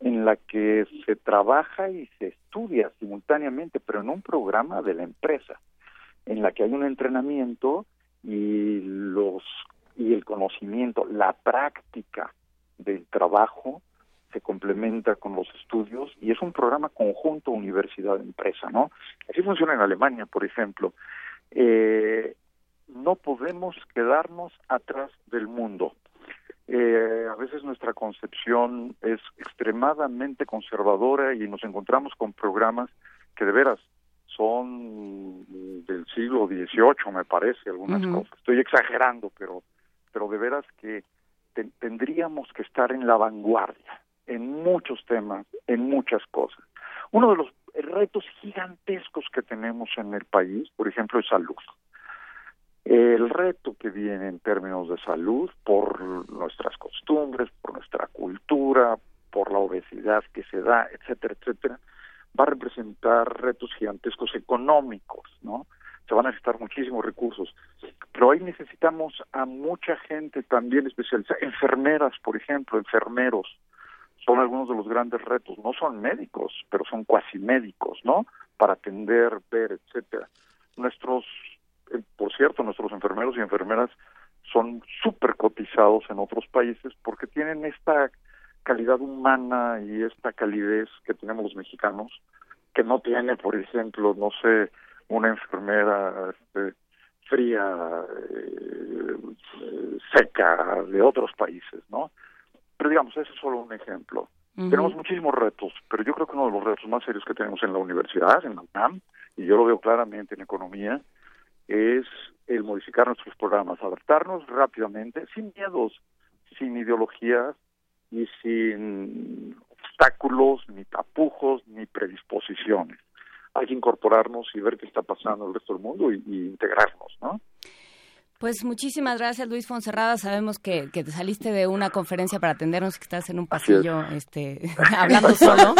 en la que se trabaja y se estudia simultáneamente, pero en un programa de la empresa, en la que hay un entrenamiento y los y el conocimiento, la práctica del trabajo se complementa con los estudios y es un programa conjunto universidad-empresa, ¿no? Así funciona en Alemania, por ejemplo. Eh, no podemos quedarnos atrás del mundo. Eh, a veces nuestra concepción es extremadamente conservadora y nos encontramos con programas que de veras son del siglo XVIII, me parece, algunas cosas. Estoy exagerando, pero, pero de veras que tendríamos que estar en la vanguardia en muchos temas, en muchas cosas. Uno de los retos gigantescos que tenemos en el país, por ejemplo, es salud. El reto que viene en términos de salud por nuestras costumbres, por nuestra cultura, por la obesidad que se da, etcétera, etcétera, va a representar retos gigantescos económicos, ¿no? Se van a necesitar muchísimos recursos, pero ahí necesitamos a mucha gente también especializada, enfermeras, por ejemplo, enfermeros, son algunos de los grandes retos. No son médicos, pero son cuasi médicos, ¿no? Para atender, ver, etcétera. Nuestros, eh, por cierto, nuestros enfermeros y enfermeras son súper cotizados en otros países porque tienen esta calidad humana y esta calidez que tenemos los mexicanos, que no tiene, por ejemplo, no sé, una enfermera este, fría, eh, eh, seca de otros países, ¿no? Pero digamos, ese es solo un ejemplo. Tenemos muchísimos retos, pero yo creo que uno de los retos más serios que tenemos en la universidad, en la UNAM, y yo lo veo claramente en economía, es el modificar nuestros programas, adaptarnos rápidamente, sin miedos, sin ideologías y sin obstáculos, ni tapujos, ni predisposiciones. Hay que incorporarnos y ver qué está pasando en el resto del mundo y, y integrarnos, ¿no? Pues muchísimas gracias, Luis Fonserrada. Sabemos que, que, te saliste de una conferencia para atendernos y que estás en un pasillo este, hablando solo.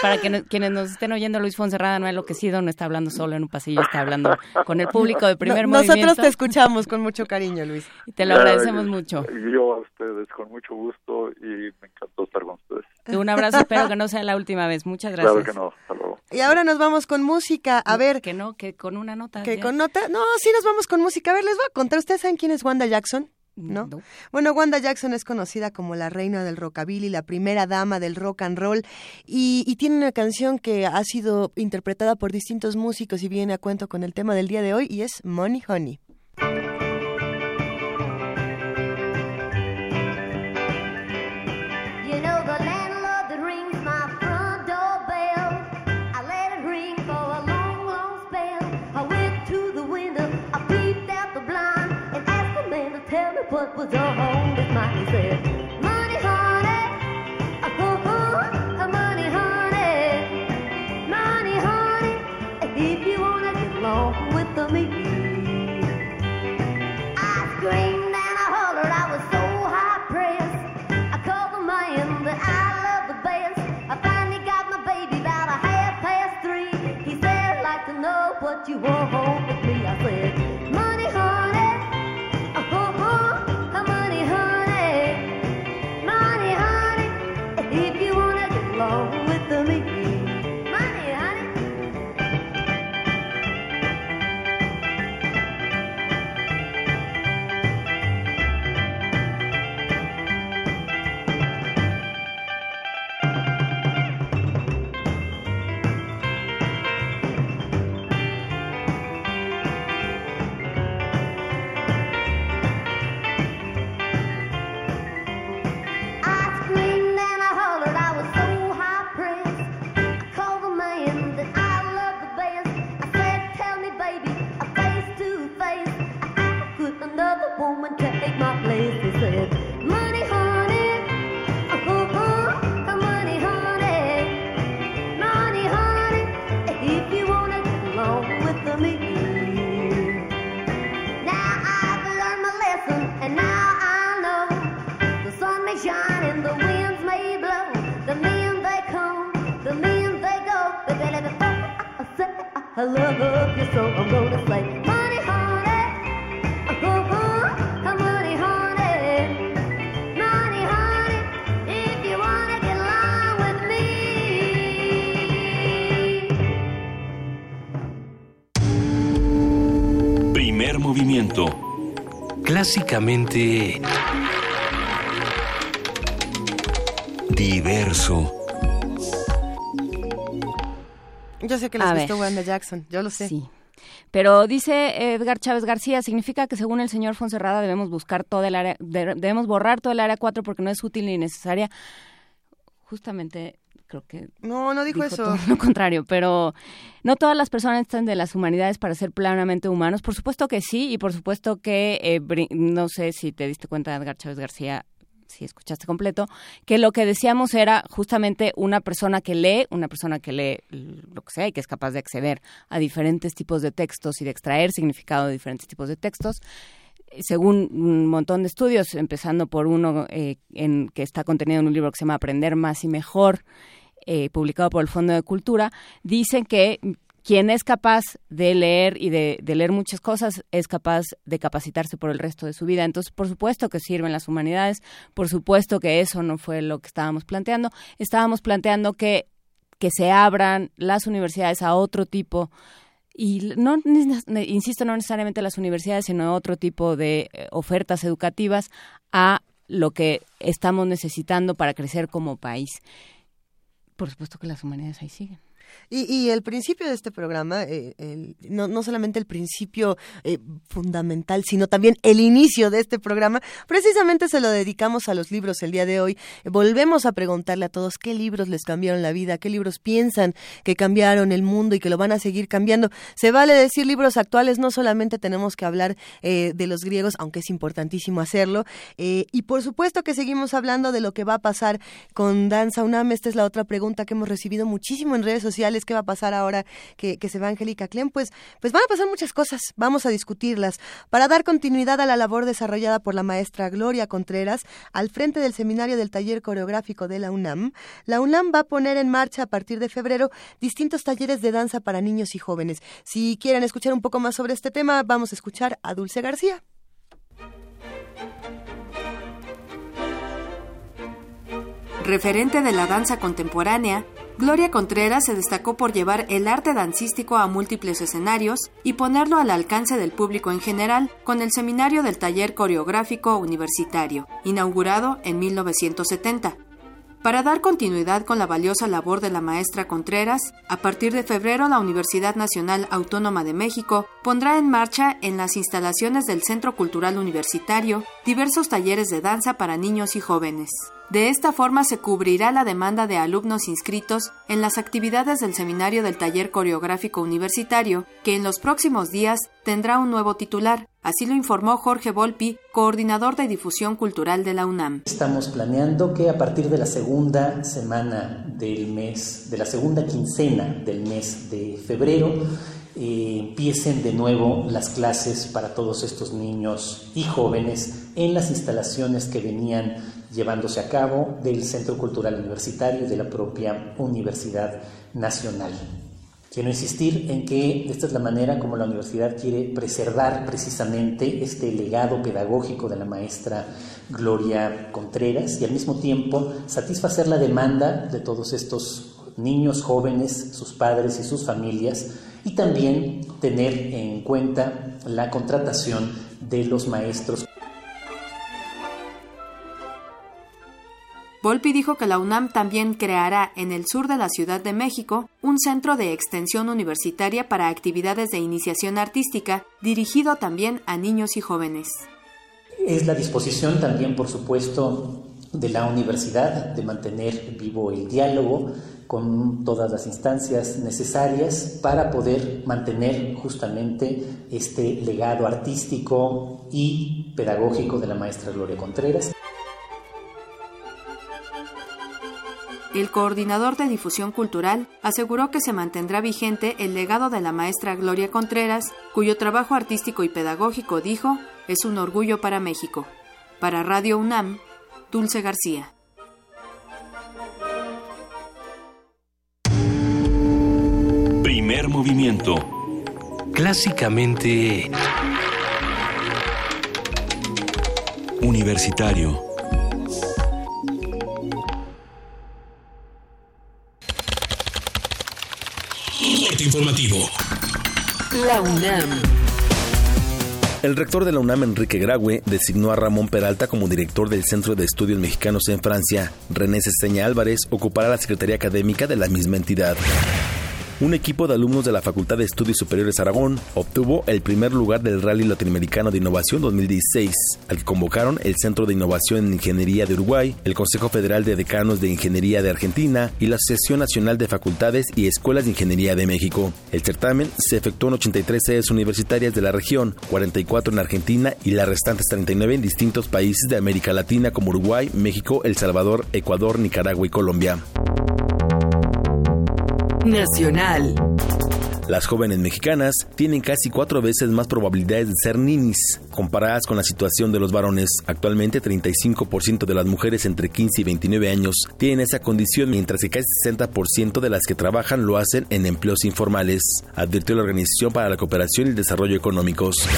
para que quienes nos estén oyendo, Luis Fonserrada no ha enloquecido, no está hablando solo en un pasillo, está hablando con el público de primer movimiento. Nosotros te escuchamos con mucho cariño, Luis. Y te lo agradecemos mucho. Yo a ustedes con mucho gusto y me encantó estar con ustedes. Un abrazo, espero que no sea la última vez. Muchas gracias. Claro que no, hasta luego. Y ahora nos vamos con música. A ver. Que no, que con una nota. Que con nota. No, sí nos vamos con música. A ver, les voy a contar. ¿Ustedes saben quién es Wanda Jackson? ¿No? Bueno, Wanda Jackson es conocida como la reina del rockabilly, la primera dama del rock and roll, y, y, tiene una canción que ha sido interpretada por distintos músicos y viene a cuento con el tema del día de hoy, y es Money Honey. I love you so. I'm gonna say. movimiento. clásicamente diverso. Yo sé que les gustó. Wanda Jackson, yo lo sé. Sí. Pero dice Edgar Chávez García, significa que según el señor Fonserrada debemos buscar todo el área, de- debemos borrar todo el área 4 porque no es útil ni necesaria. Justamente creo que No, no dijo, eso. todo lo contrario, pero no todas las personas están de las humanidades para ser plenamente humanos. Por supuesto que sí, y por supuesto que, eh, no sé si te diste cuenta, Edgar Chávez García, si escuchaste completo, que lo que decíamos era justamente una persona que lee, una persona que lee lo que sea y que es capaz de acceder a diferentes tipos de textos y de extraer significado de diferentes tipos de textos. Según un montón de estudios, empezando por uno eh, en, que está contenido en un libro que se llama Aprender más y mejor, eh, publicado por el Fondo de Cultura, dicen que quien es capaz de leer y de, leer muchas cosas es capaz de capacitarse por el resto de su vida. Entonces, por supuesto que sirven las humanidades, por supuesto que eso no fue lo que estábamos planteando. Estábamos planteando que, que se abran las universidades a otro tipo y no insisto no necesariamente las universidades sino otro tipo de eh, ofertas educativas a lo que estamos necesitando para crecer como país por supuesto que las humanidades ahí siguen Y, y el principio de este programa, eh, el- no, no solamente el principio eh, fundamental, sino también el inicio de este programa, precisamente se lo dedicamos a los libros el día de hoy. Volvemos a preguntarle a todos qué libros les cambiaron la vida, qué libros piensan que cambiaron el mundo y que lo van a seguir cambiando. Se vale decir libros actuales, no solamente tenemos que hablar eh, de los griegos, aunque es importantísimo hacerlo. eh, y por supuesto que seguimos hablando de lo que va a pasar con Danza UNAM. Esta es la otra pregunta que hemos recibido muchísimo en redes sociales. ¿Qué va a pasar ahora que, que se va Angélica Clem? Pues, pues van a pasar muchas cosas. Vamos a discutirlas. Para dar continuidad a la labor desarrollada por la maestra Gloria Contreras al frente del seminario del taller coreográfico de la UNAM, la UNAM va a poner en marcha a partir de febrero distintos talleres de danza para niños y jóvenes. Si quieren escuchar un poco más sobre este tema, vamos a escuchar a Dulce García. Referente de la danza contemporánea, Gloria Contreras se destacó por llevar el arte dancístico a múltiples escenarios y ponerlo al alcance del público en general con el seminario del taller coreográfico universitario, inaugurado en 1970. Para dar continuidad con la valiosa labor de la maestra Contreras, a partir de febrero la Universidad Nacional Autónoma de México pondrá en marcha en las instalaciones del Centro Cultural Universitario diversos talleres de danza para niños y jóvenes. De esta forma se cubrirá la demanda de alumnos inscritos en las actividades del Seminario del Taller Coreográfico Universitario, que en los próximos días tendrá un nuevo titular. Así lo informó Jorge Volpi, coordinador de difusión cultural de la UNAM. Estamos planeando que a partir de la segunda semana del mes, de la segunda quincena del mes de febrero, eh, empiecen de nuevo las clases para todos estos niños y jóvenes en las instalaciones que venían llevándose a cabo del Centro Cultural Universitario y de la propia Universidad Nacional. Quiero insistir en que esta es la manera como la universidad quiere preservar precisamente este legado pedagógico de la maestra Gloria Contreras y al mismo tiempo satisfacer la demanda de todos estos niños, jóvenes, sus padres y sus familias y también tener en cuenta la contratación de los maestros. Volpi dijo que la UNAM también creará en el sur de la Ciudad de México un centro de extensión universitaria para actividades de iniciación artística dirigido también a niños y jóvenes. Es la disposición también, por supuesto, de la universidad de mantener vivo el diálogo con todas las instancias necesarias para poder mantener justamente este legado artístico y pedagógico de la maestra Gloria Contreras. El coordinador de difusión cultural aseguró que se mantendrá vigente el legado de la maestra Gloria Contreras, cuyo trabajo artístico y pedagógico, dijo, es un orgullo para México. Para Radio UNAM, Dulce García. Primer movimiento. Clásicamente Universitario. Informativo. La UNAM. El rector de la UNAM, Enrique Graue, designó a Ramón Peralta como director del Centro de Estudios Mexicanos en Francia. René Cesteña Álvarez ocupará la Secretaría Académica de la misma entidad un equipo de alumnos de la Facultad de Estudios Superiores Aragón obtuvo el primer lugar del Rally Latinoamericano de Innovación 2016, al que convocaron el Centro de Innovación en Ingeniería de Uruguay, el Consejo Federal de Decanos de Ingeniería de Argentina y la Asociación Nacional de Facultades y Escuelas de Ingeniería de México. El certamen se efectuó en 83 sedes universitarias de la región, 44 en Argentina y las restantes 39 en distintos países de América Latina como Uruguay, México, El Salvador, Ecuador, Nicaragua y Colombia. Nacional. Las jóvenes mexicanas tienen casi cuatro veces más probabilidades de ser ninis comparadas con la situación de los varones. Actualmente 35% de las mujeres entre 15 y 29 años tienen esa condición, mientras que casi 60% de las que trabajan lo hacen en empleos informales, advirtió la Organización para la Cooperación y el Desarrollo Económicos.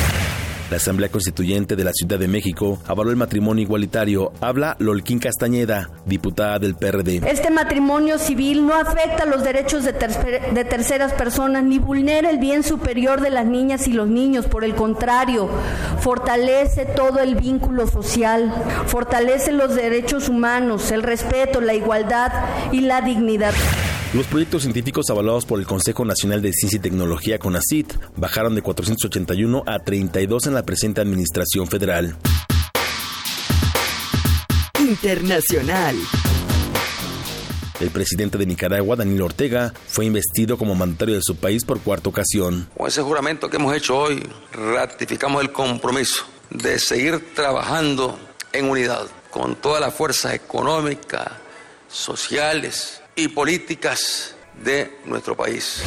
La Asamblea Constituyente de la Ciudad de México avaló el matrimonio igualitario. Habla Lolquín Castañeda, diputada del PRD. Este matrimonio civil no afecta los derechos de, de, terceras personas ni vulnera el bien superior de las niñas y los niños. Por el contrario, fortalece todo el vínculo social, fortalece los derechos humanos, el respeto, la igualdad y la dignidad. Los proyectos científicos avalados por el Consejo Nacional de Ciencia y Tecnología CONACIT bajaron de 481 a 32 en la presente administración federal. Internacional. El presidente de Nicaragua, Daniel Ortega, fue investido como mandatario de su país por cuarta ocasión. Con ese juramento que hemos hecho hoy, ratificamos el compromiso de seguir trabajando en unidad con todas las fuerzas económicas, sociales, y políticas de nuestro país.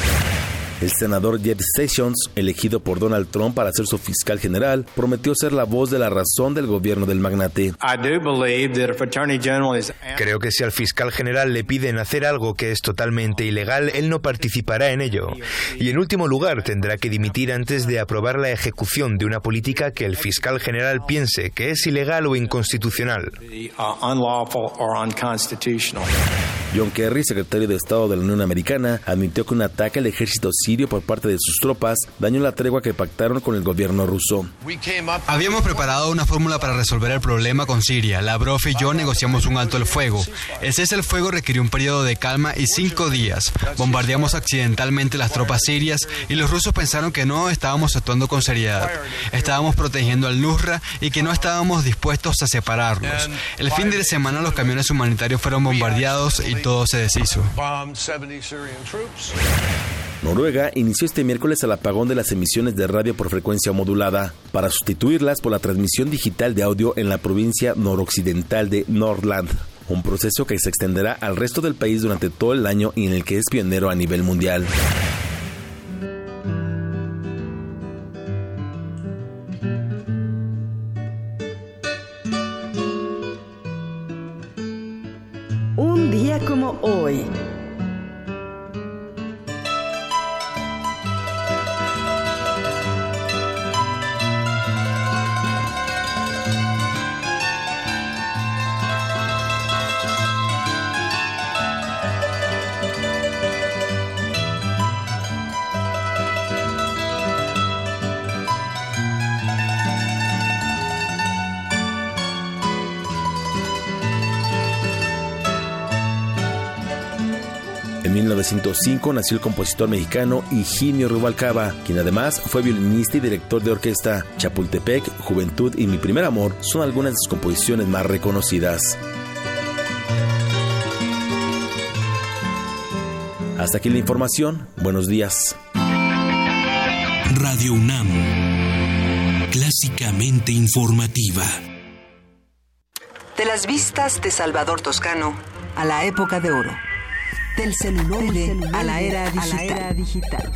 El senador Jeff Sessions, elegido por Donald Trump para ser su fiscal general, prometió ser la voz de la razón del gobierno del magnate. Creo que si al fiscal general le piden hacer algo que es totalmente ilegal, él no participará en ello. Y en último lugar, tendrá que dimitir antes de aprobar la ejecución de una política que el fiscal general piense que es ilegal o inconstitucional. John Kerry, secretario de Estado de la Unión Americana, admitió que un ataque al ejército sirio por parte de sus tropas dañó la tregua que pactaron con el gobierno ruso. Habíamos preparado una fórmula para resolver el problema con Siria. Lavrov y yo negociamos un alto el fuego. El cese el fuego requirió un periodo de calma y cinco días. Bombardeamos accidentalmente las tropas sirias y los rusos pensaron que no estábamos actuando con seriedad. Estábamos protegiendo al Nusra y que no estábamos dispuestos a separarlos. El fin de semana los camiones humanitarios fueron bombardeados y todo se deshizo. Noruega inició este miércoles el apagón de las emisiones de radio por frecuencia modulada para sustituirlas por la transmisión digital de audio en la provincia noroccidental de Nordland, un proceso que se extenderá al resto del país durante todo el año y en el que es pionero a nivel mundial. Hoy. 1905 nació el compositor mexicano Higinio Rubalcaba, quien además fue violinista y director de orquesta. Chapultepec, Juventud y Mi Primer Amor son algunas de sus composiciones más reconocidas. Hasta aquí la información. Buenos días. Radio UNAM. Clásicamente informativa. De las vistas de Salvador Toscano a la época de oro. Del celuloide, a, la era digital. a la era digital.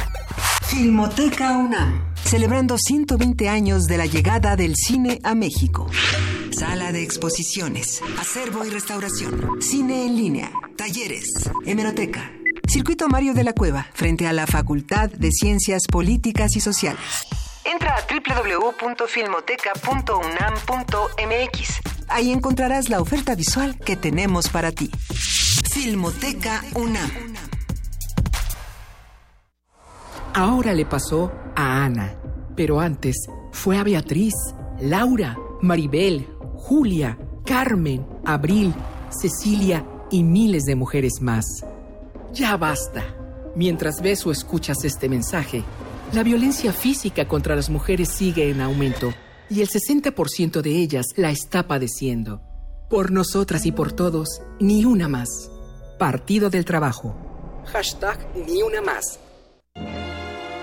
Filmoteca UNAM. Celebrando 120 años de la llegada del cine a México. Sala de exposiciones, acervo y restauración, cine en línea, talleres, hemeroteca. Circuito Mario de la Cueva, frente a la Facultad de Ciencias Políticas y Sociales. Entra a www.filmoteca.unam.mx. Ahí encontrarás la oferta visual que tenemos para ti. Filmoteca UNAM. Ahora le pasó a Ana, pero antes fue a Beatriz, Laura, Maribel, Julia, Carmen, Abril, Cecilia y miles de mujeres más. Ya basta. Mientras ves o escuchas este mensaje, la violencia física contra las mujeres sigue en aumento y el 60% de ellas la está padeciendo. Por nosotras y por todos, ni una más. Partido del Trabajo. Hashtag ni una más.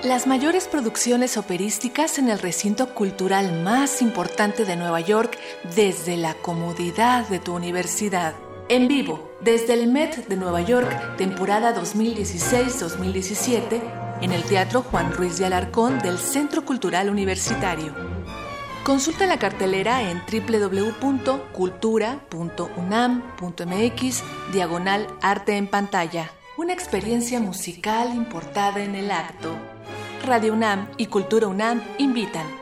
Las mayores producciones operísticas en el recinto cultural más importante de Nueva York desde la comodidad de tu universidad. En vivo, desde el Met de Nueva York, temporada 2016-2017, en el Teatro Juan Ruiz de Alarcón del Centro Cultural Universitario. Consulta la cartelera en www.cultura.unam.mx, diagonal arte en pantalla. Una experiencia musical importada en el acto. Radio UNAM y Cultura UNAM invitan.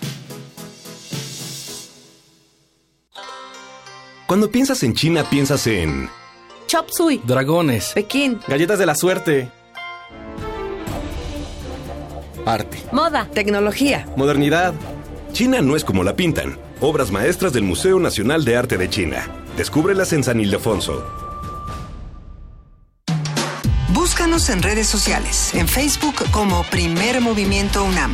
Cuando piensas en China, piensas en Chop Suey, Dragones. Pekín, Galletas de la suerte. Arte. moda, tecnología. modernidad. China no es como la pintan. Obras maestras del Museo Nacional de Arte de China. Descúbrelas en San Ildefonso. Búscanos en redes sociales, en Facebook como Primer Movimiento UNAM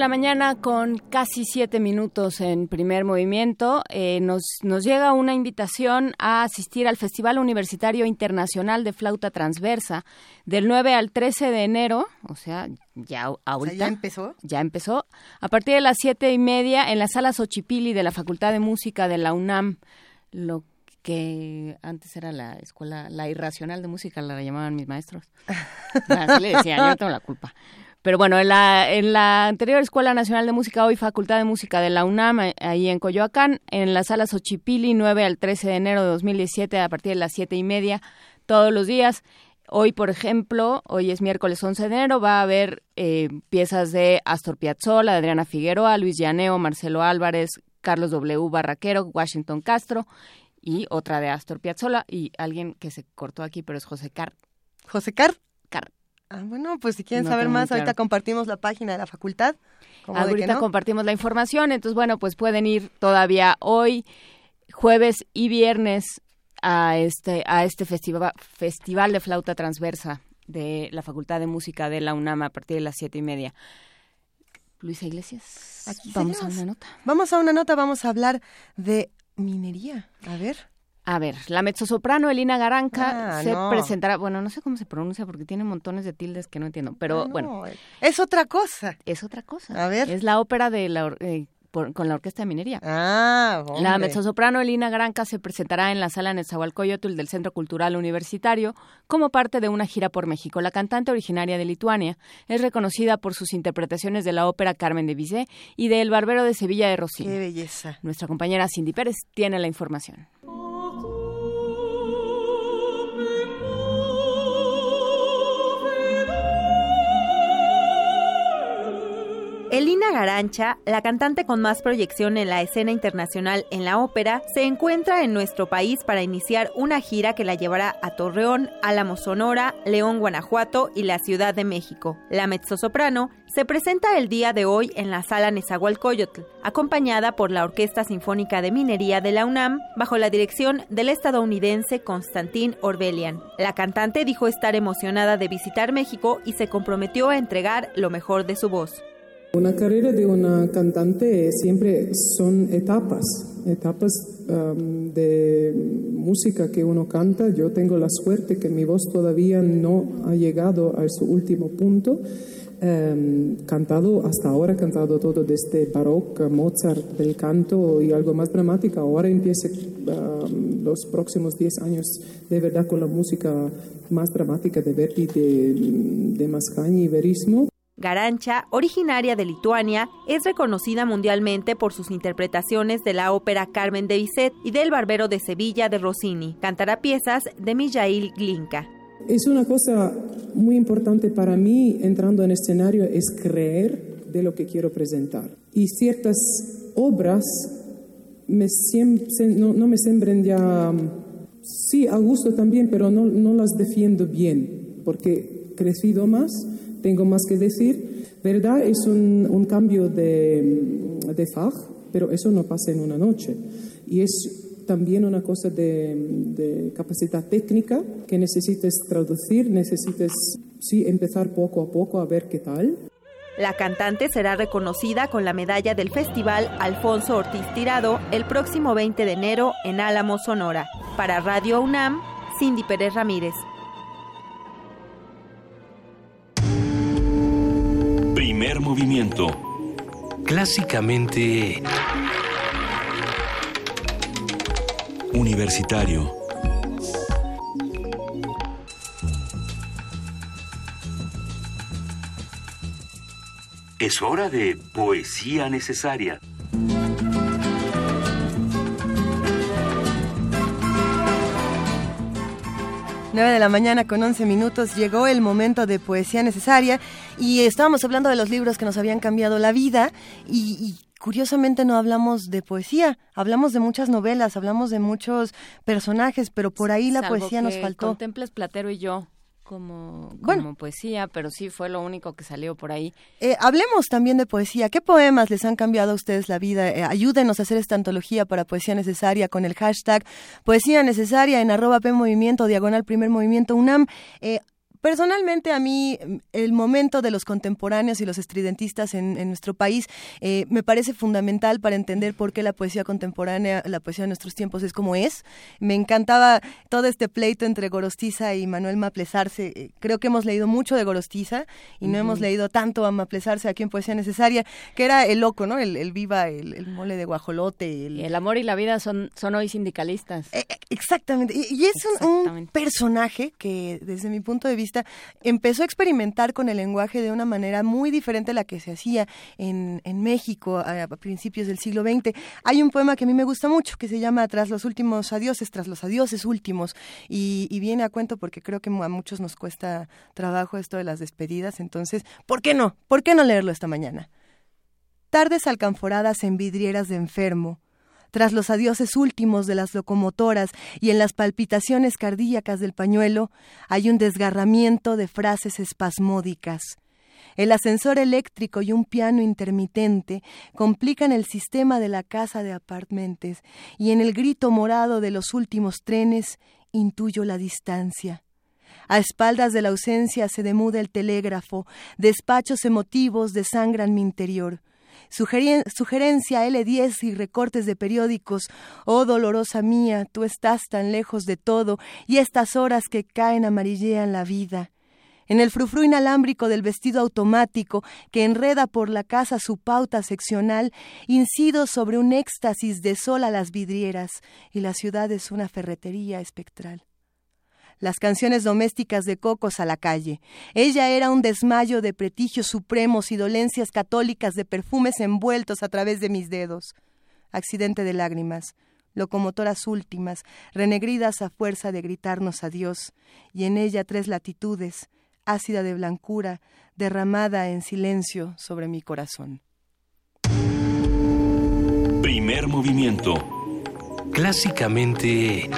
La mañana con casi siete minutos en primer movimiento. Eh, nos, nos llega una invitación a asistir al Festival Universitario Internacional de Flauta Transversa del 9 al 13 de enero, o sea, ya ahorita. ¿ya empezó? Ya empezó. A partir de las siete y media en la sala Xochipilli de la Facultad de Música de la UNAM. Lo que antes era la escuela, la irracional de música, la llamaban mis maestros. Así le decían, yo no tengo la culpa. Pero bueno, en la, en la anterior Escuela Nacional de Música, hoy Facultad de Música de la UNAM, eh, ahí en Coyoacán, en la sala Xochipilli, 9 al 13 de enero de 2017, a partir de las siete y media, todos los días. Hoy, por ejemplo, hoy es miércoles 11 de enero, va a haber eh, piezas de Astor Piazzolla, Adriana Figueroa, Luis Llaneo, Marcelo Álvarez, Carlos W. Barraquero, Washington Castro y otra de Astor Piazzolla y alguien que se cortó aquí, pero es José Car. ¿José Car? Ah, bueno, pues si quieren No saber más, ahorita compartimos la página de la facultad. ¿Cómo de que Ahorita no? compartimos la información, entonces bueno, pues pueden ir todavía hoy, jueves y viernes a este a este festival festival de flauta transversa de la Facultad de Música de la UNAM a partir de las siete y media. Luisa Iglesias, Aquí vamos seguimos. a una nota. Vamos a una nota, vamos a hablar de minería. A ver. A ver, la mezzosoprano Elina Garanca Ah, se no. presentará, bueno, no sé cómo se pronuncia porque tiene montones de tildes que no entiendo, pero Ah, no, bueno, Es otra cosa. es otra cosa. A ver. Es la ópera de la, eh, por- con la Orquesta de Minería. Ah, La hombre. mezzosoprano Elina Granca se presentará en la sala Nezahualcóyotl del Centro Cultural Universitario como parte de una gira por México. La cantante originaria de Lituania es reconocida por sus interpretaciones de la ópera Carmen de Bizet y de El Barbero de Sevilla de Rossini. Qué belleza. Nuestra compañera Cindy Pérez tiene la información. Elina Garancha, la cantante con más proyección en la escena internacional en la ópera, se encuentra en nuestro país para iniciar una gira que la llevará a Torreón, Álamo Sonora, León, Guanajuato y la Ciudad de México. La mezzosoprano se presenta el día de hoy en la sala Nezahualcóyotl, acompañada por la Orquesta Sinfónica de Minería de la UNAM, bajo la dirección del estadounidense Constantin Orbelian. La cantante dijo estar emocionada de visitar México y se comprometió a entregar lo mejor de su voz. Una carrera de una cantante siempre son etapas, etapas de música que uno canta. Yo tengo la suerte que mi voz todavía no ha llegado a su último punto. Um, cantado hasta ahora, cantado todo desde barroco, Mozart, del canto y algo más dramático. Ahora empieza um, los próximos 10 años de verdad con la música más dramática de Verdi, de, de Mascagni y Verismo. Garancha, originaria de Lituania, es reconocida mundialmente por sus interpretaciones de la ópera Carmen de Bizet y del Barbero de Sevilla de Rossini. Cantará piezas de Mijail Glinka. Es una cosa muy importante para mí entrando en escenario es creer de lo que quiero presentar. Y ciertas obras me no, no, me sembren ya, sí, a gusto también, pero no, no las defiendo bien, porque crecido más tengo más que decir. ¿Verdad? Es un, un cambio de, de faj, pero eso no pasa en una noche. Y es también una cosa de, de, capacidad técnica que necesites traducir, necesites sí empezar poco a poco a ver qué tal. La cantante será reconocida con la medalla del Festival Alfonso Ortiz Tirado el próximo 20 de enero en Álamo, Sonora. Para Radio UNAM, Cindy Pérez Ramírez. Primer movimiento. Clásicamente... Universitario. Es hora de poesía necesaria. 9 de la mañana con 11 minutos llegó el momento de poesía necesaria y estábamos hablando de los libros que nos habían cambiado la vida y, y curiosamente no hablamos de poesía, hablamos de muchas novelas, hablamos de muchos personajes, pero por ahí la Salvo poesía nos faltó. Contemples Platero y yo como, como Bueno. poesía, pero sí fue lo único que salió por ahí. Eh, hablemos también de poesía. ¿Qué poemas les han cambiado a ustedes la vida? Eh, ayúdenos a hacer esta antología para Poesía Necesaria con el hashtag Poesía Necesaria en arroba P Movimiento, diagonal Primer Movimiento UNAM. Eh, Personalmente a mí mm, el momento de los contemporáneos y los estridentistas en, en nuestro país eh, me parece fundamental para entender por qué la poesía contemporánea, la poesía de nuestros tiempos es como es. Me encantaba todo este pleito entre Gorostiza y Manuel Maplesarse. Eh, Creo que hemos leído mucho de Gorostiza y no hemos leído tanto a Maplesarse aquí en Poesía Necesaria, que era el loco, ¿no? El, el viva, el, el mole de guajolote. El... El amor y la vida son, son hoy sindicalistas. Exactamente. Y, y es un, un personaje que, desde mi punto de vista, empezó a experimentar con el lenguaje de una manera muy diferente a la que se hacía en, en México a, principios del siglo XX. Hay un poema que a mí me gusta mucho que se llama Tras los últimos adioses, tras los adioses últimos. Y, y viene a cuento porque creo que a muchos nos cuesta trabajo esto de las despedidas. Entonces, ¿por qué no? ¿Por qué no leerlo esta mañana? Tardes alcanforadas en vidrieras de enfermo, tras los adioses últimos de las locomotoras y en las palpitaciones cardíacas del pañuelo, hay un desgarramiento de frases espasmódicas. El ascensor eléctrico y un piano intermitente complican el sistema de la casa de apartmentes y en el grito morado de los últimos trenes intuyo la distancia. A espaldas de la ausencia se demuda el telégrafo, despachos emotivos desangran mi interior. Sugerencia L10 y recortes de periódicos. Oh dolorosa mía, tú estás tan lejos de todo y estas horas que caen amarillean la vida. En el frufru inalámbrico del vestido automático que enreda por la casa su pauta seccional, incido sobre un éxtasis de sol a las vidrieras y la ciudad es una ferretería espectral las canciones domésticas de Cocos a la calle. Ella era un desmayo de pretigios supremos y dolencias católicas de perfumes envueltos a través de mis dedos. Accidente de lágrimas, locomotoras últimas, renegridas a fuerza de gritarnos adiós, y en ella tres latitudes, ácida de blancura, derramada en silencio sobre mi corazón. Primer movimiento. Clásicamente...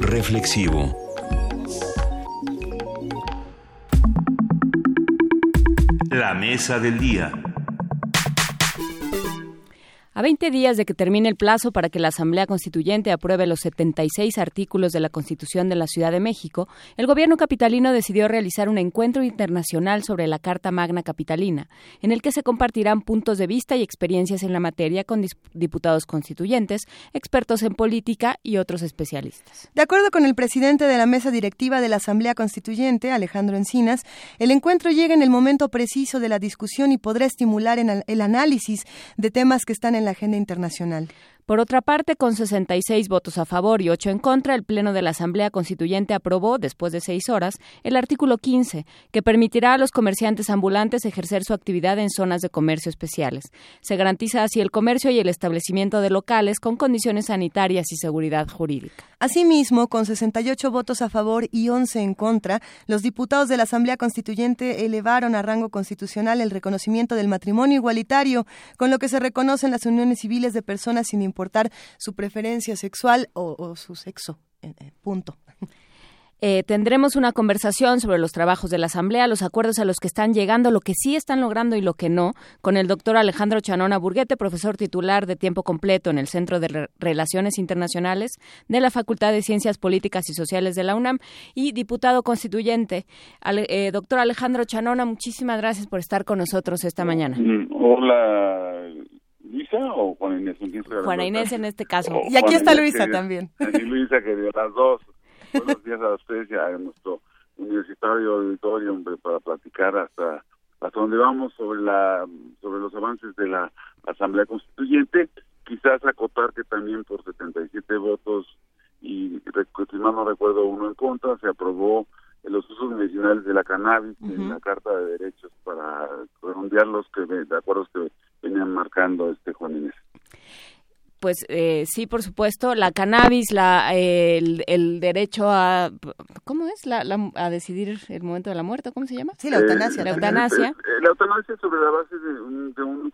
Reflexivo. La mesa del día. A 20 días de que termine el plazo para que la Asamblea Constituyente apruebe los 76 artículos de la Constitución de la Ciudad de México, el gobierno capitalino decidió realizar un encuentro internacional sobre la Carta Magna Capitalina, en el que se compartirán puntos de vista y experiencias en la materia con diputados constituyentes, expertos en política y otros especialistas. De acuerdo con el presidente de la mesa directiva de la Asamblea Constituyente, Alejandro Encinas, el encuentro llega en el momento preciso de la discusión y podrá estimular el análisis de temas que están en la agenda internacional. Por otra parte, con 66 votos a favor y 8 en contra, el Pleno de la Asamblea Constituyente aprobó, después de seis horas, el artículo 15, que permitirá a los comerciantes ambulantes ejercer su actividad en zonas de comercio especiales. Se garantiza así el comercio y el establecimiento de locales con condiciones sanitarias y seguridad jurídica. Asimismo, con 68 votos a favor y 11 en contra, los diputados de la Asamblea Constituyente elevaron a rango constitucional el reconocimiento del matrimonio igualitario, con lo que se reconocen las uniones civiles de personas sin su preferencia sexual o, su sexo. Eh, eh, punto. Eh, tendremos una conversación sobre los trabajos de la Asamblea, los acuerdos a los que están llegando, lo que sí están logrando y lo que no, con el doctor Alejandro Chanona Burguete, profesor titular de tiempo completo en el Centro de Relaciones Internacionales de la Facultad de Ciencias Políticas y Sociales de la UNAM y diputado constituyente. doctor Alejandro Chanona, muchísimas gracias por estar con nosotros esta mañana. Mm, hola, Luisa o Juana Inés? Juana Inés en este caso. y aquí está Luisa también. Y Luisa, que de las dos. Buenos días a ustedes y a nuestro universitario auditorio para platicar hasta hasta donde vamos sobre la sobre los avances de la Asamblea Constituyente. Quizás acotar que también por 77 votos y, si mal no recuerdo, uno en contra, se aprobó los usos medicinales de la cannabis en la Carta de Derechos para redondear los que, de acuerdos que venían marcando este Juan Inés. Pues eh, sí, por supuesto, la cannabis, la, el, derecho a, ¿cómo es? La, a decidir el momento de la muerte, ¿cómo se llama? Sí, la eutanasia. la eutanasia. la eutanasia sobre la base de un, de un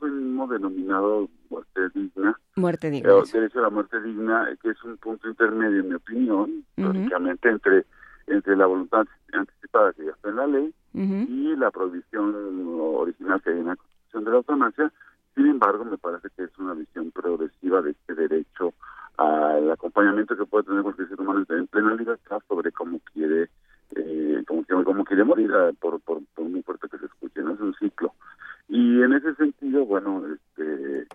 denominado muerte digna. Muerte digna. El derecho a la muerte digna, que es un punto intermedio, en mi opinión, básicamente entre entre la voluntad anticipada que ya está en la ley y la prohibición original que hay en la Constitución de la eutanasia. Sin embargo, me parece que es una visión progresiva de este derecho al acompañamiento que puede tener cualquier ser humano en plena libertad sobre cómo quiere eh, cómo, quiere morir, eh, por, por, muy fuerte que se escuche, ¿no? Es un ciclo. Y en ese sentido, bueno, este,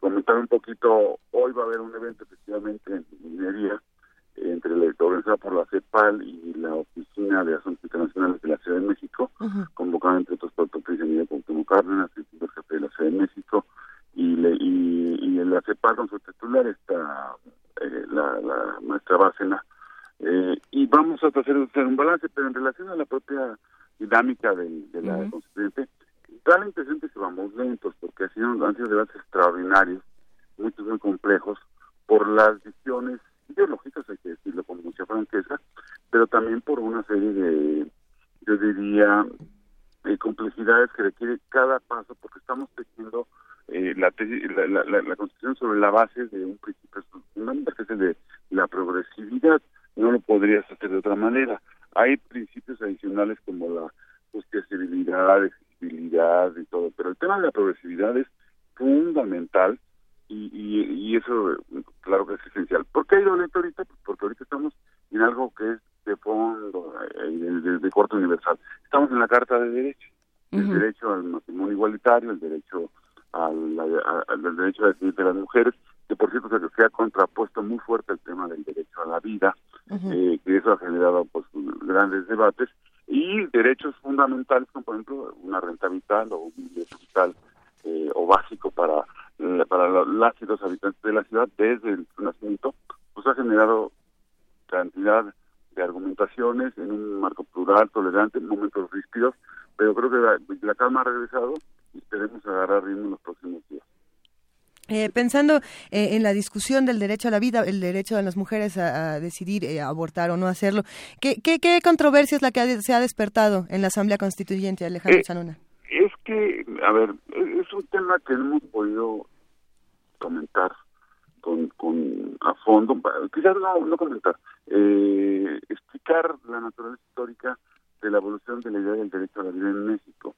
comentar un poquito, hoy va a haber un evento efectivamente en minería entre la organizada por la CEPAL y la Oficina de Asuntos Internacionales de la Ciudad de México, convocada entre otros por el presidente Cuauhtémoc Cárdenas, el jefe de la Ciudad de México, y, le, y, y la CEPAL con su titular está eh, la, la maestra Bárcena, eh, y vamos a hacer, un balance, pero en relación a la propia dinámica de, la constituyente, da la impresión que vamos lentos, porque han sido, han sido debates extraordinarios, muchos muy complejos, por las visiones ideológicas, hay que decirlo con mucha franqueza, pero también por una serie de, yo diría, eh, complejidades que requiere cada paso, porque estamos tejiendo eh, la, la, la, Constitución sobre la base de un principio fundamental, que es el de la progresividad. No lo podrías hacer de otra manera. Hay principios adicionales como la justiciabilidad, exigibilidad y todo, pero el tema de la progresividad es fundamental y, y, eso claro que es esencial. ¿Por qué ha ido lento ahorita? Pues porque ahorita estamos en algo que es de fondo, eh, de, de, corte universal. Estamos en la Carta de Derechos, el derecho al matrimonio igualitario, el derecho al, derecho a decidir de las mujeres, que por cierto se, ha contrapuesto muy fuerte el tema del derecho a la vida, eh, que eso ha generado pues grandes debates, y derechos fundamentales como por ejemplo una renta vital o un vital eh, o básico para para las y los habitantes de la ciudad desde el nacimiento, pues ha generado cantidad de argumentaciones en un marco plural, tolerante, en momentos ríspidos, pero creo que la, calma ha regresado y esperemos agarrar ritmo en los próximos días. Eh, pensando eh, en la discusión del derecho a la vida, el derecho de las mujeres a, decidir eh, abortar o no hacerlo, ¿qué, qué, controversia es la que se ha despertado en la Asamblea Constituyente, Alejandro Chanona? Es que, a ver, es un tema que no hemos podido comentar con, con a fondo, quizás no, no comentar, eh, explicar la naturaleza histórica de la evolución de la idea del derecho a la vida en México.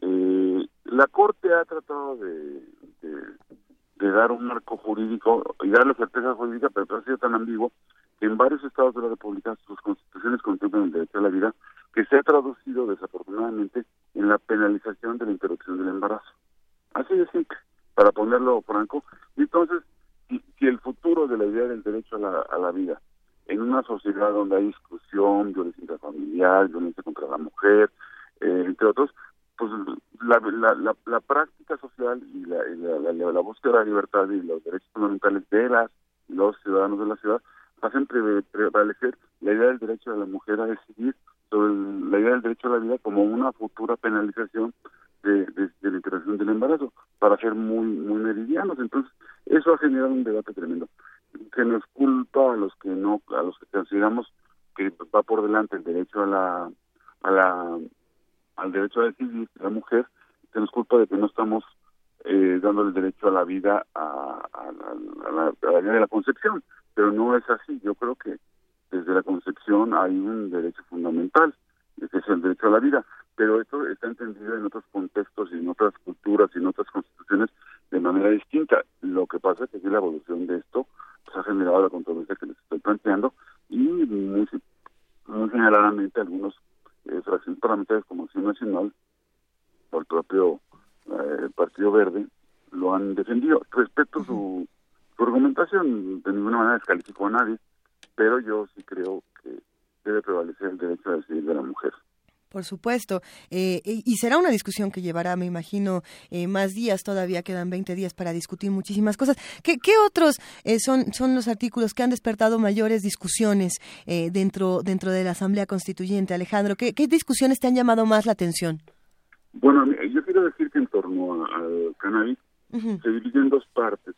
Eh, la Corte ha tratado de, de, dar un marco jurídico y darle certeza jurídica, pero ha sido tan ambiguo que en varios estados de la República sus constituciones contemplan el derecho a la vida, que se ha traducido desafortunadamente en la penalización de la interrupción del embarazo. Así de simple, para ponerlo franco. Entonces, si, el futuro de la idea del derecho a la, vida en una sociedad donde hay exclusión, violencia familiar, violencia contra la mujer, eh, entre otros, pues la, práctica social y la, la, búsqueda de la libertad y los derechos fundamentales de las los ciudadanos de la ciudad hacen prevalecer la idea del derecho de la mujer a decidir sobre la idea del derecho a la vida como una futura penalización de, la interacción del embarazo para ser muy muy meridianos. Entonces eso ha generado un debate tremendo. Que nos culpa a los que no a los que consideramos que va por delante el derecho a la a la al derecho a decidir de la mujer se nos culpa de que no estamos eh, dando el derecho a la vida a, a, la, a la de la concepción. Pero no es así. Yo creo que desde la concepción hay un derecho fundamental que es el derecho a la vida pero esto está entendido en otros contextos y en otras culturas y en otras constituciones de manera distinta lo que pasa es que la evolución de esto pues, ha generado la controversia que les estoy planteando y muy, muy generalmente algunos eh, fracciones parlamentarias como Acción Nacional o el propio eh, Partido Verde lo han defendido. Respecto a su, su argumentación, de ninguna manera descalificó a nadie, pero yo sí creo que debe prevalecer el derecho a decidir de la mujer. Por supuesto. Eh, y será una discusión que llevará, me imagino, eh, más días. Todavía quedan 20 días para discutir muchísimas cosas. ¿Qué, qué otros eh, son, son los artículos que han despertado mayores discusiones dentro, dentro de la Asamblea Constituyente? Alejandro, ¿qué, ¿qué, discusiones te han llamado más la atención? Bueno, yo quiero decir que en torno al cannabis se divide en dos partes.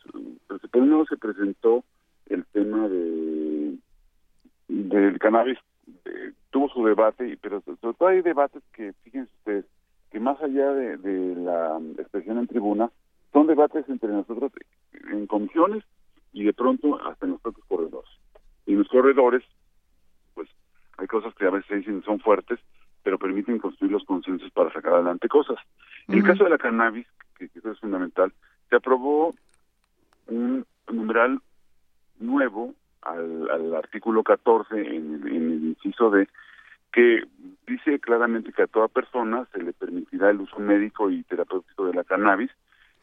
Por un lado se presentó el tema de del cannabis tuvo su debate, pero sobre todo hay debates que, fíjense ustedes, que más allá de, la expresión en tribuna, son debates entre nosotros en comisiones y de pronto hasta en los propios corredores. Y en los corredores, pues hay cosas que a veces dicen son fuertes, pero permiten construir los consensos para sacar adelante cosas. En el caso de la cannabis, que, que eso es fundamental, se aprobó un numeral nuevo al, artículo 14 en, el inciso de que dice claramente que a toda persona se le permitirá el uso médico y terapéutico de la cannabis,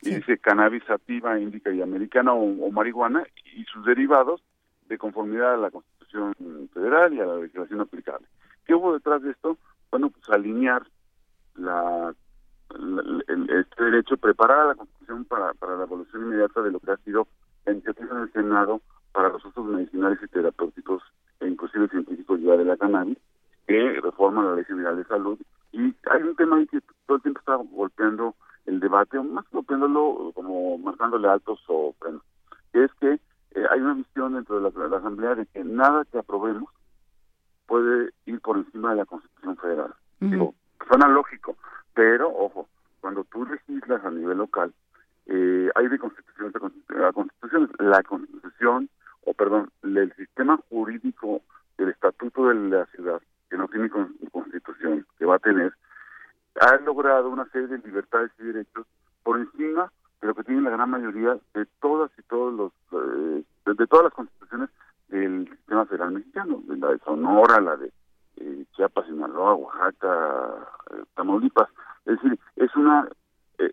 y dice cannabis sativa, índica y americana o, marihuana y sus derivados de conformidad a la Constitución Federal y a la legislación aplicable. ¿Qué hubo detrás de esto? Bueno, pues alinear la, el, este derecho, preparar a la Constitución para, para la evolución inmediata de lo que ha sido la iniciativa en el Senado para los usos medicinales y terapéuticos e inclusive científicos ya de la cannabis, que reforma la Ley General de Salud. Y hay un tema ahí que todo el tiempo está golpeando el debate, más golpeándolo como marcándole altos o frenos, que es que eh, hay una visión dentro de la, Asamblea de que nada que aprobemos puede ir por encima de la Constitución Federal. Digo, suena lógico, pero ojo, cuando tú legislas a nivel local, eh, hay de constituciones a constituciones. La constitución o perdón, el sistema jurídico del estatuto de la ciudad, que no tiene constitución, que va a tener, ha logrado una serie de libertades y derechos por encima de lo que tiene la gran mayoría de todas y todos los, eh, de, todas las constituciones del sistema federal mexicano, la de Sonora, la de eh, Chiapas, Sinaloa, Oaxaca, eh, Tamaulipas. Es decir, es una,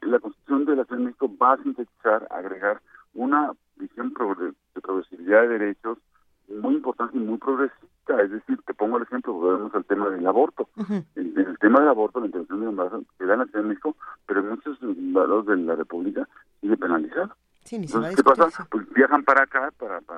la constitución de la Ciudad de México va a sintetizar, agregar una visión de progresividad de derechos muy importante y muy progresista. Es decir, te pongo el ejemplo, volvemos al tema del aborto. en, el tema del aborto, la interrupción del embarazo se da en la Ciudad de México, pero en muchos lados de la República sigue penalizado. Entonces, ¿qué pasa? Pues viajan para acá para para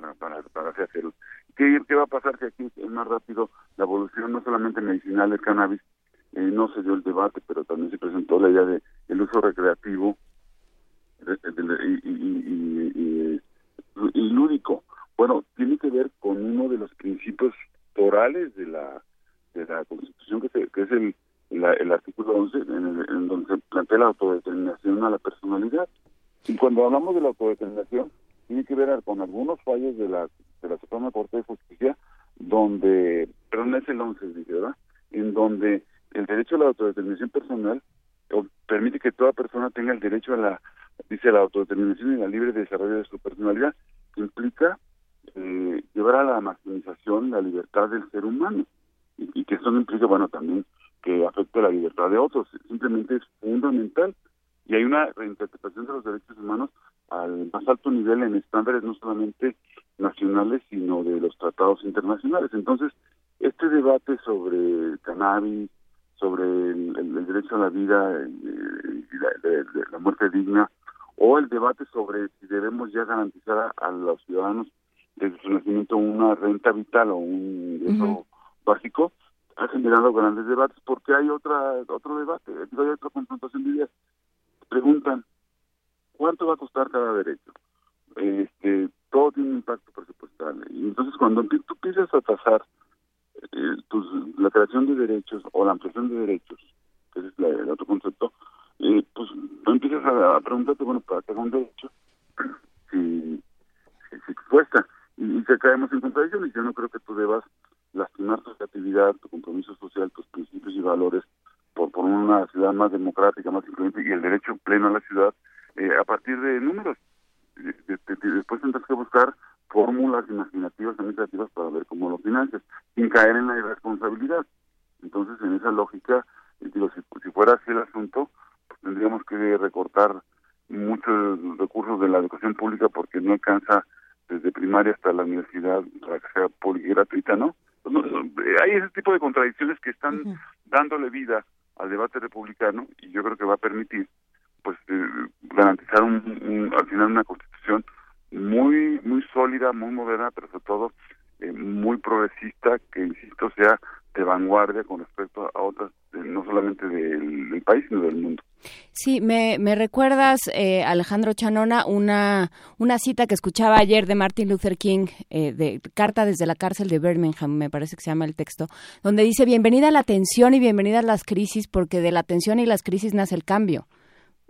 me, me recuerdas, eh, Alejandro Chanona, una, una cita que escuchaba ayer de Martin Luther King, de Carta desde la cárcel de Birmingham, me parece que se llama el texto, donde dice, bienvenida a la tensión y bienvenida a las crisis, porque de la tensión y las crisis nace el cambio.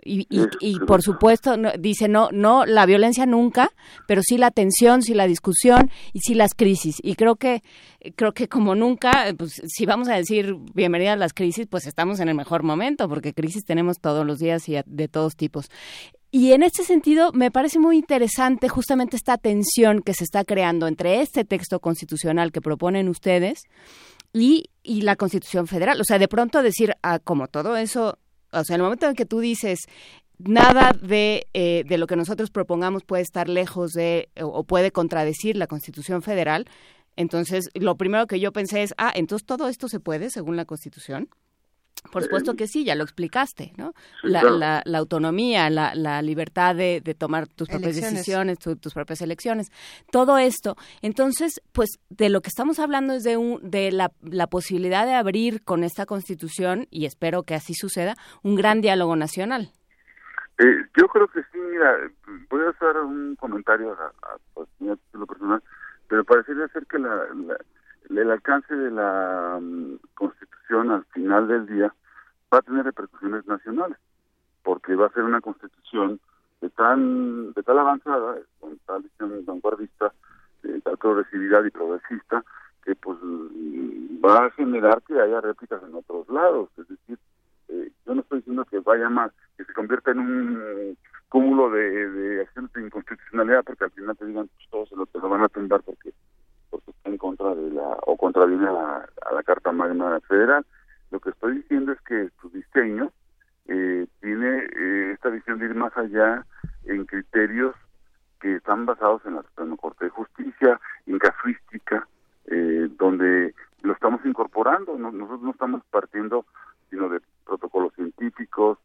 Y, y, por supuesto, dice, no, no, la violencia nunca, pero sí la tensión, sí la discusión y sí las crisis. Y creo que, creo que como nunca, pues si vamos a decir bienvenida a las crisis, pues estamos en el mejor momento, porque crisis tenemos todos los días y de todos tipos. Y en este sentido, me parece muy interesante justamente esta tensión que se está creando entre este texto constitucional que proponen ustedes y, y la Constitución Federal. O sea, de pronto decir, ah, como todo eso o sea, en el momento en que tú dices nada de, eh, de lo que nosotros propongamos puede estar lejos de o, puede contradecir la Constitución Federal, entonces lo primero que yo pensé es, ah, entonces todo esto se puede según la Constitución. Por supuesto que sí, ya lo explicaste, ¿no? La, la, la autonomía, la, la libertad de, de, tomar tus propias decisiones, tus propias elecciones, todo esto. Entonces, pues de lo que estamos hablando es de, un, de la, la posibilidad de abrir con esta constitución, y espero que así suceda, un gran diálogo nacional. Eh, yo creo que sí, mira, voy a hacer un comentario a, a, a personal, pero parecería ser que la, el alcance de la mm, constitución al final del día va a tener repercusiones nacionales, porque va a ser una constitución de tan de tal avanzada, con tal visión vanguardista, de tal progresividad y progresista, que pues mm, va a generar que haya réplicas en otros lados. Es decir, eh, yo no estoy diciendo que vaya más, que se convierta en un cúmulo de, de acciones de inconstitucionalidad, porque al final te digan, pues, todos se lo, te lo van a tumbar porque porque está en contra de la o contraviene a, la Carta Magna Federal. Lo que estoy diciendo es que su diseño eh, tiene eh, esta visión de ir más allá en criterios que están basados en la Suprema Corte de Justicia, en casuística, eh, donde lo estamos incorporando. nosotros no estamos partiendo sino de protocolos científicos,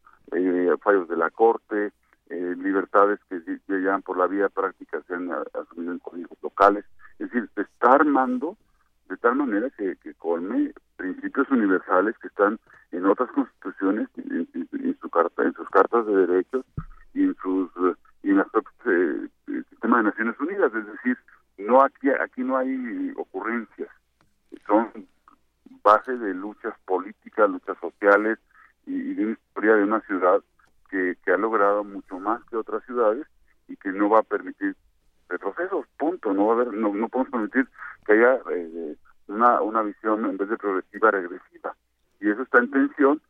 fallos de la Corte, libertades que llegan por la vía práctica se han asumido en códigos locales. Es decir, se está armando de tal manera que, colme principios universales que están en otras constituciones, en, su carta, en sus cartas de derechos y en sus y en las eh, sistema de Naciones Unidas. Es decir, no aquí aquí no hay ocurrencias, son base de luchas políticas, luchas sociales y, de una historia de una ciudad que, que ha logrado mucho más que otras ciudades y que no va a permitir retrocesos, punto. No va a haber, no, no podemos permitir que haya eh, una, una visión en vez de progresiva regresiva. Y eso está en tensión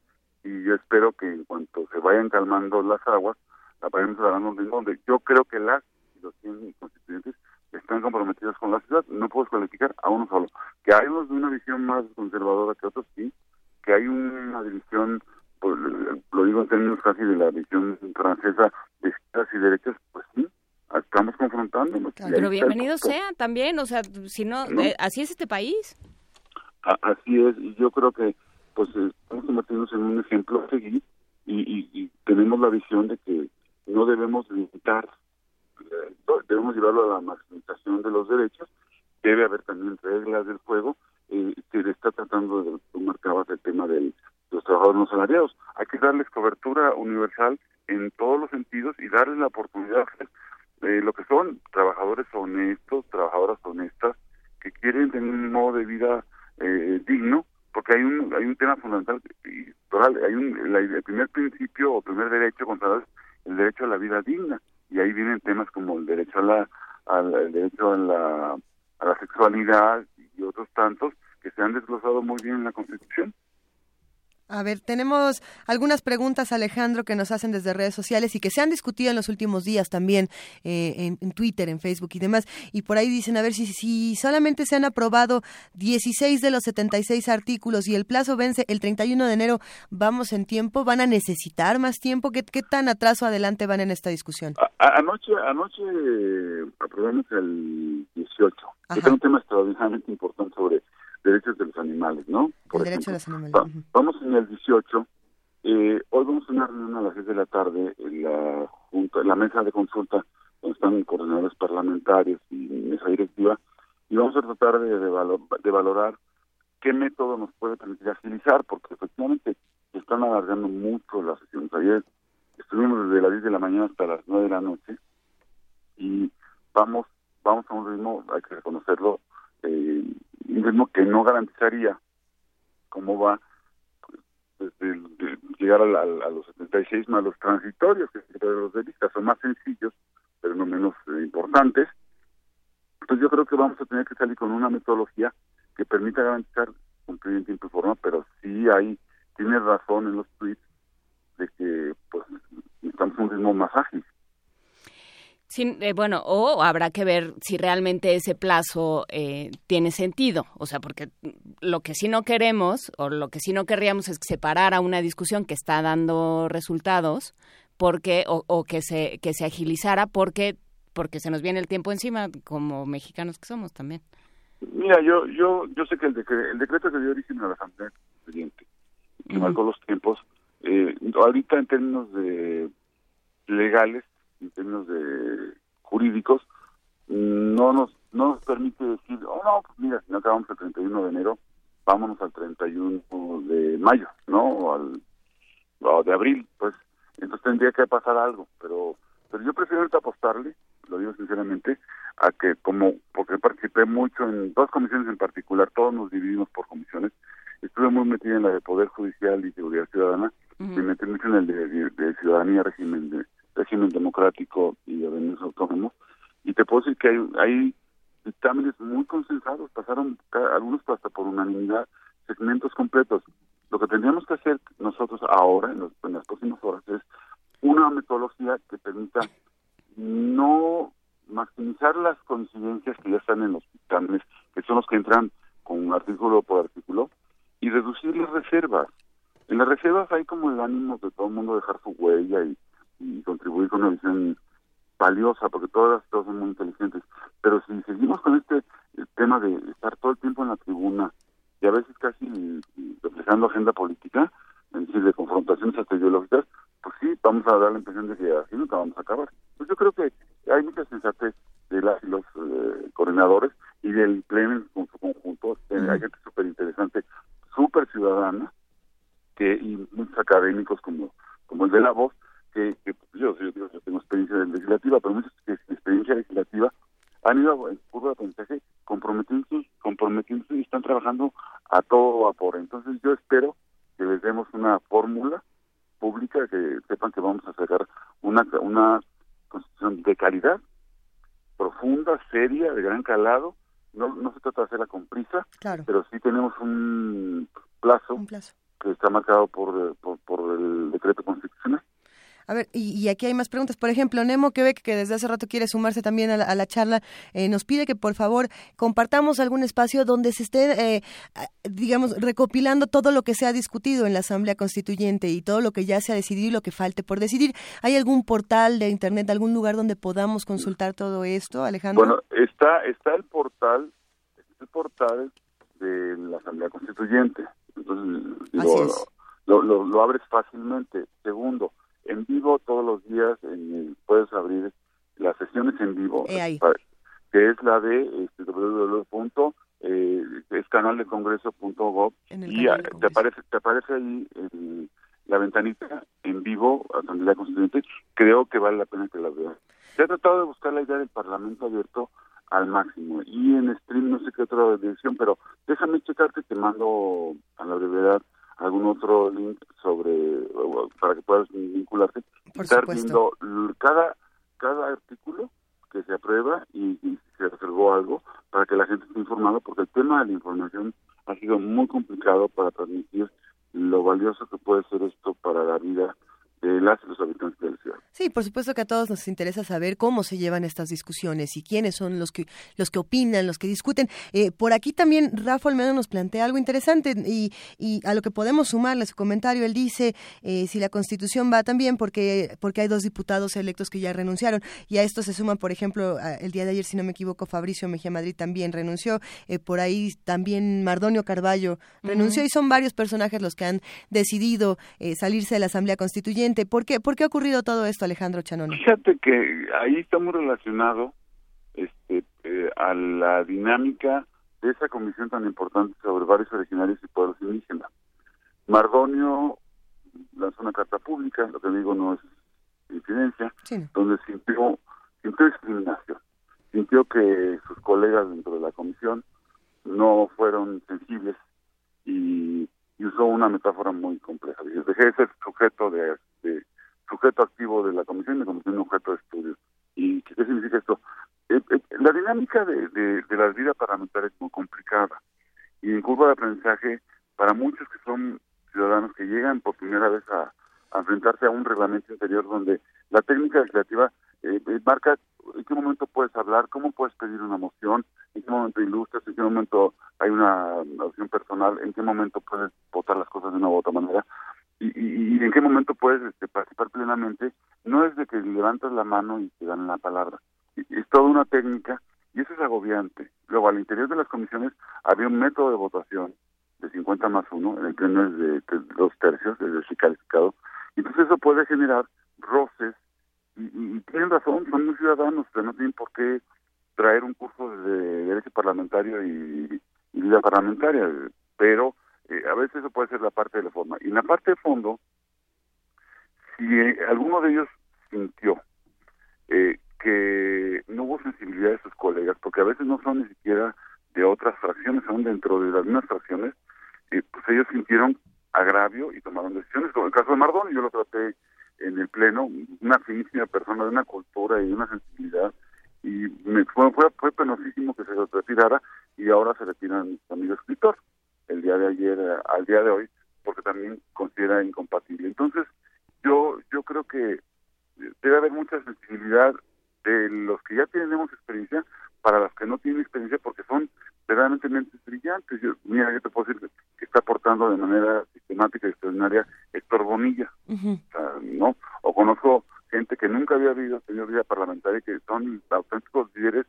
y yo espero que en cuanto se vayan calmando las aguas, la vayamos agarrando un ritmo donde yo creo que las y los 100 constituyentes están comprometidos con la ciudad. No puedo calificar a uno solo. Que hay unos de una visión más conservadora que otros, sí. Que hay una división, pues, lo digo en términos casi de la visión francesa de izquierdas y derechas, pues sí, estamos confrontándonos. Pero bienvenido sea también, o sea, si no, eh, así es este país. así es, y yo creo que pues estamos convirtiéndonos en un ejemplo a seguir y, y, tenemos la visión de que no debemos limitar, eh, debemos llevarlo a la maximización de los derechos, debe haber también reglas del juego, eh, se está tratando de, tú marcabas el tema de los trabajadores no salariados, hay que darles cobertura universal en todos los sentidos y darles la oportunidad de lo que son trabajadores honestos, trabajadoras honestas, que quieren tener un modo de vida eh, digno, porque hay un hay un tema fundamental y hay un el primer principio o primer derecho contra el derecho a la vida digna y ahí vienen temas como el derecho a la al derecho a la a la sexualidad y otros tantos que se han desglosado muy bien en la Constitución. A ver, tenemos algunas preguntas, Alejandro, que nos hacen desde redes sociales y que se han discutido en los últimos días también eh, en, Twitter, en Facebook y demás. Y por ahí dicen, a ver, si, si solamente se han aprobado 16 de los 76 artículos y el plazo vence el 31 de enero, ¿vamos en tiempo? ¿Van a necesitar más tiempo? ¿Qué, qué tan atraso adelante van en esta discusión? anoche anoche aprobamos el 18. Es un tema extraordinariamente importante sobre derechos de los animales, ¿no? Por el derecho de los animales. vamos en el 18. Eh, hoy vamos a una reunión a las 6 de la tarde en la, junta, en la mesa de consulta donde están coordinadores parlamentarios y mesa directiva y vamos a tratar de, de, valorar qué método nos puede permitir agilizar porque efectivamente están alargando mucho las sesiones. Ayer estuvimos desde las 10 de la mañana hasta las 9 de la noche y vamos vamos a un ritmo, hay que reconocerlo, eh, un ritmo que no garantizaría cómo va pues, llegar a, los 76 más los transitorios, que los de vista son más sencillos, pero no menos eh, importantes. Entonces yo creo que vamos a tener que salir con una metodología que permita garantizar cumplir en tiempo y forma, pero sí hay, tiene razón en los tweets de que pues necesitamos un ritmo más ágil. Eh, bueno, o habrá que ver si realmente ese plazo eh, tiene sentido. O sea, porque lo que sí no queremos o lo que sí no querríamos es separar a una discusión que está dando resultados porque o, o, que se que se agilizara porque porque se nos viene el tiempo encima como mexicanos que somos también. Mira, yo yo yo sé que el, decreto, el decreto que dio origen a la Asamblea Constituyente, que marcó los tiempos, eh, ahorita en términos de legales en términos de jurídicos, no nos no nos permite decir, oh no, pues mira, si no acabamos el 31 de enero, vámonos al 31 de mayo, ¿no? O al o de abril, pues entonces tendría que pasar algo, pero pero yo prefiero ahorita apostarle, lo digo sinceramente, a que como, porque participé mucho en dos comisiones en particular, todos nos dividimos por comisiones, estuve muy metido en la de Poder Judicial y Seguridad Ciudadana, me metí mucho en el de, de Ciudadanía, régimen de régimen democrático y de organismos autónomos. Y te puedo decir que hay, hay dictámenes muy consensados, pasaron algunos hasta por unanimidad, segmentos completos. Lo que tendríamos que hacer nosotros ahora, en, en las próximas horas, es una metodología que permita no maximizar las coincidencias que ya están en los dictámenes, que son los que entran con artículo por artículo, y reducir las reservas. En las reservas hay como el ánimo de todo el mundo dejar su huella y y contribuir con una visión valiosa, porque todas las son muy inteligentes. Pero si seguimos con este tema de estar todo el tiempo en la tribuna y a veces casi reflejando agenda política, es decir, de confrontaciones hasta ideológicas, pues sí, vamos a dar la impresión de que así nunca vamos a acabar. Pues yo creo que hay mucha sensatez de las y los eh, coordinadores y del pleno con su conjunto. Hay gente súper interesante, súper ciudadana, que y muchos académicos como, como el de la voz, que, yo, yo, tengo experiencia legislativa, pero muchos que experiencia legislativa han ido en curva de aprendizaje comprometiéndose, comprometiéndose y están trabajando a todo vapor. Entonces yo espero que les demos una fórmula pública, que sepan que vamos a sacar una, una constitución de calidad, profunda, seria, de gran calado. No, no se trata de hacerla con prisa, pero sí tenemos un plazo, que está marcado por, por, por el decreto constitucional. A ver, y, aquí hay más preguntas. Por ejemplo, Nemo Quebec, que desde hace rato quiere sumarse también a la, charla, eh, nos pide que por favor compartamos algún espacio donde se esté, eh, digamos, recopilando todo lo que se ha discutido en la Asamblea Constituyente y todo lo que ya se ha decidido y lo que falte por decidir. ¿Hay algún portal de Internet, algún lugar donde podamos consultar todo esto, Alejandro? Bueno, está, está el portal, el portal de la Asamblea Constituyente. Entonces, lo, lo, lo abres fácilmente. Segundo, en vivo todos los días, en, puedes abrir las sesiones en vivo, que es la de este, www. Eh, es canal de congreso.gov y te aparece te aparece ahí la ventanita en vivo Asamblea Constituyente creo que vale la pena que la veas se ha tratado de buscar la idea del Parlamento abierto al máximo y en stream no sé qué otra dirección pero déjame checarte te mando a la brevedad algún otro link sobre para que puedas vincularte. Estar viendo cada cada artículo que se aprueba y, y, se reservó algo para que la gente esté informada porque el tema de la información ha sido muy complicado para transmitir. Lo valioso que puede ser esto para la vida de las los habitantes de la ciudad. Sí, por supuesto que a todos nos interesa saber cómo se llevan estas discusiones y quiénes son los que los que opinan, los que discuten. Eh, por aquí también Rafa Olmedo nos plantea algo interesante y, y, a lo que podemos sumarle su comentario. Él dice eh, si la Constitución va también porque porque hay dos diputados electos que ya renunciaron y a esto se suman, por ejemplo, el día de ayer, si no me equivoco, Fabricio Mejía Madrid también renunció. Eh, por ahí también Mardonio Carballo renunció y son varios personajes los que han decidido salirse de la Asamblea Constituyente ¿Por qué, ¿Por qué ha ocurrido todo esto, Alejandro Chanoni? Fíjate que ahí está muy relacionado este, eh, a la dinámica de esa comisión tan importante sobre varios originarios y pueblos indígenas. Mardonio lanzó una carta pública, lo que digo no es incidencia, donde sintió, sintió discriminación, sintió que sus colegas dentro de la comisión no fueron sensibles y y usó una metáfora muy compleja. Dice, dejé de ser sujeto de, sujeto activo de la comisión y me convertí en objeto de estudio. ¿Y qué, significa esto? Eh, eh, la dinámica de, de, de la vida parlamentaria es muy complicada y en curva de aprendizaje para muchos que son ciudadanos que llegan por primera vez a, enfrentarse a un reglamento interior donde la técnica legislativa eh, marca en qué momento puedes hablar, cómo puedes pedir una moción, en qué momento ilustras, en qué momento hay una opción personal, en qué momento puedes votar las cosas de una u otra manera y, y, en qué momento puedes este, participar plenamente. No es de que levantas la mano y te dan la palabra. Es toda una técnica y eso es agobiante. Luego, al interior de las comisiones había un método de votación de 50 más 1, en el pleno es de, dos tercios, es decir, calificado. Entonces eso puede generar roces y, tienen razón, son muy ciudadanos, pero no tienen por qué traer un curso de derecho parlamentario y, vida parlamentaria, pero eh, a veces eso puede ser la parte de la forma. Y en la parte de fondo, si eh, alguno de ellos sintió eh, que no hubo sensibilidad de sus colegas, porque a veces no son ni siquiera de otras fracciones, son dentro de las mismas fracciones, pues ellos sintieron agravio y tomaron decisiones, como el caso de Mardón, yo lo traté en el pleno, una finísima persona de una cultura y una sensibilidad, y me fue, fue, penosísimo que se retirara y ahora se retira mi amigo escritor el día de ayer eh, al día de hoy porque también considera incompatible. Entonces yo yo creo que debe haber mucha sensibilidad de los que ya tenemos experiencia para los que no tienen experiencia porque son verdaderamente mentes brillantes. Yo, mira, yo te puedo decir que está aportando de manera sistemática y extraordinaria Héctor Bonilla, ¿no? O conozco gente que nunca había habido, tenido vida parlamentaria, que son auténticos líderes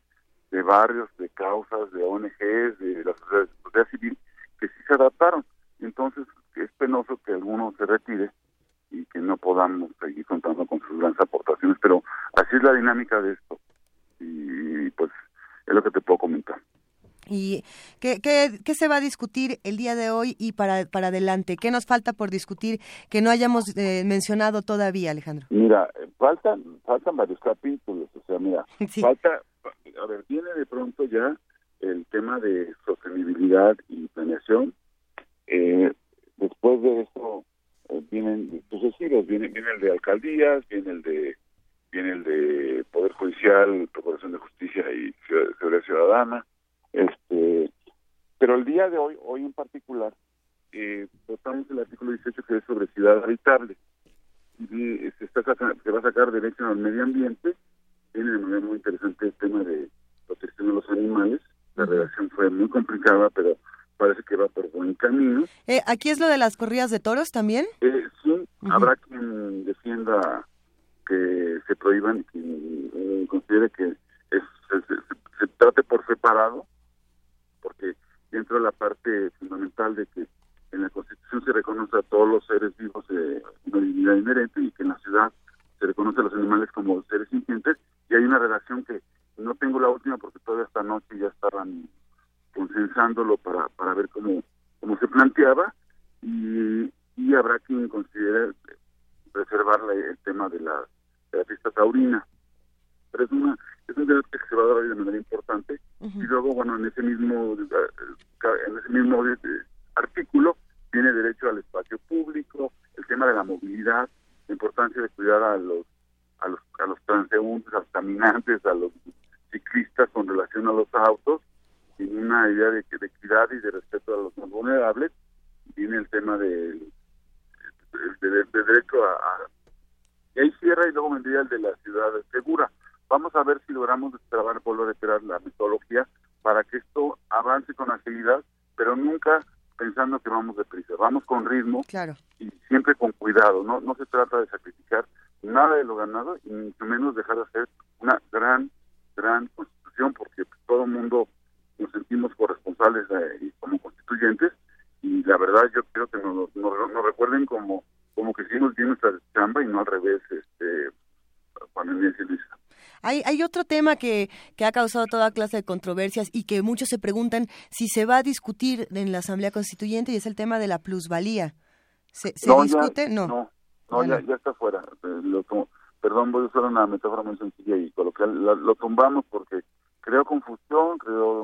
de barrios, de causas, de ONGs, de la sociedad, civil, que sí se adaptaron. Entonces, es penoso que alguno se retire y que no podamos seguir contando con sus grandes aportaciones, pero así es la dinámica de esto. Y pues es lo que te puedo comentar. ¿Y qué, qué, qué, se va a discutir el día de hoy y para, para adelante? ¿Qué nos falta por discutir que no hayamos eh, mencionado todavía, Alejandro? Mira, faltan, faltan varios capítulos. O sea, mira, falta, a ver, viene de pronto ya el tema de sostenibilidad y planeación. Eh, después de eso, vienen sucesivos, viene, viene el de alcaldías, viene el de viene el de Poder Judicial, Procuración de Justicia y Seguridad Ciudadana. Este, pero el día de hoy, hoy en particular, eh, votamos el artículo 18 que es sobre ciudad habitable. Y se, está, se va a sacar derecho al medio ambiente. Tiene de manera muy interesante el tema de protección de los animales. La redacción fue muy complicada, pero parece que va por buen camino. Eh, ¿Aquí es lo de las corridas de toros también? Eh, sí, habrá quien defienda que se prohíban y quien eh, considere que es, se, trate por separado, porque dentro de la parte fundamental de que en la Constitución se reconoce a todos los seres vivos eh, una dignidad inherente y que en la ciudad se reconoce a los animales como seres sintientes y hay una relación que no tengo la última porque todavía esta noche ya estaban consensándolo para, para ver cómo, cómo se planteaba y, y habrá quien considere preservar el tema de la, de la fiesta taurina. Pero es, una, es un debate que se va a dar de manera importante. Y luego, bueno, en ese mismo, en ese mismo artículo tiene derecho al espacio público, el tema de la movilidad, la importancia de cuidar a los a los, a los transeúntes, a los caminantes, a los ciclistas con relación a los autos en una idea de, de equidad y de respeto a los más vulnerables, viene el tema del de, derecho a, Y ahí cierra y luego vendría el de la ciudad segura. Vamos a ver si logramos destrabar, volver a esperar la metodología para que esto avance con agilidad, pero nunca pensando que vamos deprisa. Vamos con ritmo claro. y siempre con cuidado. No, no se trata de sacrificar nada de lo ganado y mucho menos dejar de hacer una gran, gran constitución, porque todo el mundo nos sentimos corresponsables eh, como constituyentes y la verdad yo creo que nos, nos, recuerden como como que hicimos bien nuestra chamba y no al revés, este, Juan Inés y Luisa. Hay, hay otro tema que, que ha causado toda clase de controversias y que muchos se preguntan si se va a discutir en la Asamblea Constituyente y es el tema de la plusvalía. ¿Se, discute? no. No, ya, ya está fuera. Eh, lo, perdón, voy a usar una metáfora muy sencilla y coloquial. lo tumbamos porque creó confusión, creó,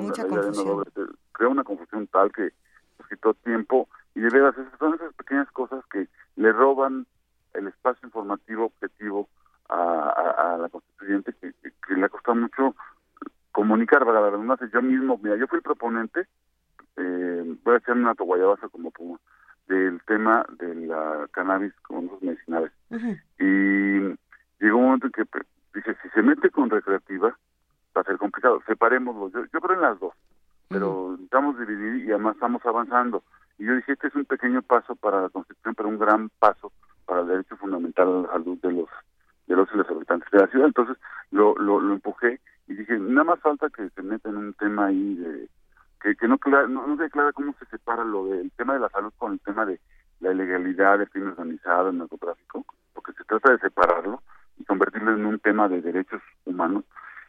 creó una confusión tal que nos quitó tiempo y de veras esas son esas pequeñas cosas que le roban el espacio informativo objetivo a, la constituyente que, le ha costado mucho comunicar, para la redundancia. Yo mismo, mira, yo fui el proponente, eh, voy a echarme una toguayabaza como puma, del tema de la cannabis con usos medicinales. Y llegó un momento en que dije, si se mete con recreativa, va a ser complicado. Separémoslo. Yo, yo creo en las dos, pero estamos divididos y además estamos avanzando. Y yo dije, este es un pequeño paso para la Constitución, pero un gran paso para el derecho fundamental a la salud de los de los, habitantes de la ciudad. Entonces lo, lo, lo empujé y dije, nada más falta que se meta en un tema ahí de que, que no, no, no se clara cómo se separa lo del tema de la salud con el tema de la ilegalidad, el crimen organizado, el narcotráfico, porque se trata de separarlo y convertirlo en un tema de derechos humanos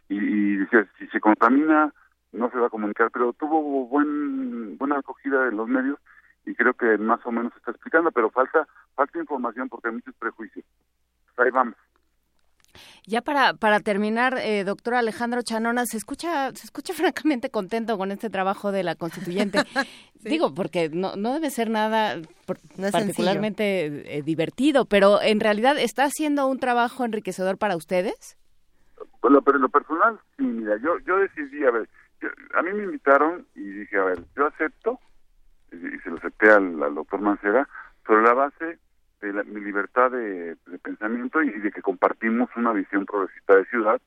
y, y decía, si se contamina no se va a comunicar, pero tuvo buen, buena acogida en los medios y creo que más o menos se está explicando, pero falta falta información porque hay muchos prejuicios. Ahí vamos. Ya para, para terminar, eh, doctor Alejandro Chanona, se escucha, se escucha francamente contento con este trabajo de la constituyente. Digo, porque no, no debe ser nada particularmente eh, divertido, pero en realidad está haciendo un trabajo enriquecedor para ustedes. Bueno, pero en lo personal, sí, mira, yo, yo decidí, a ver, a mí me invitaron y dije, a ver, yo acepto, y, se lo acepté al, doctor Mancera, sobre la base de mi libertad de, pensamiento y de que compartimos una visión progresista de ciudad.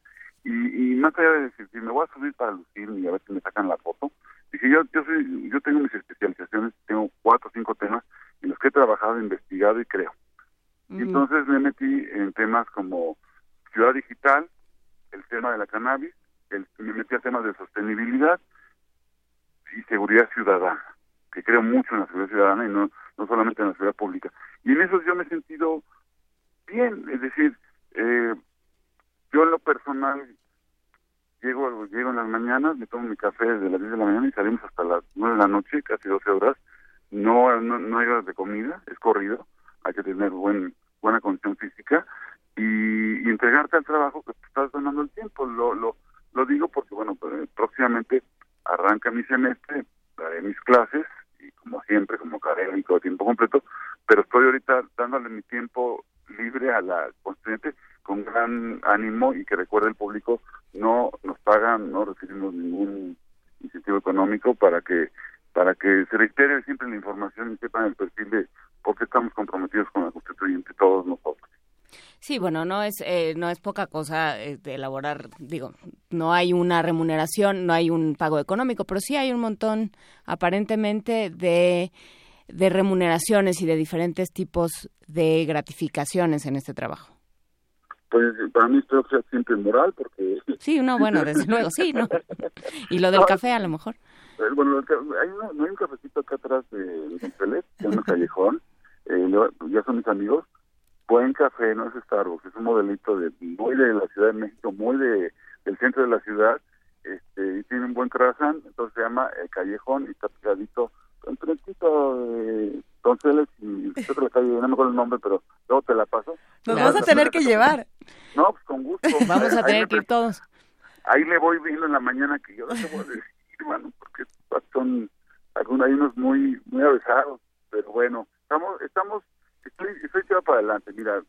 Y, más allá de decir, si me voy a subir para lucir y a ver si me sacan la foto, dije, yo, yo, soy, yo tengo mis especializaciones, tengo cuatro o cinco temas en los que he trabajado, investigado y creo. Y entonces me metí en temas como ciudad digital, el tema de la cannabis, el, me metí a temas de sostenibilidad y seguridad ciudadana, que creo mucho en la seguridad ciudadana y no, no solamente en la seguridad pública. Y en eso yo me he sentido bien, es decir, eh, yo en lo personal llego, llego en las mañanas, me tomo mi café desde las 10 de la mañana y salimos hasta las 9 de la noche, casi 12 horas. No, no, no hay horas de comida, es corrido, hay que tener buen, buena condición física y, entregarte al trabajo que te estás donando el tiempo. Lo, lo, lo digo porque, bueno, pues, próximamente arranca mi semestre, daré mis clases y como siempre, como académico a tiempo completo, pero estoy ahorita dándole mi tiempo libre a la constituyente con gran ánimo y que recuerde el público no nos pagan, no recibimos ningún incentivo económico para que para que se reitere siempre la información y sepan el perfil de por qué estamos comprometidos con la constituyente todos nosotros. Sí, bueno, no es eh, no es poca cosa eh, de elaborar, digo, no hay una remuneración, no hay un pago económico, pero sí hay un montón aparentemente de de remuneraciones y de diferentes tipos de gratificaciones en este trabajo. Pues para mí esto sea siempre moral porque... Sí, no, bueno, desde luego, sí, ¿no? Y lo del café a lo mejor. Eh, bueno, hay, no hay un cafecito acá atrás de Montpellier, se llama Callejón, eh, ya son mis amigos, buen café, no es Starbucks, es un modelito de muy de la Ciudad de México, muy de del centro de la ciudad, este, y tiene un buen croissant, entonces se llama el Callejón y está pegadito enfrentito de Donceles y otra calle, no me acuerdo el nombre, pero luego te la paso. Nos vamos a tener que llevar. No, pues con gusto. Vamos a tener que ir todos. Ahí le voy viendo en la mañana que yo no te voy a decir, hermano, porque son algunos, hay unos muy, muy avesados, pero bueno, estamos, estamos, estoy, estoy para adelante, mira,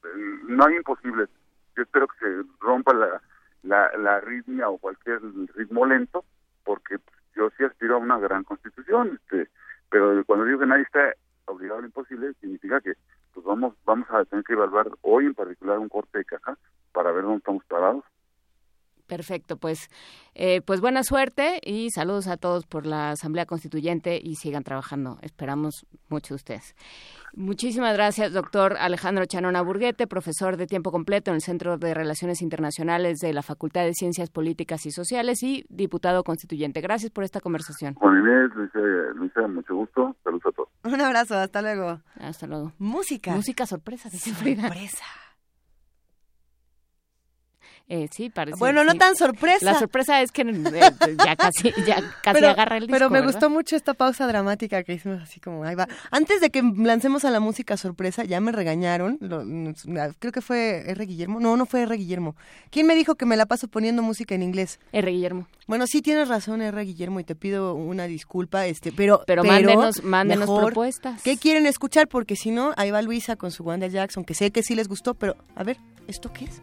no hay imposibles. Yo espero que se rompa la, la, la arritmia o cualquier ritmo lento, porque yo sí aspiro a una gran constitución, este, pero cuando digo que nadie está obligado a lo imposible, significa que pues vamos vamos a tener que evaluar hoy en particular un corte de caja para ver dónde estamos parados. Perfecto, pues, eh, pues buena suerte y saludos a todos por la Asamblea Constituyente y sigan trabajando. Esperamos mucho de ustedes. Muchísimas gracias, doctor Alejandro Chanona Burguete, profesor de tiempo completo en el Centro de Relaciones Internacionales de la Facultad de Ciencias Políticas y Sociales y diputado constituyente. Gracias por esta conversación. Juan Inés, Luisa, mucho gusto. Saludos a todos. Un abrazo, hasta luego. Hasta luego. Música. Música sorpresa, Sorpresa. Eh, sí, parece. Bueno, no tan sorpresa. La sorpresa es que eh, ya casi, ya casi agarra el disco. Pero me gustó mucho esta pausa dramática que hicimos así como, ahí va. Antes de que lancemos a la música sorpresa, ya me regañaron. creo que fue R. Guillermo. No, no fue R. Guillermo. ¿Quién me dijo que me la paso poniendo música en inglés? R. Guillermo. Bueno, sí tienes razón, R. Guillermo, y te pido una disculpa, este, pero, pero, mándenos, mándenos propuestas. ¿Qué quieren escuchar? Porque si no, ahí va Luisa con su Wanda Jackson, que sé que sí les gustó, pero a ver, ¿esto qué es?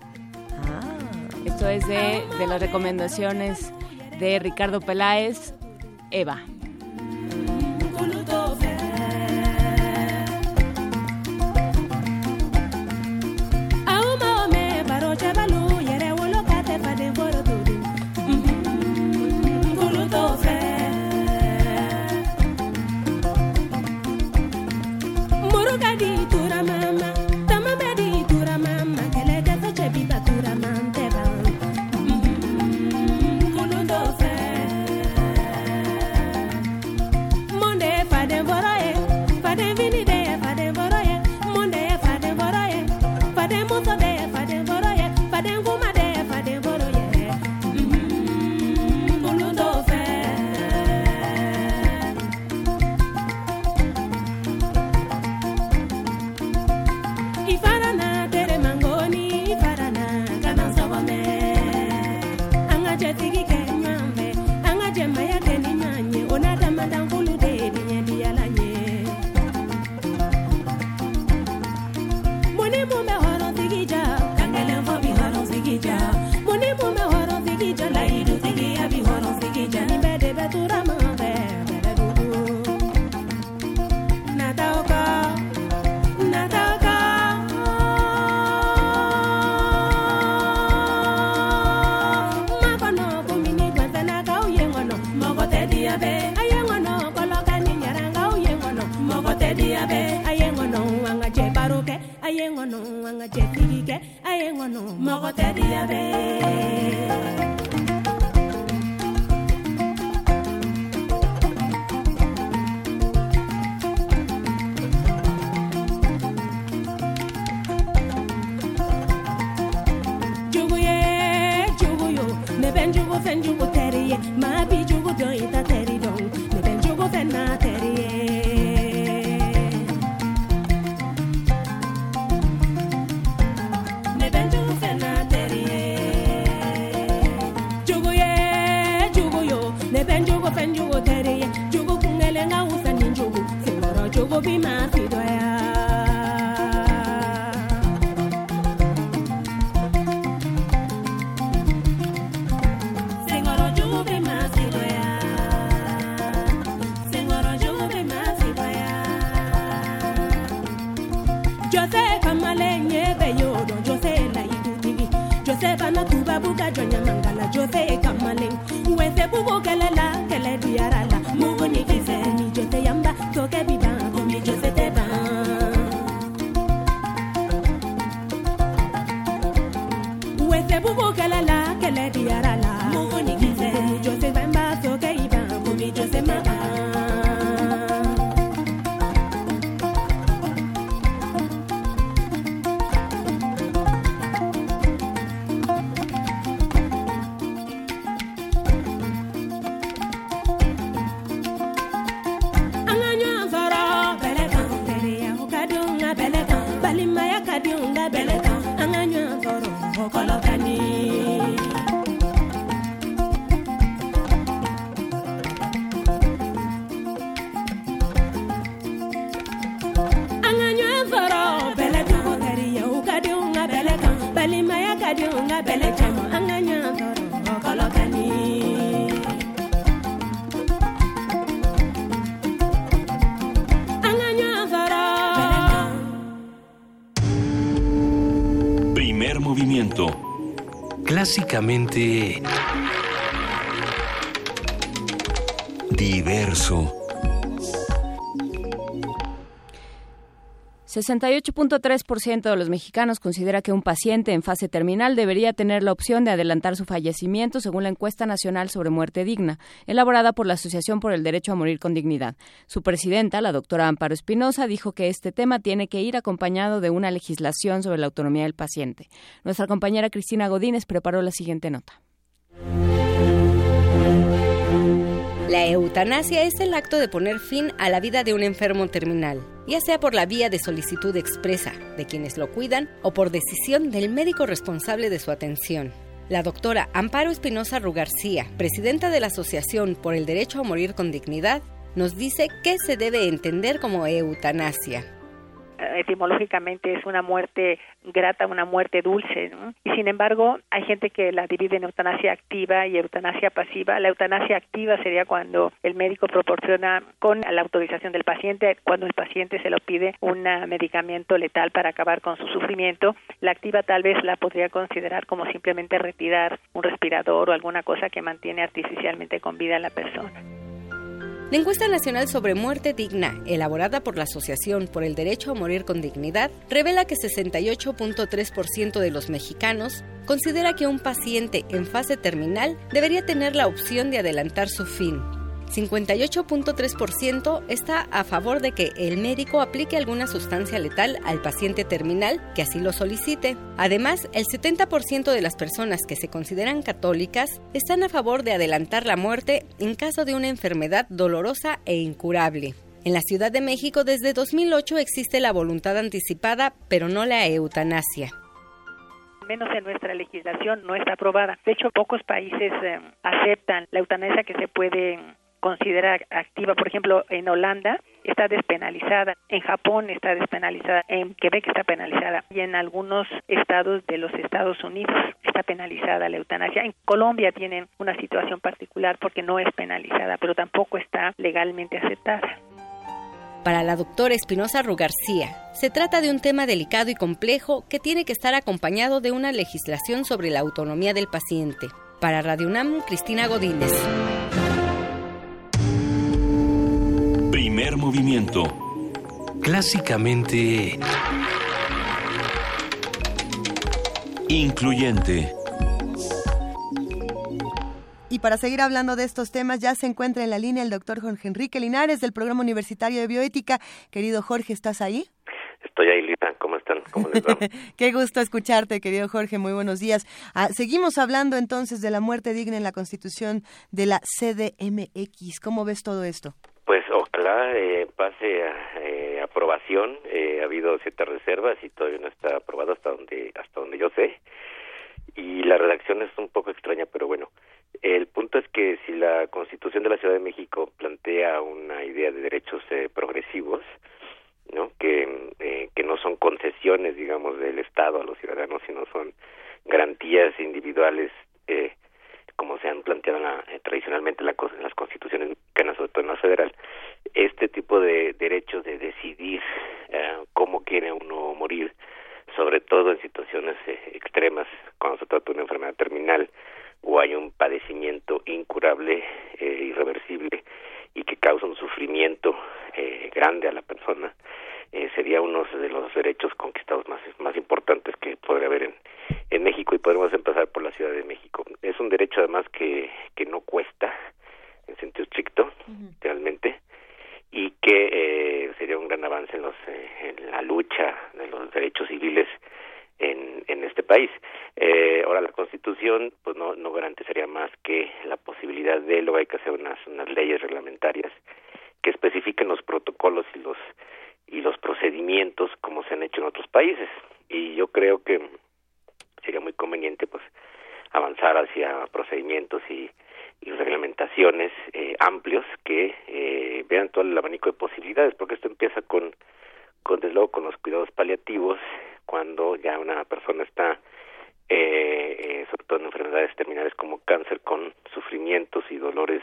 Esto es de, de las recomendaciones de Ricardo Peláez, Eva. mɔgɔ tɛ diɲɛ bɛ jugu ye jugu yo ne bɛ n jugu fɛn jugu tɛ ye. Maa Clásicamente... 68.3% de los mexicanos considera que un paciente en fase terminal debería tener la opción de adelantar su fallecimiento según la encuesta nacional sobre muerte digna, elaborada por la Asociación por el Derecho a Morir con Dignidad. Su presidenta, la doctora Amparo Espinosa, dijo que este tema tiene que ir acompañado de una legislación sobre la autonomía del paciente. Nuestra compañera Cristina Godínez preparó la siguiente nota. La eutanasia es el acto de poner fin a la vida de un enfermo terminal, ya sea por la vía de solicitud expresa de quienes lo cuidan o por decisión del médico responsable de su atención. La doctora Amparo Espinosa Rugarcía, presidenta de la Asociación por el Derecho a Morir con Dignidad, nos dice qué se debe entender como eutanasia etimológicamente es una muerte grata, una muerte dulce, Y sin embargo, hay gente que la divide en eutanasia activa y eutanasia pasiva. La eutanasia activa sería cuando el médico proporciona con la autorización del paciente, cuando el paciente se lo pide un medicamento letal para acabar con su sufrimiento. La activa tal vez la podría considerar como simplemente retirar un respirador o alguna cosa que mantiene artificialmente con vida a la persona. La encuesta nacional sobre muerte digna, elaborada por la Asociación por el Derecho a Morir con Dignidad, revela que 68.3% de los mexicanos considera que un paciente en fase terminal debería tener la opción de adelantar su fin, 58.3% está a favor de que el médico aplique alguna sustancia letal al paciente terminal que así lo solicite. Además, el 70% de las personas que se consideran católicas están a favor de adelantar la muerte en caso de una enfermedad dolorosa e incurable. En la Ciudad de México desde 2008 existe la voluntad anticipada, pero no la eutanasia menos en nuestra legislación no está aprobada. De hecho, pocos países eh, aceptan la eutanasia que se puede considera activa. Por ejemplo, en Holanda está despenalizada, en Japón está despenalizada, en Quebec está penalizada y en algunos estados de los Estados Unidos está penalizada la eutanasia. En Colombia tienen una situación particular porque no es penalizada, pero tampoco está legalmente aceptada. Para la doctora Espinosa Rugarcía, se trata de un tema delicado y complejo que tiene que estar acompañado de una legislación sobre la autonomía del paciente. Para Radio UNAM, Cristina Godínez. Primer movimiento. Clásicamente... Incluyente. Y para seguir hablando de estos temas, ya se encuentra en la línea el doctor Jorge Enrique Linares del Programa Universitario de Bioética. Querido Jorge, ¿estás ahí? Estoy ahí, Lita. ¿Cómo están? ¿Cómo les va? Qué gusto escucharte, querido Jorge. Muy buenos días. Ah, seguimos hablando entonces de la muerte digna en la Constitución de la CDMX. ¿Cómo ves todo esto? Pues eh, pase a eh, aprobación. Eh, ha habido ciertas reservas y todavía no está aprobado hasta donde hasta donde yo sé. Y la redacción es un poco extraña, pero bueno. El punto es que si la Constitución de la Ciudad de México plantea una idea de derechos progresivos, ¿no? Que, que no son concesiones, digamos, del Estado a los ciudadanos, sino son garantías individuales eh, como se han planteado eh, tradicionalmente la, en las constituciones mexicanas, sobre todo en la federal, este tipo de derechos de decidir eh, cómo quiere uno morir, sobre todo en situaciones eh, extremas, cuando se trata de una enfermedad terminal o hay un padecimiento incurable, eh, irreversible y que causa un sufrimiento grande a la persona, eh, sería uno de los derechos conquistados más, más importantes que podría haber en, en México y podemos empezar por la Ciudad de México. Es un derecho además que, que no cuesta en sentido estricto, realmente, y que eh, sería un gran avance en, los, eh, en la lucha de los derechos civiles en, en este país. Eh, ahora, la Constitución pues no, no garantizaría más que la posibilidad de, luego hay que hacer unas, unas leyes reglamentarias que especifiquen los protocolos y los y los procedimientos como se han hecho en otros países. Y yo creo que sería muy conveniente pues avanzar hacia procedimientos y, y reglamentaciones eh, amplios que eh, vean todo el abanico de posibilidades porque esto empieza con con desde luego con los cuidados paliativos cuando ya una persona está eh, eh, sobre todo en enfermedades terminales como cáncer con sufrimientos y dolores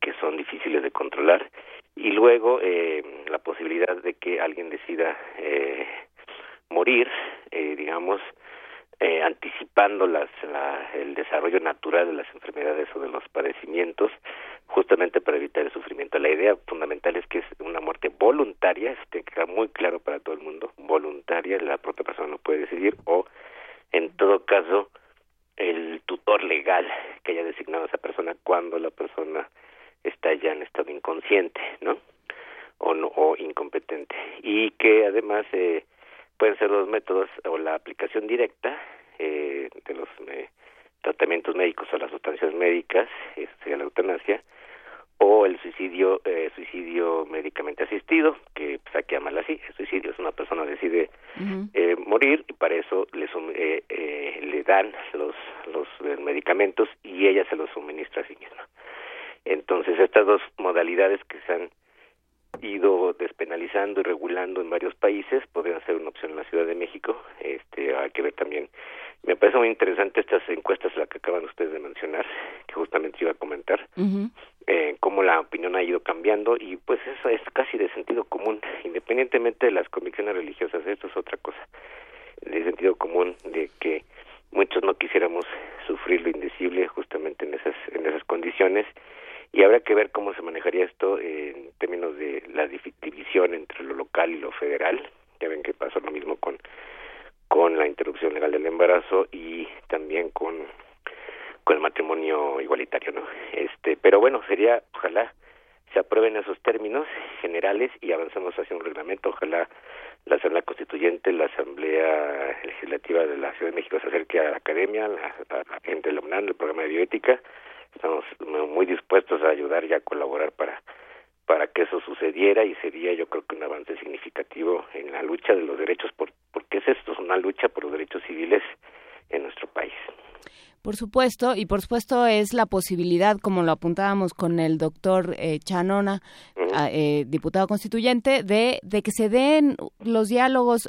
que son difíciles de controlar y luego eh, la posibilidad de que alguien decida eh, morir eh, digamos eh, anticipando las, la, el desarrollo natural de las enfermedades o de los padecimientos, justamente para evitar el sufrimiento. La idea fundamental es que es una muerte voluntaria, esto tiene que quedar muy claro para todo el mundo, voluntaria, la propia persona no puede decidir, o en todo caso, el tutor legal que haya designado a esa persona cuando la persona está ya en estado inconsciente, ¿no? O, no, o incompetente. Y que además eh, pueden ser dos métodos, o la aplicación directa eh, de los eh, tratamientos médicos o las sustancias médicas, eso sería la eutanasia, o el suicidio eh, suicidio médicamente asistido, que pues, hay que llamarlo así, el suicidio es una persona decide eh, morir y para eso le, eh, eh, le dan los, los medicamentos y ella se los suministra a sí misma. Entonces estas dos modalidades que se han ido despenalizando y regulando en varios países, podrían ser una opción en la Ciudad de México. Este, hay que ver también. Me parece muy interesante estas encuestas, la que acaban ustedes de mencionar, que justamente iba a comentar, eh, cómo la opinión ha ido cambiando y pues eso es casi de sentido común, independientemente de las convicciones religiosas, esto es otra cosa, de sentido común de que muchos no quisiéramos sufrir lo indecible justamente en esas en esas condiciones y habrá que ver cómo se manejaría esto en términos de la división entre lo local y lo federal. Ya ven que pasó lo mismo con con la interrupción legal del embarazo y también con con el matrimonio igualitario, ¿no? Este, pero bueno, sería ojalá se aprueben esos términos generales y avancemos hacia un reglamento, ojalá la Asamblea Constituyente, la Asamblea Legislativa de la Ciudad de México se acerque a la academia, a la, a la gente de la UNAM, el programa de bioética, estamos muy dispuestos a ayudar y a colaborar para para que eso sucediera y sería yo creo que un avance significativo en la lucha de los derechos por, porque es esto es una lucha por los derechos civiles en nuestro país. Por supuesto, y por supuesto es la posibilidad, como lo apuntábamos con el doctor eh, Chanona, uh -huh. eh, diputado constituyente, de, de que se den los diálogos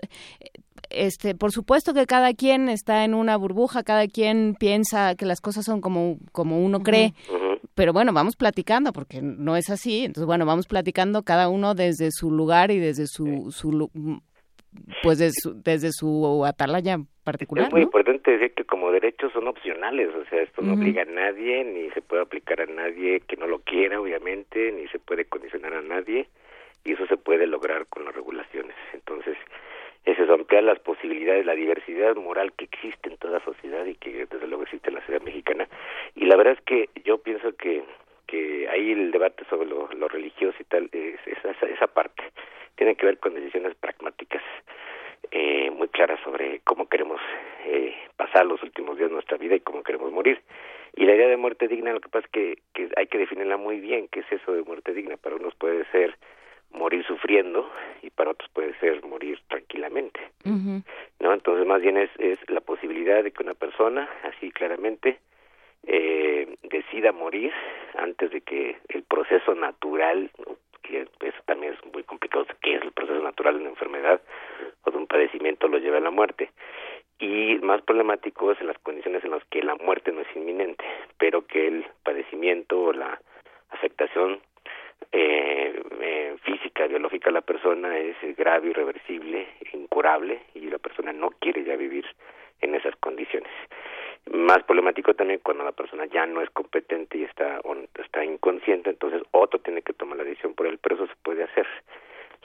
este, por supuesto que cada quien está en una burbuja, cada quien piensa que las cosas son como, como uno cree, uh -huh. pero bueno, vamos platicando, porque no es así, entonces bueno, vamos platicando cada uno desde su lugar y desde su, su pues desde su, desde su atalaya particular. Es muy ¿no? importante decir que como derechos son opcionales, o sea, esto no uh -huh. obliga a nadie, ni se puede aplicar a nadie que no lo quiera, obviamente, ni se puede condicionar a nadie, y eso se puede lograr con las regulaciones. Entonces, eso es ampliar las posibilidades, la diversidad moral que existe en toda sociedad y que desde luego existe en la ciudad mexicana. Y la verdad es que yo pienso que que ahí el debate sobre lo, lo religioso y tal, es, esa, esa parte tiene que ver con decisiones pragmáticas eh, muy claras sobre cómo queremos eh, pasar los últimos días de nuestra vida y cómo queremos morir. Y la idea de muerte digna, lo que pasa es que, que hay que definirla muy bien, qué es eso de muerte digna. Para unos puede ser morir sufriendo y para otros puede ser morir tranquilamente. Uh -huh. ¿No? Entonces, más bien es, es la posibilidad de que una persona, así claramente, eh, decida morir antes de que el proceso natural, que eso también es muy complicado, que es el proceso natural de una enfermedad o de un padecimiento, lo lleve a la muerte. Y más problemático es en las condiciones en las que la muerte no es inminente, pero que el padecimiento o la afectación eh, eh, física, biológica de la persona es grave, irreversible, incurable y la persona no quiere ya vivir en esas condiciones más problemático también cuando la persona ya no es competente y está, está inconsciente, entonces otro tiene que tomar la decisión por él, pero eso se puede hacer.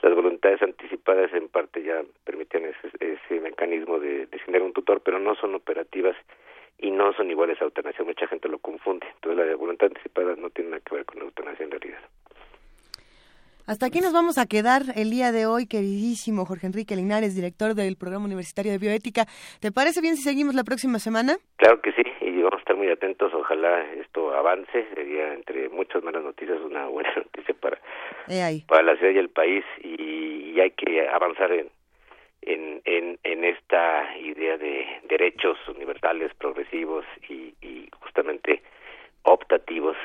Las voluntades anticipadas en parte ya permiten ese, ese mecanismo de designar un tutor, pero no son operativas y no son iguales a eutanasia. Mucha gente lo confunde. Entonces la voluntad anticipada no tiene nada que ver con la eutanasia en realidad. Hasta aquí nos vamos a quedar el día de hoy, queridísimo Jorge Enrique Linares, director del Programa Universitario de Bioética. ¿Te parece bien si seguimos la próxima semana? Claro que sí, y vamos a estar muy atentos. Ojalá esto avance. Sería, entre muchas malas noticias, una buena noticia para, para la ciudad y el país. Y, hay que avanzar en, en, en, en, esta idea de derechos universales, progresivos y, y justamente optativos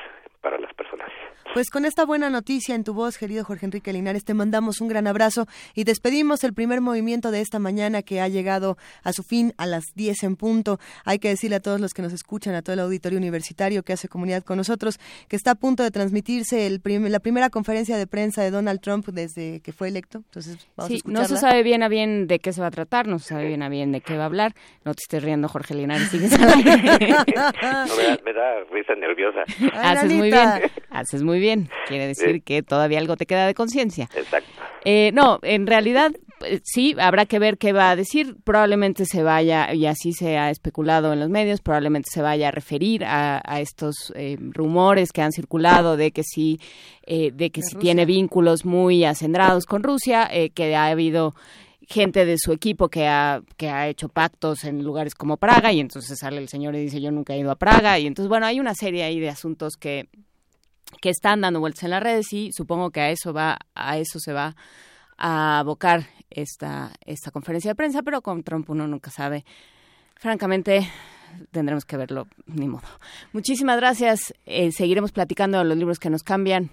para las personas. Pues con esta buena noticia en tu voz, querido Jorge Enrique Linares, te mandamos un gran abrazo y despedimos el primer movimiento de esta mañana que ha llegado a su fin a las 10 en punto. Hay que decirle a todos los que nos escuchan, a todo el auditorio universitario que hace comunidad con nosotros, que está a punto de transmitirse el la primera conferencia de prensa de Donald Trump desde que fue electo. Entonces, vamos a no se sabe bien a bien de qué se va a tratar, no se sabe bien a bien de qué va a hablar. No te estés riendo, Jorge Linares, sigues al aire. me, da, risa nerviosa. Haces muy bien, haces muy bien. Quiere decir que todavía algo te queda de conciencia. Exacto. Eh, no, en realidad eh, sí, habrá que ver qué va a decir. Probablemente se vaya, y así se ha especulado en los medios, probablemente se vaya a referir a, estos eh, rumores que han circulado de que sí, de que sí tiene vínculos muy acendrados con Rusia, que ha habido gente de su equipo que ha, que ha hecho pactos en lugares como Praga y entonces sale el señor y dice yo nunca he ido a Praga y entonces bueno hay una serie ahí de asuntos que que están dando vueltas en las redes y supongo que a eso va, a eso se va a abocar esta, esta conferencia de prensa, pero con Trump uno nunca sabe. Francamente, tendremos que verlo, ni modo. Muchísimas gracias. Eh, seguiremos platicando de los libros que nos cambian.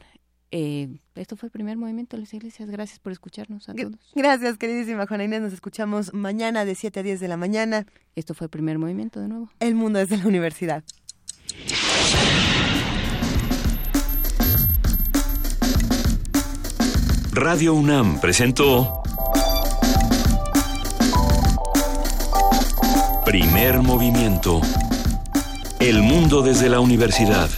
Eh, esto fue el primer movimiento de las iglesias. Gracias por escucharnos a todos. Gracias, queridísima Juana Inés. Nos escuchamos mañana de 7 a 10 de la mañana. Esto fue el primer movimiento de nuevo. El mundo desde la universidad. Radio UNAM presentó Primer Movimiento. El mundo desde la universidad.